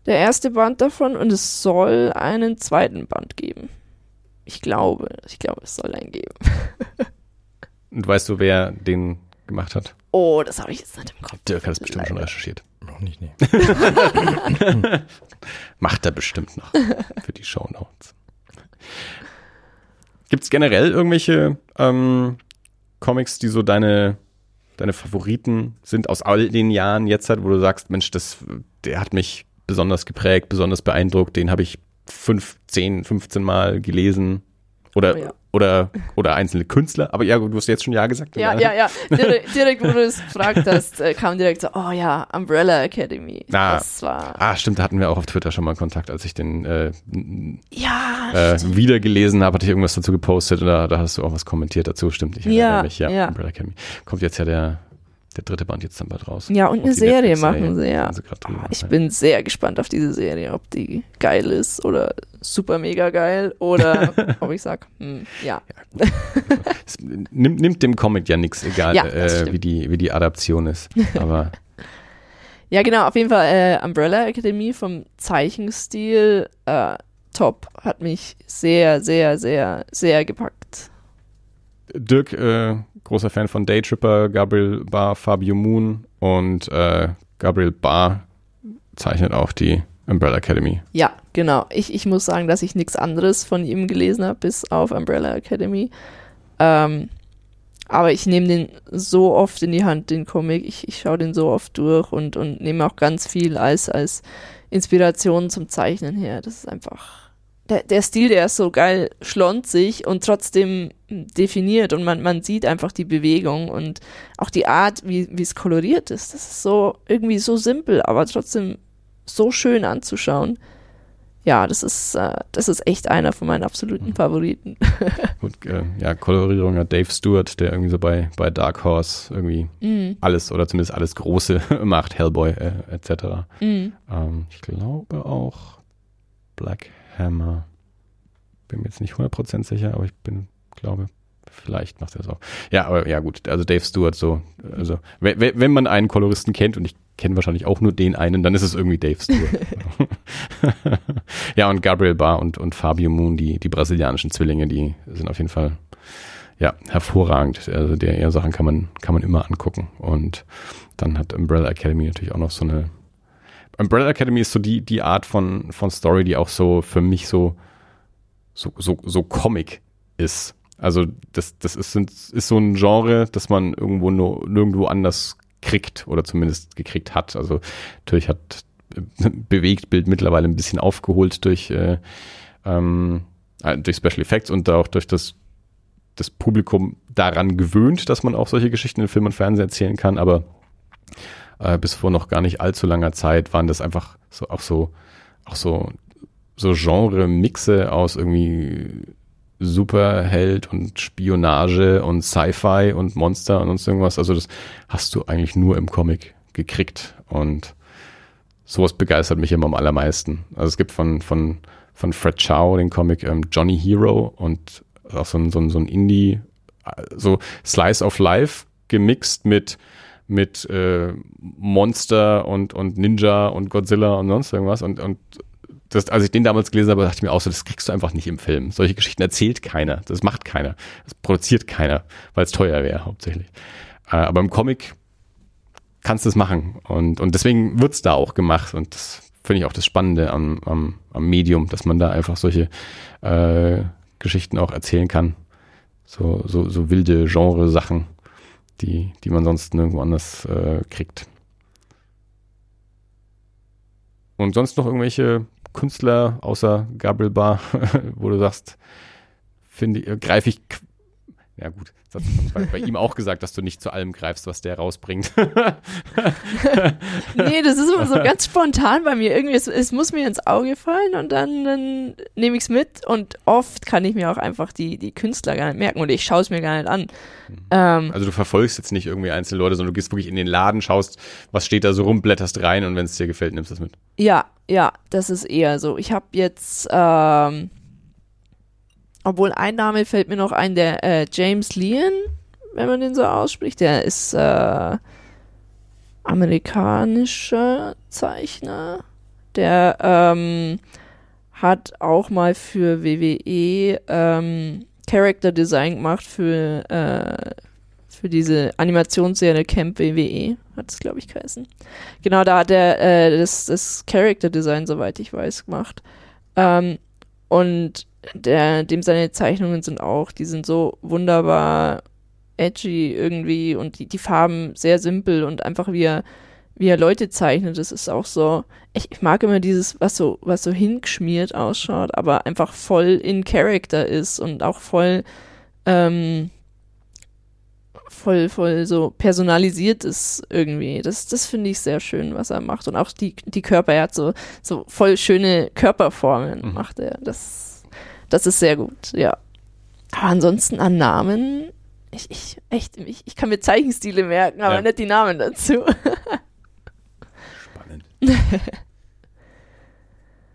Der erste Band davon und es soll einen zweiten Band geben. Ich glaube, ich glaube, es soll einen geben. Und weißt du, wer den gemacht hat? Oh, das habe ich jetzt nicht im Kopf. Dirk hat es bestimmt schon Leider. recherchiert. Noch nicht, nee. [LAUGHS] Macht er bestimmt noch für die Show Notes. Gibt es generell irgendwelche ähm, Comics, die so deine, deine Favoriten sind aus all den Jahren jetzt halt, wo du sagst, Mensch, das, der hat mich besonders geprägt, besonders beeindruckt, den habe ich fünf, zehn, 15 Mal gelesen? Oder, Oh ja. oder, oder einzelne Künstler? Aber ja, du hast jetzt schon Ja gesagt. Ja, ja, ja. Direkt, direkt wo du es gefragt hast, äh, kam direkt so, oh ja, Umbrella Academy. Ah. Das war, Ah, stimmt, da hatten wir auch auf Twitter schon mal Kontakt, als ich den äh, ja, äh, wiedergelesen habe, hatte ich irgendwas dazu gepostet da, da hast du auch was kommentiert dazu, stimmt. Ich erinnere Ja, mich, ja, ja. Umbrella Academy. Kommt jetzt ja der, der dritte Band jetzt dann bald raus. Ja, und eine die Serie machen sie, ja. sie drüber, Ah, Ich ja. bin sehr gespannt auf diese Serie, ob die geil ist oder super mega geil oder [LAUGHS] ob ich sag, hm, ja. Es nimmt, nimmt dem Comic ja nichts, egal Ja, äh, wie, die, wie die Adaption ist. Aber [LAUGHS] Ja, genau, auf jeden Fall äh, Umbrella Academy vom Zeichenstil äh, top. Hat mich sehr, sehr, sehr, sehr gepackt. Dirk, äh, großer Fan von Daytripper, Gabriel Barr, Fabio Moon und äh, Gabriel Barr zeichnet auch die Umbrella Academy. Ja, genau. Ich, ich muss sagen, dass ich nichts anderes von ihm gelesen habe, bis auf Umbrella Academy. Ähm, aber ich nehme den so oft in die Hand, den Comic. Ich, ich schaue den so oft durch und, und nehme auch ganz viel als, als Inspiration zum Zeichnen her. Das ist einfach. Der, der Stil, der ist so geil schlonzig und trotzdem definiert und man, man sieht einfach die Bewegung und auch die Art, wie es koloriert ist. Das ist so irgendwie so simpel, aber trotzdem so schön anzuschauen. Ja, das ist, äh, das ist echt einer von meinen absoluten Favoriten. [LAUGHS] Gut, äh, ja, Kolorierung hat Dave Stewart, der irgendwie so bei, bei Dark Horse irgendwie Mm, alles oder zumindest alles Große [LAUGHS] macht, Hellboy äh, etc. mm. Ähm, ich glaube auch Black Hammer. Bin mir jetzt nicht 100% sicher, aber ich bin, glaube, vielleicht macht er es auch. Ja, aber ja gut, also Dave Stewart so, also wenn, wenn wenn man einen Koloristen kennt und ich kenne wahrscheinlich auch nur den einen, dann ist es irgendwie Dave Stewart. [LAUGHS] ja, und Gabriel Barr und, und Fabio Moon, die, die brasilianischen Zwillinge, die sind auf jeden Fall ja, hervorragend. Also der eher Sachen kann man, kann man immer angucken. Und dann hat Umbrella Academy natürlich auch noch so eine Umbrella Academy ist so die, die Art von, von Story, die auch so für mich so, so, so, so Comic ist. Also das, das ist, ist so ein Genre, das man irgendwo nur, nirgendwo anders kriegt oder zumindest gekriegt hat. Also natürlich hat äh, Bewegtbild mittlerweile ein bisschen aufgeholt durch, äh, ähm, äh, durch Special Effects und auch durch das, das Publikum daran gewöhnt, dass man auch solche Geschichten in Film und Fernsehen erzählen kann, aber äh, bis vor noch gar nicht allzu langer Zeit waren das einfach so auch so auch so so Genre-Mixe aus irgendwie Superheld und Spionage und Sci-Fi und Monster und sonst irgendwas. Also das hast du eigentlich nur im Comic gekriegt und sowas begeistert mich immer am allermeisten. Also es gibt von von von Fred Chow den Comic ähm, Johnny Hero und auch so ein, so ein, so ein Indie, äh, so Slice of Life gemixt mit mit äh, Monster und, und Ninja und Godzilla und sonst irgendwas. Und, und das, als ich den damals gelesen habe, dachte ich mir auch so, das kriegst du einfach nicht im Film. Solche Geschichten erzählt keiner. Das macht keiner. Das produziert keiner, weil es teuer wäre hauptsächlich. Äh, aber im Comic kannst du es machen. Und, und deswegen wird's da auch gemacht. Und das finde ich auch das Spannende am, am, am Medium, dass man da einfach solche äh, Geschichten auch erzählen kann. So, so, so wilde Genre-Sachen die, die man sonst nirgendwo anders äh, kriegt. Und sonst noch irgendwelche Künstler außer Gabriel Bar, [LAUGHS] wo du sagst, finde ich, greife ich. Ja gut, das schon bei, bei ihm auch gesagt, dass du nicht zu allem greifst, was der rausbringt. [LAUGHS] Nee, das ist immer so ganz spontan bei mir. Irgendwie, es, es muss mir ins Auge fallen und dann, dann nehme ich es mit und oft kann ich mir auch einfach die, die Künstler gar nicht merken und ich schaue es mir gar nicht an. Ähm, Also du verfolgst jetzt nicht irgendwie einzelne Leute, sondern du gehst wirklich in den Laden, schaust, was steht da so rum, blätterst rein und wenn es dir gefällt, nimmst du es mit. Ja, ja, das ist eher so. Ich habe jetzt, ähm, obwohl ein Name fällt mir noch ein, der äh, James Leon, wenn man den so ausspricht, der ist äh, amerikanischer Zeichner. Der ähm, hat auch mal für WWE ähm, Character Design gemacht für, äh, für diese Animationsserie Camp WWE. hat es, glaube ich, geheißen. Genau, da hat er äh, das, das Character Design, soweit ich weiß, gemacht. Ähm, und der, dem seine Zeichnungen sind auch, die sind so wunderbar edgy irgendwie und die, die Farben sehr simpel und einfach wie er, wie er Leute zeichnet, das ist auch so, ich, ich mag immer dieses, was so, was so hingeschmiert ausschaut, aber einfach voll in Character ist und auch voll, ähm, voll, voll so personalisiert ist irgendwie. Das, das finde ich sehr schön, was er macht. Und auch die, die Körper, er hat so, so voll schöne Körperformen, mhm. macht er. Das, das ist sehr gut, ja. Aber ansonsten an Namen, ich, ich, echt, ich, ich kann mir Zeichenstile merken, aber ja. nicht die Namen dazu. Spannend. [LAUGHS]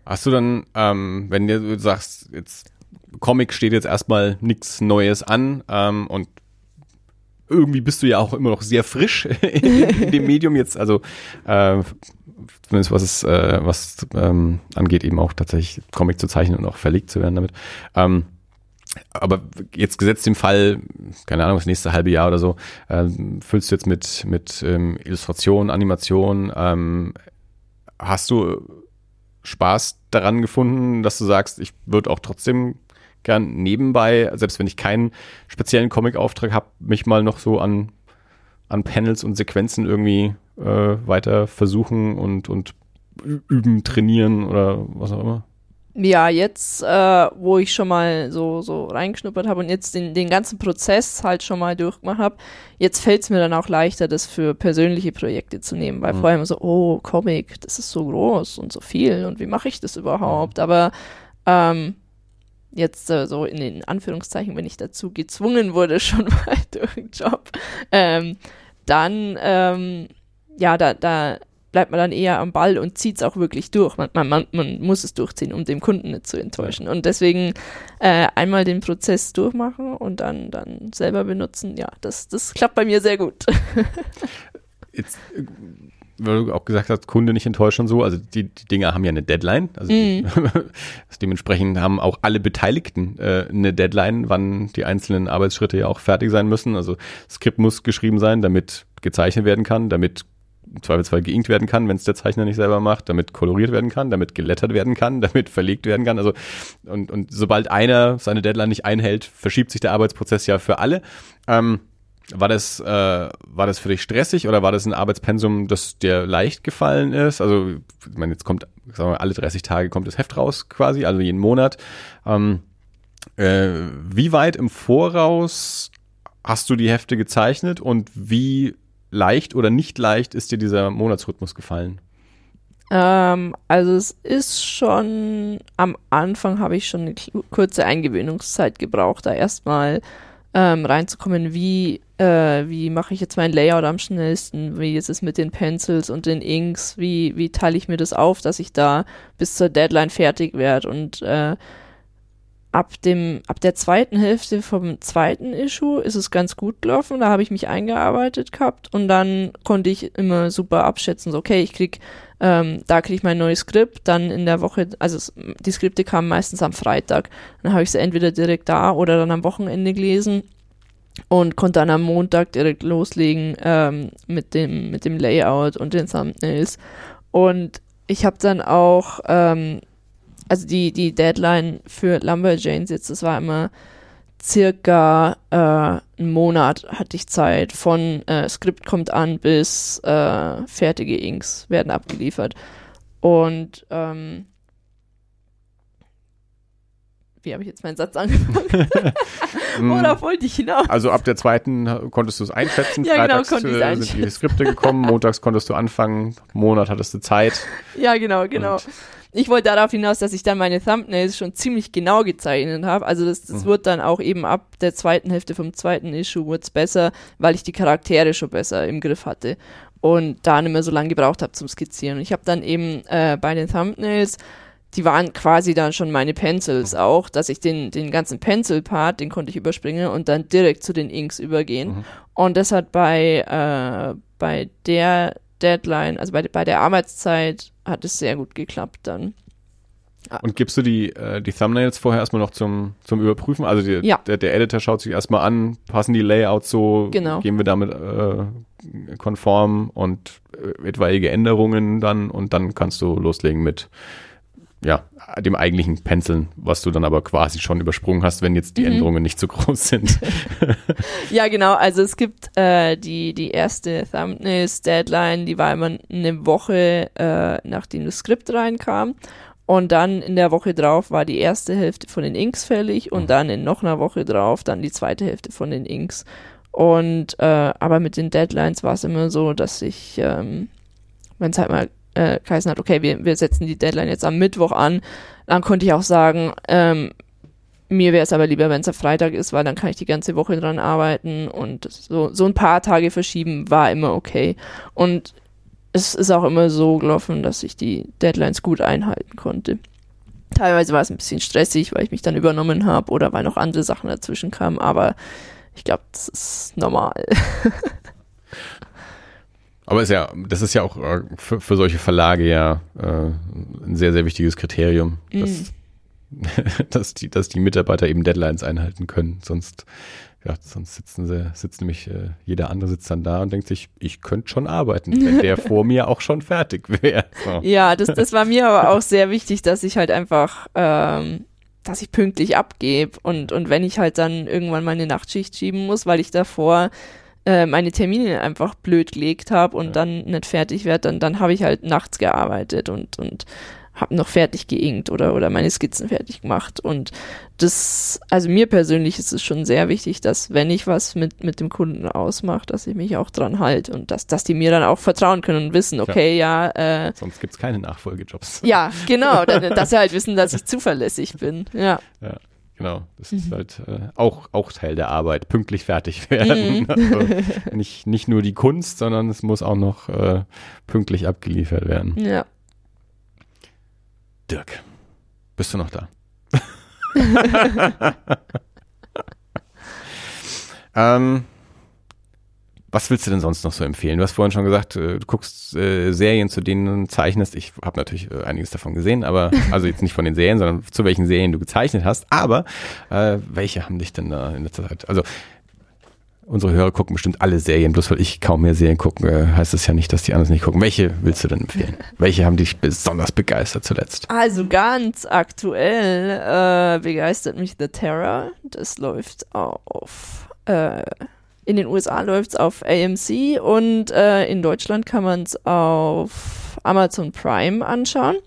Hast du dann, ähm, wenn du sagst, jetzt Comic steht jetzt erstmal nichts Neues an ähm, und irgendwie bist du ja auch immer noch sehr frisch [LAUGHS] in, dem Medium jetzt, also äh, zumindest was es äh, was ähm, angeht, eben auch tatsächlich Comic zu zeichnen und auch verlegt zu werden damit. Ähm, aber jetzt gesetzt dem Fall, keine Ahnung, das nächste halbe Jahr oder so, äh, füllst du jetzt mit, mit ähm, Illustration, Animation, ähm, hast du Spaß daran gefunden, dass du sagst, ich würde auch trotzdem gern nebenbei, selbst wenn ich keinen speziellen Comic-Auftrag habe, mich mal noch so an, an Panels und Sequenzen irgendwie äh, weiter versuchen und, und üben, trainieren oder was auch immer? Ja, jetzt, äh, wo ich schon mal so, so reingeschnuppert habe und jetzt den, den ganzen Prozess halt schon mal durchgemacht habe, jetzt fällt es mir dann auch leichter, das für persönliche Projekte zu nehmen, weil mhm. vorher immer so, oh, Comic, das ist so groß und so viel und wie mache ich das überhaupt? Mhm. Aber ähm, jetzt äh, so in den Anführungszeichen, wenn ich dazu gezwungen wurde, [LAUGHS] schon mal durch den Job, ähm, dann, ähm, ja, da, da bleibt man dann eher am Ball und zieht es auch wirklich durch. Man, man, man, muss es durchziehen, um den Kunden nicht zu enttäuschen. Und deswegen äh, einmal den Prozess durchmachen und dann, dann selber benutzen, ja, das, das klappt bei mir sehr gut. [LAUGHS] Jetzt, äh, weil du auch gesagt hast, Kunde nicht enttäuschen und so, also die, die Dinger haben ja eine Deadline. Also mm. [LAUGHS] dementsprechend haben auch alle Beteiligten äh, eine Deadline, wann die einzelnen Arbeitsschritte ja auch fertig sein müssen. Also Skript muss geschrieben sein, damit gezeichnet werden kann, damit im Zweifelsfall geinkt werden kann, wenn es der Zeichner nicht selber macht, damit koloriert werden kann, damit gelettert werden kann, [LAUGHS] damit verlegt werden kann. Also und, und sobald einer seine Deadline nicht einhält, verschiebt sich der Arbeitsprozess ja für alle. Ähm, war das, äh, war das für dich stressig oder war das ein Arbeitspensum, das dir leicht gefallen ist? Also, ich meine, jetzt kommt, sagen wir, alle 30 Tage kommt das Heft raus quasi, also jeden Monat. Ähm, äh, wie weit im Voraus hast du die Hefte gezeichnet und wie leicht oder nicht leicht ist dir dieser Monatsrhythmus gefallen? Ähm, also es ist schon, am Anfang habe ich schon eine kurze Eingewöhnungszeit gebraucht, da erstmal ähm, reinzukommen, wie, äh, wie mache ich jetzt mein Layout am schnellsten, wie ist es mit den Pencils und den Inks, wie, wie teile ich mir das auf, dass ich da bis zur Deadline fertig werde und äh, ab dem, ab der zweiten Hälfte vom zweiten Issue ist es ganz gut gelaufen. Da habe ich mich eingearbeitet gehabt und dann konnte ich immer super abschätzen, so okay, ich krieg, ähm, da kriege ich mein neues Skript, dann in der Woche, also es, die Skripte kamen meistens am Freitag. Dann habe ich sie entweder direkt da oder dann am Wochenende gelesen und konnte dann am Montag direkt loslegen ähm, mit dem mit dem Layout und den Thumbnails und ich habe dann auch ähm, also die, die Deadline für Lumberjanes jetzt, das war immer circa äh, einen Monat hatte ich Zeit. Von äh, Skript kommt an bis äh, fertige Inks werden abgeliefert. Und ähm, wie habe ich jetzt meinen Satz angefangen? [LAUGHS] Oder wollte ich hinaus? Also ab der zweiten konntest du es einschätzen. Ja, genau, Freitags konnte ich äh, sind die Skripte gekommen, montags konntest du anfangen, Monat hattest du Zeit. Ja, genau, genau. Und ich wollte darauf hinaus, dass ich dann meine Thumbnails schon ziemlich genau gezeichnet habe. Also das, das mhm. wird dann auch eben ab der zweiten Hälfte vom zweiten Issue wird's besser, weil ich die Charaktere schon besser im Griff hatte und da nicht mehr so lange gebraucht habe zum Skizzieren. Und ich habe dann eben äh, bei den Thumbnails die waren quasi dann schon meine Pencils mhm. auch, dass ich den, den ganzen Pencil-Part, den konnte ich überspringen und dann direkt zu den Inks übergehen. Mhm. Und das hat bei, äh, bei der Deadline, also bei, bei der Arbeitszeit, hat es sehr gut geklappt dann. Und gibst du die, äh, die Thumbnails vorher erstmal noch zum, zum Überprüfen? Also die, ja. der, der Editor schaut sich erstmal an, passen die Layouts so, genau. gehen wir damit äh, konform und äh, etwaige Änderungen dann und dann kannst du loslegen mit ja, dem eigentlichen Penseln, was du dann aber quasi schon übersprungen hast, wenn jetzt die mhm. Änderungen nicht so groß sind. [LAUGHS] ja, genau. Also es gibt äh, die, die erste Thumbnails-Deadline, die war immer eine Woche, äh, nachdem das Skript reinkam. Und dann in der Woche drauf war die erste Hälfte von den Inks fällig und mhm. dann in noch einer Woche drauf dann die zweite Hälfte von den Inks. Und äh, aber mit den Deadlines war es immer so, dass ich, ähm, wenn es halt mal äh, geheißen hat, okay, wir, wir setzen die Deadline jetzt am Mittwoch an, dann konnte ich auch sagen, ähm, mir wäre es aber lieber, wenn es am Freitag ist, weil dann kann ich die ganze Woche dran arbeiten und so, so ein paar Tage verschieben war immer okay. Und es ist auch immer so gelaufen, dass ich die Deadlines gut einhalten konnte. Teilweise war es ein bisschen stressig, weil ich mich dann übernommen habe oder weil noch andere Sachen dazwischen kamen, aber ich glaube, das ist normal. [LAUGHS] aber ist ja, das ist ja auch äh, für, für solche Verlage ja äh, ein sehr, sehr wichtiges Kriterium, dass, mm. [LAUGHS] dass, die, dass die Mitarbeiter eben Deadlines einhalten können. Sonst ja, sonst sitzen sie, sitzt nämlich äh, jeder andere sitzt dann da und denkt sich, ich könnte schon arbeiten, wenn der [LAUGHS] vor mir auch schon fertig wäre. So. Ja, das, das war mir aber auch sehr wichtig, dass ich halt einfach, ähm, dass ich pünktlich abgebe und, und wenn ich halt dann irgendwann meine Nachtschicht schieben muss, weil ich davor äh, meine Termine einfach blöd gelegt habe und ja. dann nicht fertig werde, dann, dann habe ich halt nachts gearbeitet und, und habe noch fertig geinkt oder, oder meine Skizzen fertig gemacht. Und das, also mir persönlich ist es schon sehr wichtig, dass wenn ich was mit, mit dem Kunden ausmache, dass ich mich auch dran halte und dass, dass die mir dann auch vertrauen können und wissen, okay, ja. ja äh, Sonst gibt es keine Nachfolgejobs. Ja, genau, [LAUGHS] dass sie halt wissen, dass ich zuverlässig bin. Ja. ja. Genau, das mhm. ist halt äh, auch, auch Teil der Arbeit, pünktlich fertig [LAUGHS] werden. Mhm. Also nicht, nicht nur die Kunst, sondern es muss auch noch äh, pünktlich abgeliefert werden. Ja. Dirk, bist du noch da? [LAUGHS] [LAUGHS] ähm, was willst du denn sonst noch so empfehlen? Du hast vorhin schon gesagt, äh, du guckst äh, Serien, zu denen du zeichnest. Ich habe natürlich äh, einiges davon gesehen, aber [LAUGHS] also jetzt nicht von den Serien, sondern zu welchen Serien du gezeichnet hast. Aber äh, welche haben dich denn da in letzter Zeit? Also unsere Hörer gucken bestimmt alle Serien, bloß weil ich kaum mehr Serien gucke, äh, heißt das ja nicht, dass die anderen nicht gucken. Welche willst du denn empfehlen? [LAUGHS] Welche haben dich besonders begeistert zuletzt? Also ganz aktuell äh, begeistert mich The Terror. Das läuft auf äh, in den USA läuft es auf AMC und äh, in Deutschland kann man es auf Amazon Prime anschauen.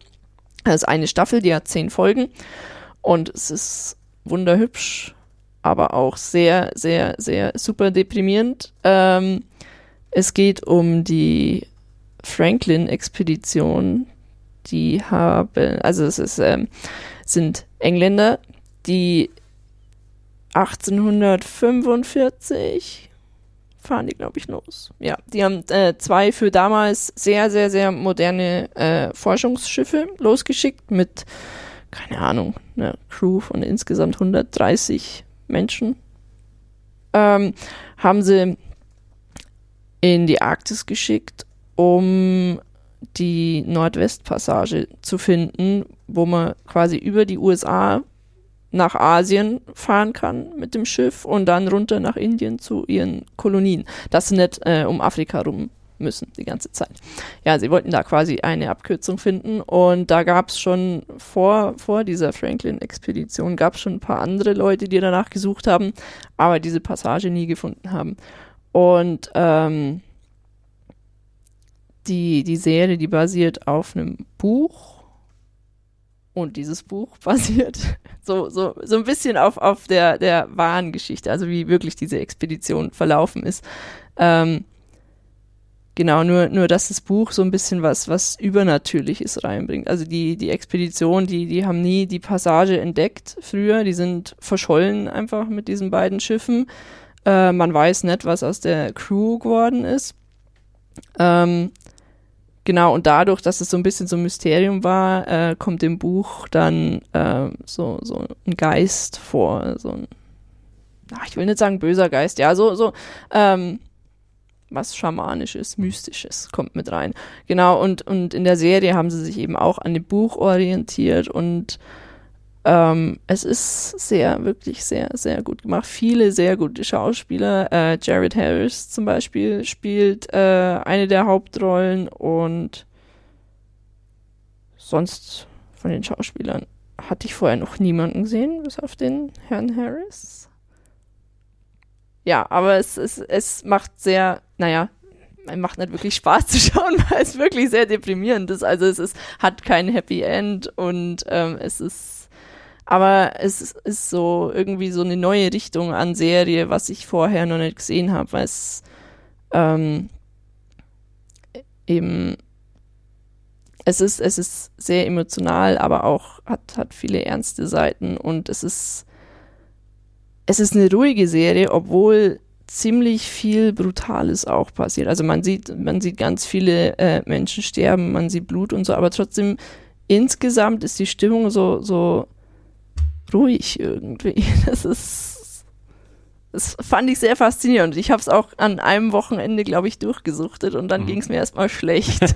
Das ist eine Staffel, die hat zehn Folgen und es ist wunderhübsch aber auch sehr, sehr, sehr super deprimierend. Ähm, es geht um die Franklin-Expedition. Die haben, also es ist, ähm, sind Engländer, die 1845 fahren die, glaube ich, los. Ja, die haben äh, zwei für damals sehr, sehr, sehr moderne äh, Forschungsschiffe losgeschickt mit, keine Ahnung, einer Crew von insgesamt 130 Menschen, ähm, haben sie in die Arktis geschickt, um die Nordwestpassage zu finden, wo man quasi über die USA nach Asien fahren kann mit dem Schiff und dann runter nach Indien zu ihren Kolonien. Das sie nicht äh, um Afrika rum müssen die ganze Zeit. Ja, sie wollten da quasi eine Abkürzung finden und da gab es schon vor, vor dieser Franklin-Expedition gab es schon ein paar andere Leute, die danach gesucht haben, aber diese Passage nie gefunden haben. Und ähm, die, die Serie, die basiert auf einem Buch und dieses Buch [LAUGHS] basiert so, so, so ein bisschen auf, auf der, der wahren Geschichte, also wie wirklich diese Expedition verlaufen ist. Ähm, Genau, nur, nur dass das Buch so ein bisschen was, was Übernatürliches reinbringt. Also die, die Expedition, die, die haben nie die Passage entdeckt früher, die sind verschollen einfach mit diesen beiden Schiffen. Äh, man weiß nicht, was aus der Crew geworden ist. Ähm, genau, und dadurch, dass es so ein bisschen so ein Mysterium war, äh, kommt im Buch dann äh, so, so ein Geist vor, so ein, ach, ich will nicht sagen böser Geist, ja, so, so, ähm, was Schamanisches, Mystisches kommt mit rein. Genau, und, und in der Serie haben sie sich eben auch an dem Buch orientiert und Ähm, es ist sehr, wirklich sehr, sehr gut gemacht. Viele sehr gute Schauspieler. Äh, Jared Harris zum Beispiel spielt äh, eine der Hauptrollen und sonst von den Schauspielern hatte ich vorher noch niemanden gesehen, bis auf den Herrn Harris. Ja, aber es, es, es macht sehr, naja, es macht nicht wirklich Spaß zu schauen, [LAUGHS] weil es wirklich sehr deprimierend ist. Also es ist, hat kein Happy End und ähm, es ist, aber es ist, so irgendwie so eine neue Richtung an Serie, was ich vorher noch nicht gesehen habe, weil es ähm, eben es ist, es ist sehr emotional, aber auch hat, hat viele ernste Seiten und es ist, es ist eine ruhige Serie, obwohl ziemlich viel Brutales auch passiert. Also man sieht, man sieht ganz viele äh, Menschen sterben, man sieht Blut und so, aber trotzdem insgesamt ist die Stimmung so, so ruhig irgendwie. [LAUGHS] Das ist, das fand ich sehr faszinierend. Ich habe es auch an einem Wochenende, glaube ich, durchgesuchtet und dann mhm. ging es mir erstmal schlecht. [LAUGHS]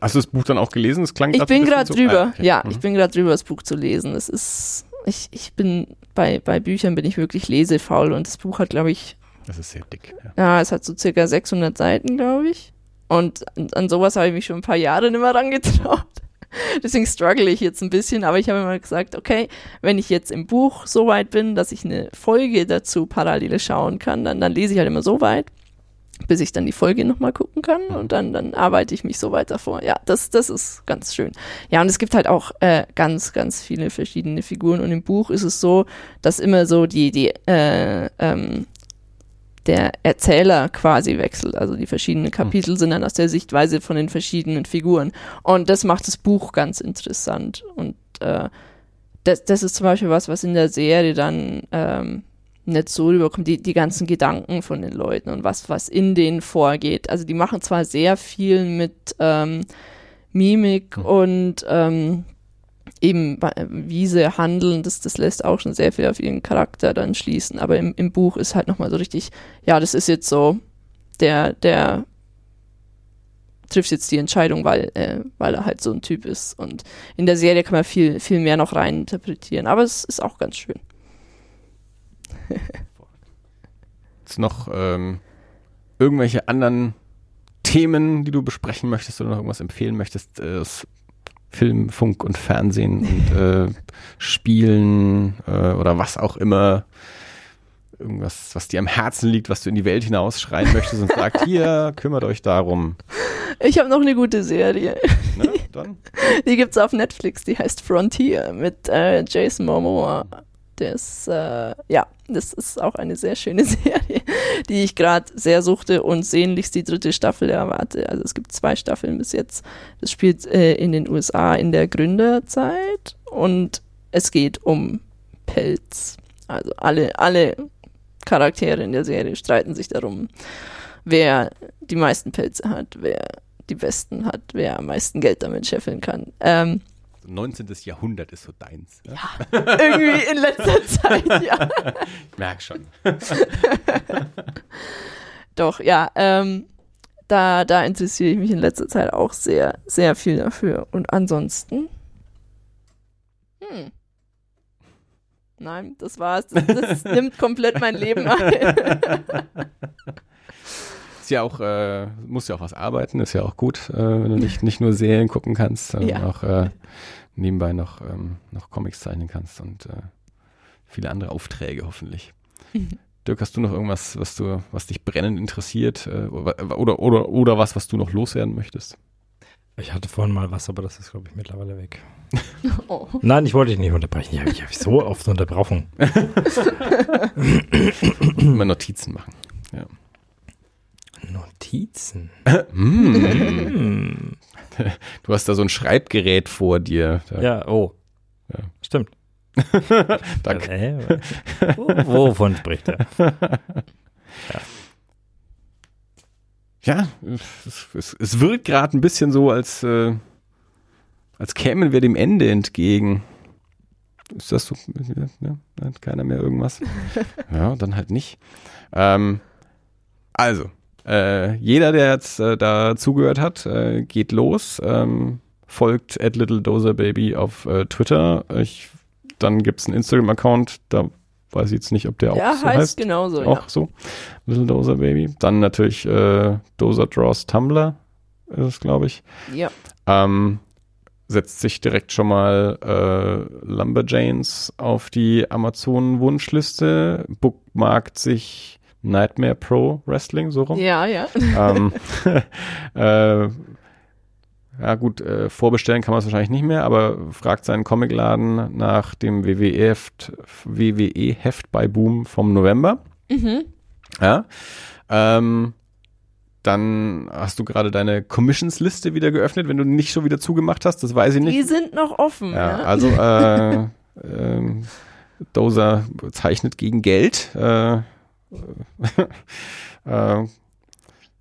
hast du das Buch dann auch gelesen? Das klang ich bin gerade so, drüber. Ah, okay. Ja, mhm. ich bin gerade drüber, das Buch zu lesen. Es ist, ich, ich bin bei, bei Büchern bin ich wirklich lesefaul und das Buch hat, glaube ich. Das ist sehr dick. Ja, ja es hat so circa 600 Seiten, glaube ich. Und an, an sowas habe ich mich schon ein paar Jahre nicht mehr rangetraut. [LAUGHS] Deswegen struggle ich jetzt ein bisschen, aber ich habe immer gesagt, okay, wenn ich jetzt im Buch so weit bin, dass ich eine Folge dazu parallel schauen kann, dann, dann lese ich halt immer so weit bis ich dann die Folge nochmal gucken kann und dann, dann arbeite ich mich so weiter vor. Ja, das, das ist ganz schön. Ja, und es gibt halt auch äh, ganz, ganz viele verschiedene Figuren und im Buch ist es so, dass immer so die, die, äh, ähm, der Erzähler quasi wechselt. Also die verschiedenen hm. Kapitel sind dann aus der Sichtweise von den verschiedenen Figuren. Und das macht das Buch ganz interessant. Und äh, das, das ist zum Beispiel was, was in der Serie dann ähm, nicht so rüberkommt, die, die ganzen Gedanken von den Leuten und was, was in denen vorgeht. Also die machen zwar sehr viel mit ähm, Mimik mhm. und ähm, eben wie sie handeln, das, das lässt auch schon sehr viel auf ihren Charakter dann schließen. Aber im, im Buch ist halt nochmal so richtig, ja, das ist jetzt so, der, der trifft jetzt die Entscheidung, weil, äh, weil er halt so ein Typ ist. Und in der Serie kann man viel, viel mehr noch rein interpretieren. Aber es ist auch ganz schön. [LAUGHS] Jetzt noch ähm, irgendwelche anderen Themen, die du besprechen möchtest oder noch irgendwas empfehlen möchtest? Äh, Film, Funk und Fernsehen und äh, Spielen äh, oder was auch immer. Irgendwas, was dir am Herzen liegt, was du in die Welt hinausschreien möchtest und sagst, [LAUGHS] hier, kümmert euch darum. Ich habe noch eine gute Serie. Na, dann? Die gibt's auf Netflix, die heißt Frontier mit äh, Jason Momoa. Ist, äh, ja, das ist auch eine sehr schöne [LAUGHS] Serie, die ich gerade sehr suchte und sehnlichst die dritte Staffel erwarte. Also es gibt zwei Staffeln bis jetzt. Das spielt äh, in den USA in der Gründerzeit und es geht um Pelz. Also alle, alle Charaktere in der Serie streiten sich darum, wer die meisten Pelze hat, wer die besten hat, wer am meisten Geld damit scheffeln kann. Ähm, 19. Jahrhundert ist so deins. Ja, ja irgendwie in letzter [LAUGHS] Zeit, ja. Ich merke schon. [LAUGHS] Doch, ja, ähm, da, da interessiere ich mich in letzter Zeit auch sehr, sehr viel dafür. Und ansonsten. Hm. Nein, das war's. Das, das nimmt komplett mein Leben ein. [LAUGHS] Ja auch, äh, musst ja auch was arbeiten, ist ja auch gut, äh, wenn du nicht, nicht nur Serien gucken kannst, sondern ja. auch äh, nebenbei noch, ähm, noch Comics zeichnen kannst und äh, viele andere Aufträge hoffentlich. [LAUGHS] Dirk, hast du noch irgendwas, was du, was dich brennend interessiert äh, oder, oder, oder was, was du noch loswerden möchtest? Ich hatte vorhin mal was, aber das ist, glaube ich, mittlerweile weg. [LAUGHS] Oh. Nein, ich wollte dich nicht unterbrechen. Ich habe hab so oft Unterbrechung. [LAUGHS] Immer Notizen machen. Ja. Notizen. mm. [LAUGHS] Du hast da so ein Schreibgerät vor dir. Da. Ja, oh. Ja. Stimmt. [LAUGHS] Danke. Äh, wovon spricht er? Ja. Ja, es, es, es wirkt gerade ein bisschen so, als, äh, als kämen wir dem Ende entgegen. Ist das so? Ja, hat keiner mehr irgendwas? [LAUGHS] ja, dann halt nicht. Ähm, also, äh, jeder, der jetzt äh, da zugehört hat, äh, geht los, ähm, folgt at Little Dozer Baby auf äh, Twitter. Ich, dann gibt es einen Instagram-Account, da weiß ich jetzt nicht, ob der auch Ja, so heißt, heißt. genauso. Auch ja. so. Little Dozer Baby. Dann natürlich äh, Dozer Draws Tumblr ist es, glaube ich. Ja. Ähm, setzt sich direkt schon mal äh, Lumberjanes auf die Amazon-Wunschliste, bookmarkt sich Nightmare Pro Wrestling so rum. Ja, ja. ähm, [LAUGHS] [LAUGHS] äh, ja gut, äh, vorbestellen kann man es wahrscheinlich nicht mehr, aber fragt seinen Comicladen nach dem WWE-Heft WWE -Heft bei Boom vom November. Mhm. Ja. Ähm, dann hast du gerade deine Commissions-Liste wieder geöffnet, wenn du nicht schon wieder zugemacht hast, das weiß ich nicht. Die sind noch offen. Ja, Ja, also äh, [LAUGHS] ähm, Dozer zeichnet gegen Geld. Äh, [LAUGHS] äh,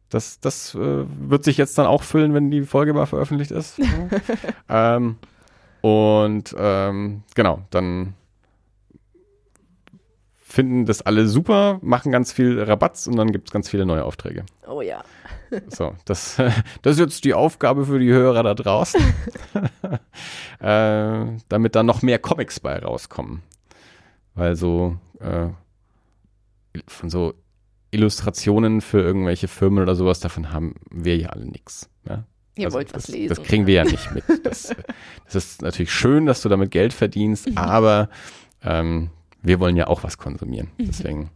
das das äh, wird sich jetzt dann auch füllen, wenn die Folge mal veröffentlicht ist. [LAUGHS] ähm, und ähm, genau, dann finden das alle super, machen ganz viel Rabatz und dann gibt es ganz viele neue Aufträge. Oh ja. [LAUGHS] So, das, das ist jetzt die Aufgabe für die Hörer da draußen, äh, damit da noch mehr Comics bei rauskommen. Weil so äh, von so Illustrationen für irgendwelche Firmen oder sowas, davon haben wir ja alle nichts. Ja? Ihr Also wollt was das, lesen. Das kriegen wir ja nicht mit. Das, [LAUGHS] das ist natürlich schön, dass du damit Geld verdienst, aber ähm, wir wollen ja auch was konsumieren. Deswegen,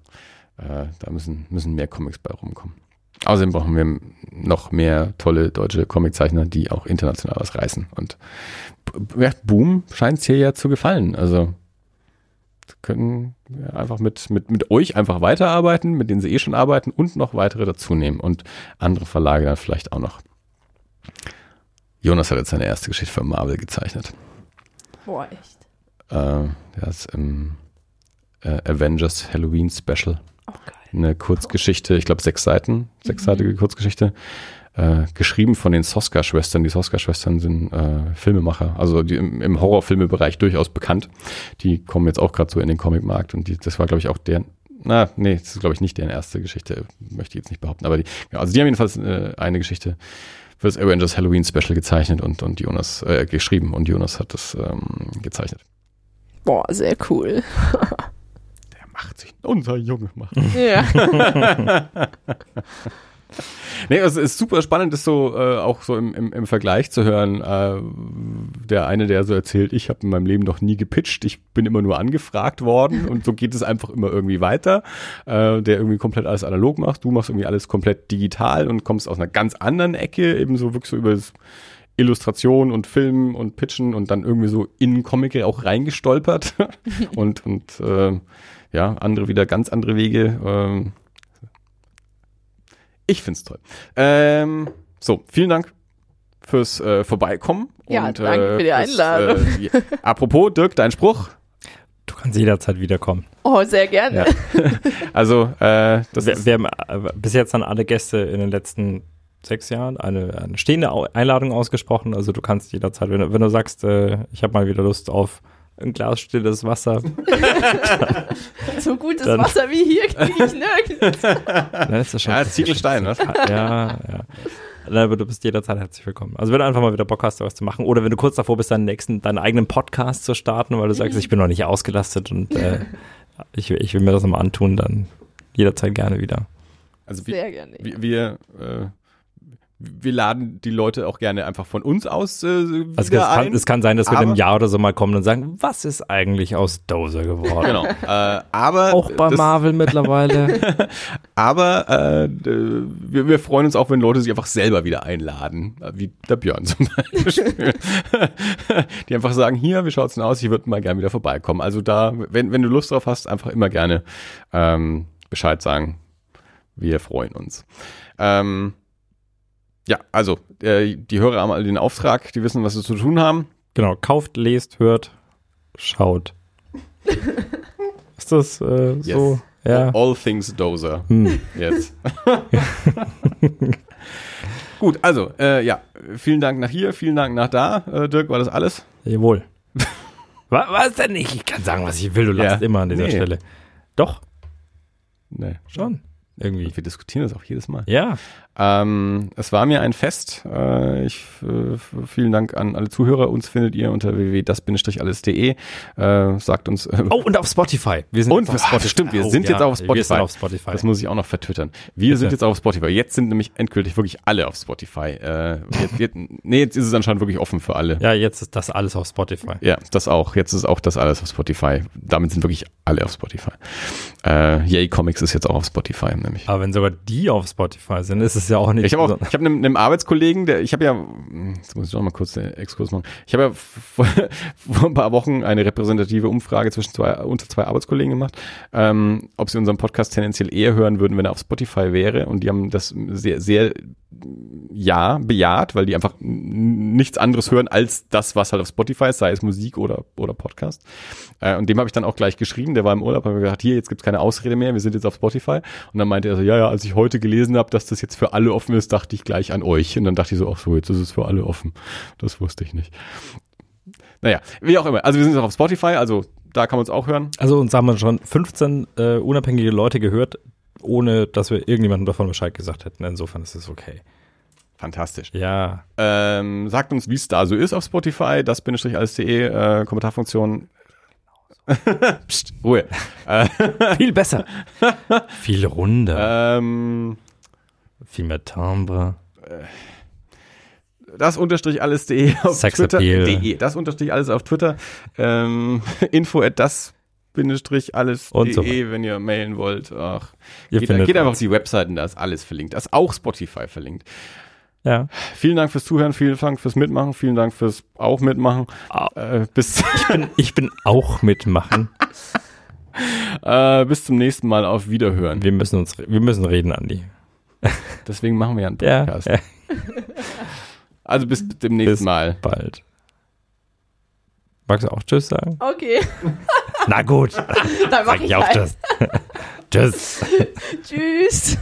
äh, da müssen, müssen mehr Comics bei rumkommen. Außerdem brauchen wir noch mehr tolle deutsche Comiczeichner, die auch international was reißen. Und Boom scheint es hier ja zu gefallen. Also können wir einfach mit, mit, mit euch einfach weiterarbeiten, mit denen sie eh schon arbeiten und noch weitere dazu nehmen und andere Verlage dann vielleicht auch noch. Jonas hat jetzt seine erste Geschichte für Marvel gezeichnet. Boah, echt. Äh, der ist im äh, Avengers Halloween Special. Oh, geil. Eine Kurzgeschichte, ich glaube sechs Seiten, sechsseitige Kurzgeschichte, äh, geschrieben von den Soska-Schwestern. Die Soska-Schwestern sind äh, Filmemacher, also die im, im Horrorfilmebereich durchaus bekannt. Die kommen jetzt auch gerade so in den Comicmarkt und die, das war, glaube ich, auch deren, na, nee, das ist, glaube ich, nicht deren erste Geschichte, möchte ich jetzt nicht behaupten, aber die, ja, also die haben jedenfalls äh, eine Geschichte für das Avengers Halloween Special gezeichnet und, und Jonas, äh, geschrieben und Jonas hat das ähm, gezeichnet. Boah, sehr cool. [LAUGHS] Der macht sich, unser Junge macht Ja. [LAUGHS] [LAUGHS] [LAUGHS] Nee, also es ist super spannend, das so äh, auch so im, im, im Vergleich zu hören. Äh, der eine, der so erzählt, ich habe in meinem Leben noch nie gepitcht, ich bin immer nur angefragt worden [LAUGHS] und so geht es einfach immer irgendwie weiter. Äh, der irgendwie komplett alles analog macht, du machst irgendwie alles komplett digital und kommst aus einer ganz anderen Ecke, eben so wirklich so über das Illustration und Film und Pitchen und dann irgendwie so in Comic auch reingestolpert [LAUGHS] und und äh, ja andere wieder ganz andere Wege. Ähm, ich find's toll. Ähm, so, vielen Dank fürs äh, Vorbeikommen. Ja, und, danke für die fürs, Einladung. Äh, ja. [LAUGHS] apropos, Dirk, dein Spruch. Du kannst jederzeit wiederkommen. Oh, sehr gerne. Ja. [LAUGHS] Also, äh, das Wir, ist, wir haben äh, bis jetzt an alle Gäste in den letzten sechs Jahren eine, eine stehende Einladung ausgesprochen. Also du kannst jederzeit, wenn, du- wenn du sagst, äh, ich habe mal wieder Lust auf ein Glas stilles Wasser, [LAUGHS] So gutes Dann- Wasser wie hier kriege ich nirgends. [LAUGHS] dann ist das schon. ja, Ziegelstein, was? Ja, ja. Nein, Aber du bist jederzeit herzlich willkommen. Also wenn du einfach mal wieder Bock hast, was zu machen, oder wenn du kurz davor bist, deinen nächsten, deinen eigenen Podcast zu starten, weil du sagst, ich bin noch nicht ausgelastet und äh, ich, ich will mir das nochmal antun, dann jederzeit gerne wieder. Also wir, Sehr gerne. wir, wir, äh, wir laden die Leute auch gerne einfach von uns aus äh, wieder Also es kann, ein. es kann sein, dass wir in einem Jahr oder so mal kommen und sagen, was ist eigentlich aus Dozer geworden? Genau. Äh, aber Auch bei das, Marvel [LAUGHS] mittlerweile. Aber äh, wir, wir freuen uns auch, wenn Leute sich einfach selber wieder einladen, äh, wie der Björn zum [LAUGHS] Beispiel. Die einfach sagen, hier, wie schaut's denn aus? Ich würde mal gerne wieder vorbeikommen. Also da, wenn, wenn du Lust drauf hast, einfach immer gerne ähm, Bescheid sagen. Wir freuen uns. Ähm, ja, also äh, die Hörer haben alle den Auftrag, die wissen, was sie zu tun haben. genau, kauft, lest, hört, schaut. [LAUGHS] Ist das äh, so? Ja. All things Dozer. Hm. Jetzt. [LAUGHS] [LAUGHS] Gut, also, äh, ja, vielen Dank nach hier, vielen Dank nach da. Äh, Dirk, war das alles? Jawohl. was, was denn nicht? Ich kann sagen, was ich will, du lachst Ja. immer an dieser Nee. Stelle. Doch, Nee. schon. Irgendwie. Wir diskutieren das auch jedes Mal. Ja. Ähm, es war mir ein Fest. Äh, ich, äh, vielen Dank an alle Zuhörer. Uns findet ihr unter www.das-alles.de. Äh, sagt uns. Äh, Oh, und auf Spotify. Wir sind und auf Spotify. Stimmt, wir Oh, sind ja, jetzt auch auf Spotify. Wir sind auf Spotify. Das muss ich auch noch vertwittern. Wir Bitte. sind jetzt auf Spotify. Jetzt sind nämlich endgültig wirklich alle auf Spotify. Äh, jetzt, jetzt, nee, jetzt ist es anscheinend wirklich offen für alle. ja, jetzt ist das alles auf Spotify. Ja, das auch. Jetzt ist auch das alles auf Spotify. Damit sind wirklich alle auf Spotify. Äh, Yay Comics ist jetzt auch auf Spotify, nämlich. Aber wenn sogar die auf Spotify sind, ist es ja auch nicht Ich habe auch, so- ich habe einen, einen Arbeitskollegen, der, ich habe ja, jetzt muss ich noch mal kurz den Exkurs machen. Ich habe ja vor, [LAUGHS] vor ein paar Wochen eine repräsentative Umfrage zwischen zwei, unter zwei Arbeitskollegen gemacht, ähm, ob sie unseren Podcast tendenziell eher hören würden, wenn er auf Spotify wäre. Und die haben das sehr, sehr ja bejaht, weil die einfach nichts anderes hören als das, was halt auf Spotify ist, sei es Musik oder, oder Podcast. Äh, und dem habe ich dann auch gleich geschrieben, der war im Urlaub, habe gesagt, hier, jetzt gibt's keine Ausrede mehr, wir sind jetzt auf Spotify. Und dann meinte er so, ja, ja, als ich heute gelesen habe, dass das jetzt für alle offen ist, dachte ich gleich an euch. Und dann dachte ich so, ach so, jetzt ist es für alle offen. Das wusste ich nicht. Naja, wie auch immer. Also wir sind jetzt auf Spotify, also da kann man uns auch hören. Also uns haben wir schon 15 äh, unabhängige Leute gehört, ohne dass wir irgendjemandem davon Bescheid gesagt hätten. Insofern ist es okay. Fantastisch. Ja. Ähm, sagt uns, wie es da so ist auf Spotify, das-alles.de, äh, Kommentarfunktion. [LAUGHS] Psst, Ruhe. Äh, [LAUGHS] Viel besser. Viel runder. ähm, viel mehr Timbre. das unterstrich alles.de auf. Twitter. De, das unterstrich alles auf Twitter. Ähm, [LAUGHS] info at das bindestrich alles Und so de, wenn ihr mailen wollt. Ach, Ihr geht, geht einfach auf die Webseiten, da ist alles verlinkt. Da ist auch Spotify verlinkt. Ja. Vielen Dank fürs Zuhören, vielen Dank fürs Mitmachen, vielen Dank fürs auch Mitmachen. Äh, bis, Ich bin, ich bin auch mitmachen. [LAUGHS] äh, bis zum nächsten Mal auf Wiederhören. Wir müssen uns, wir müssen reden, Andi. Deswegen machen wir ja einen Ja, Podcast. ja. Also bis demnächst Bis Mal. bald. Magst du auch Tschüss sagen? Okay, [LAUGHS] Na gut, dann mach sag ich ich auch. Tschüss. [LAUGHS] Tschüss. [LAUGHS] Tschüss.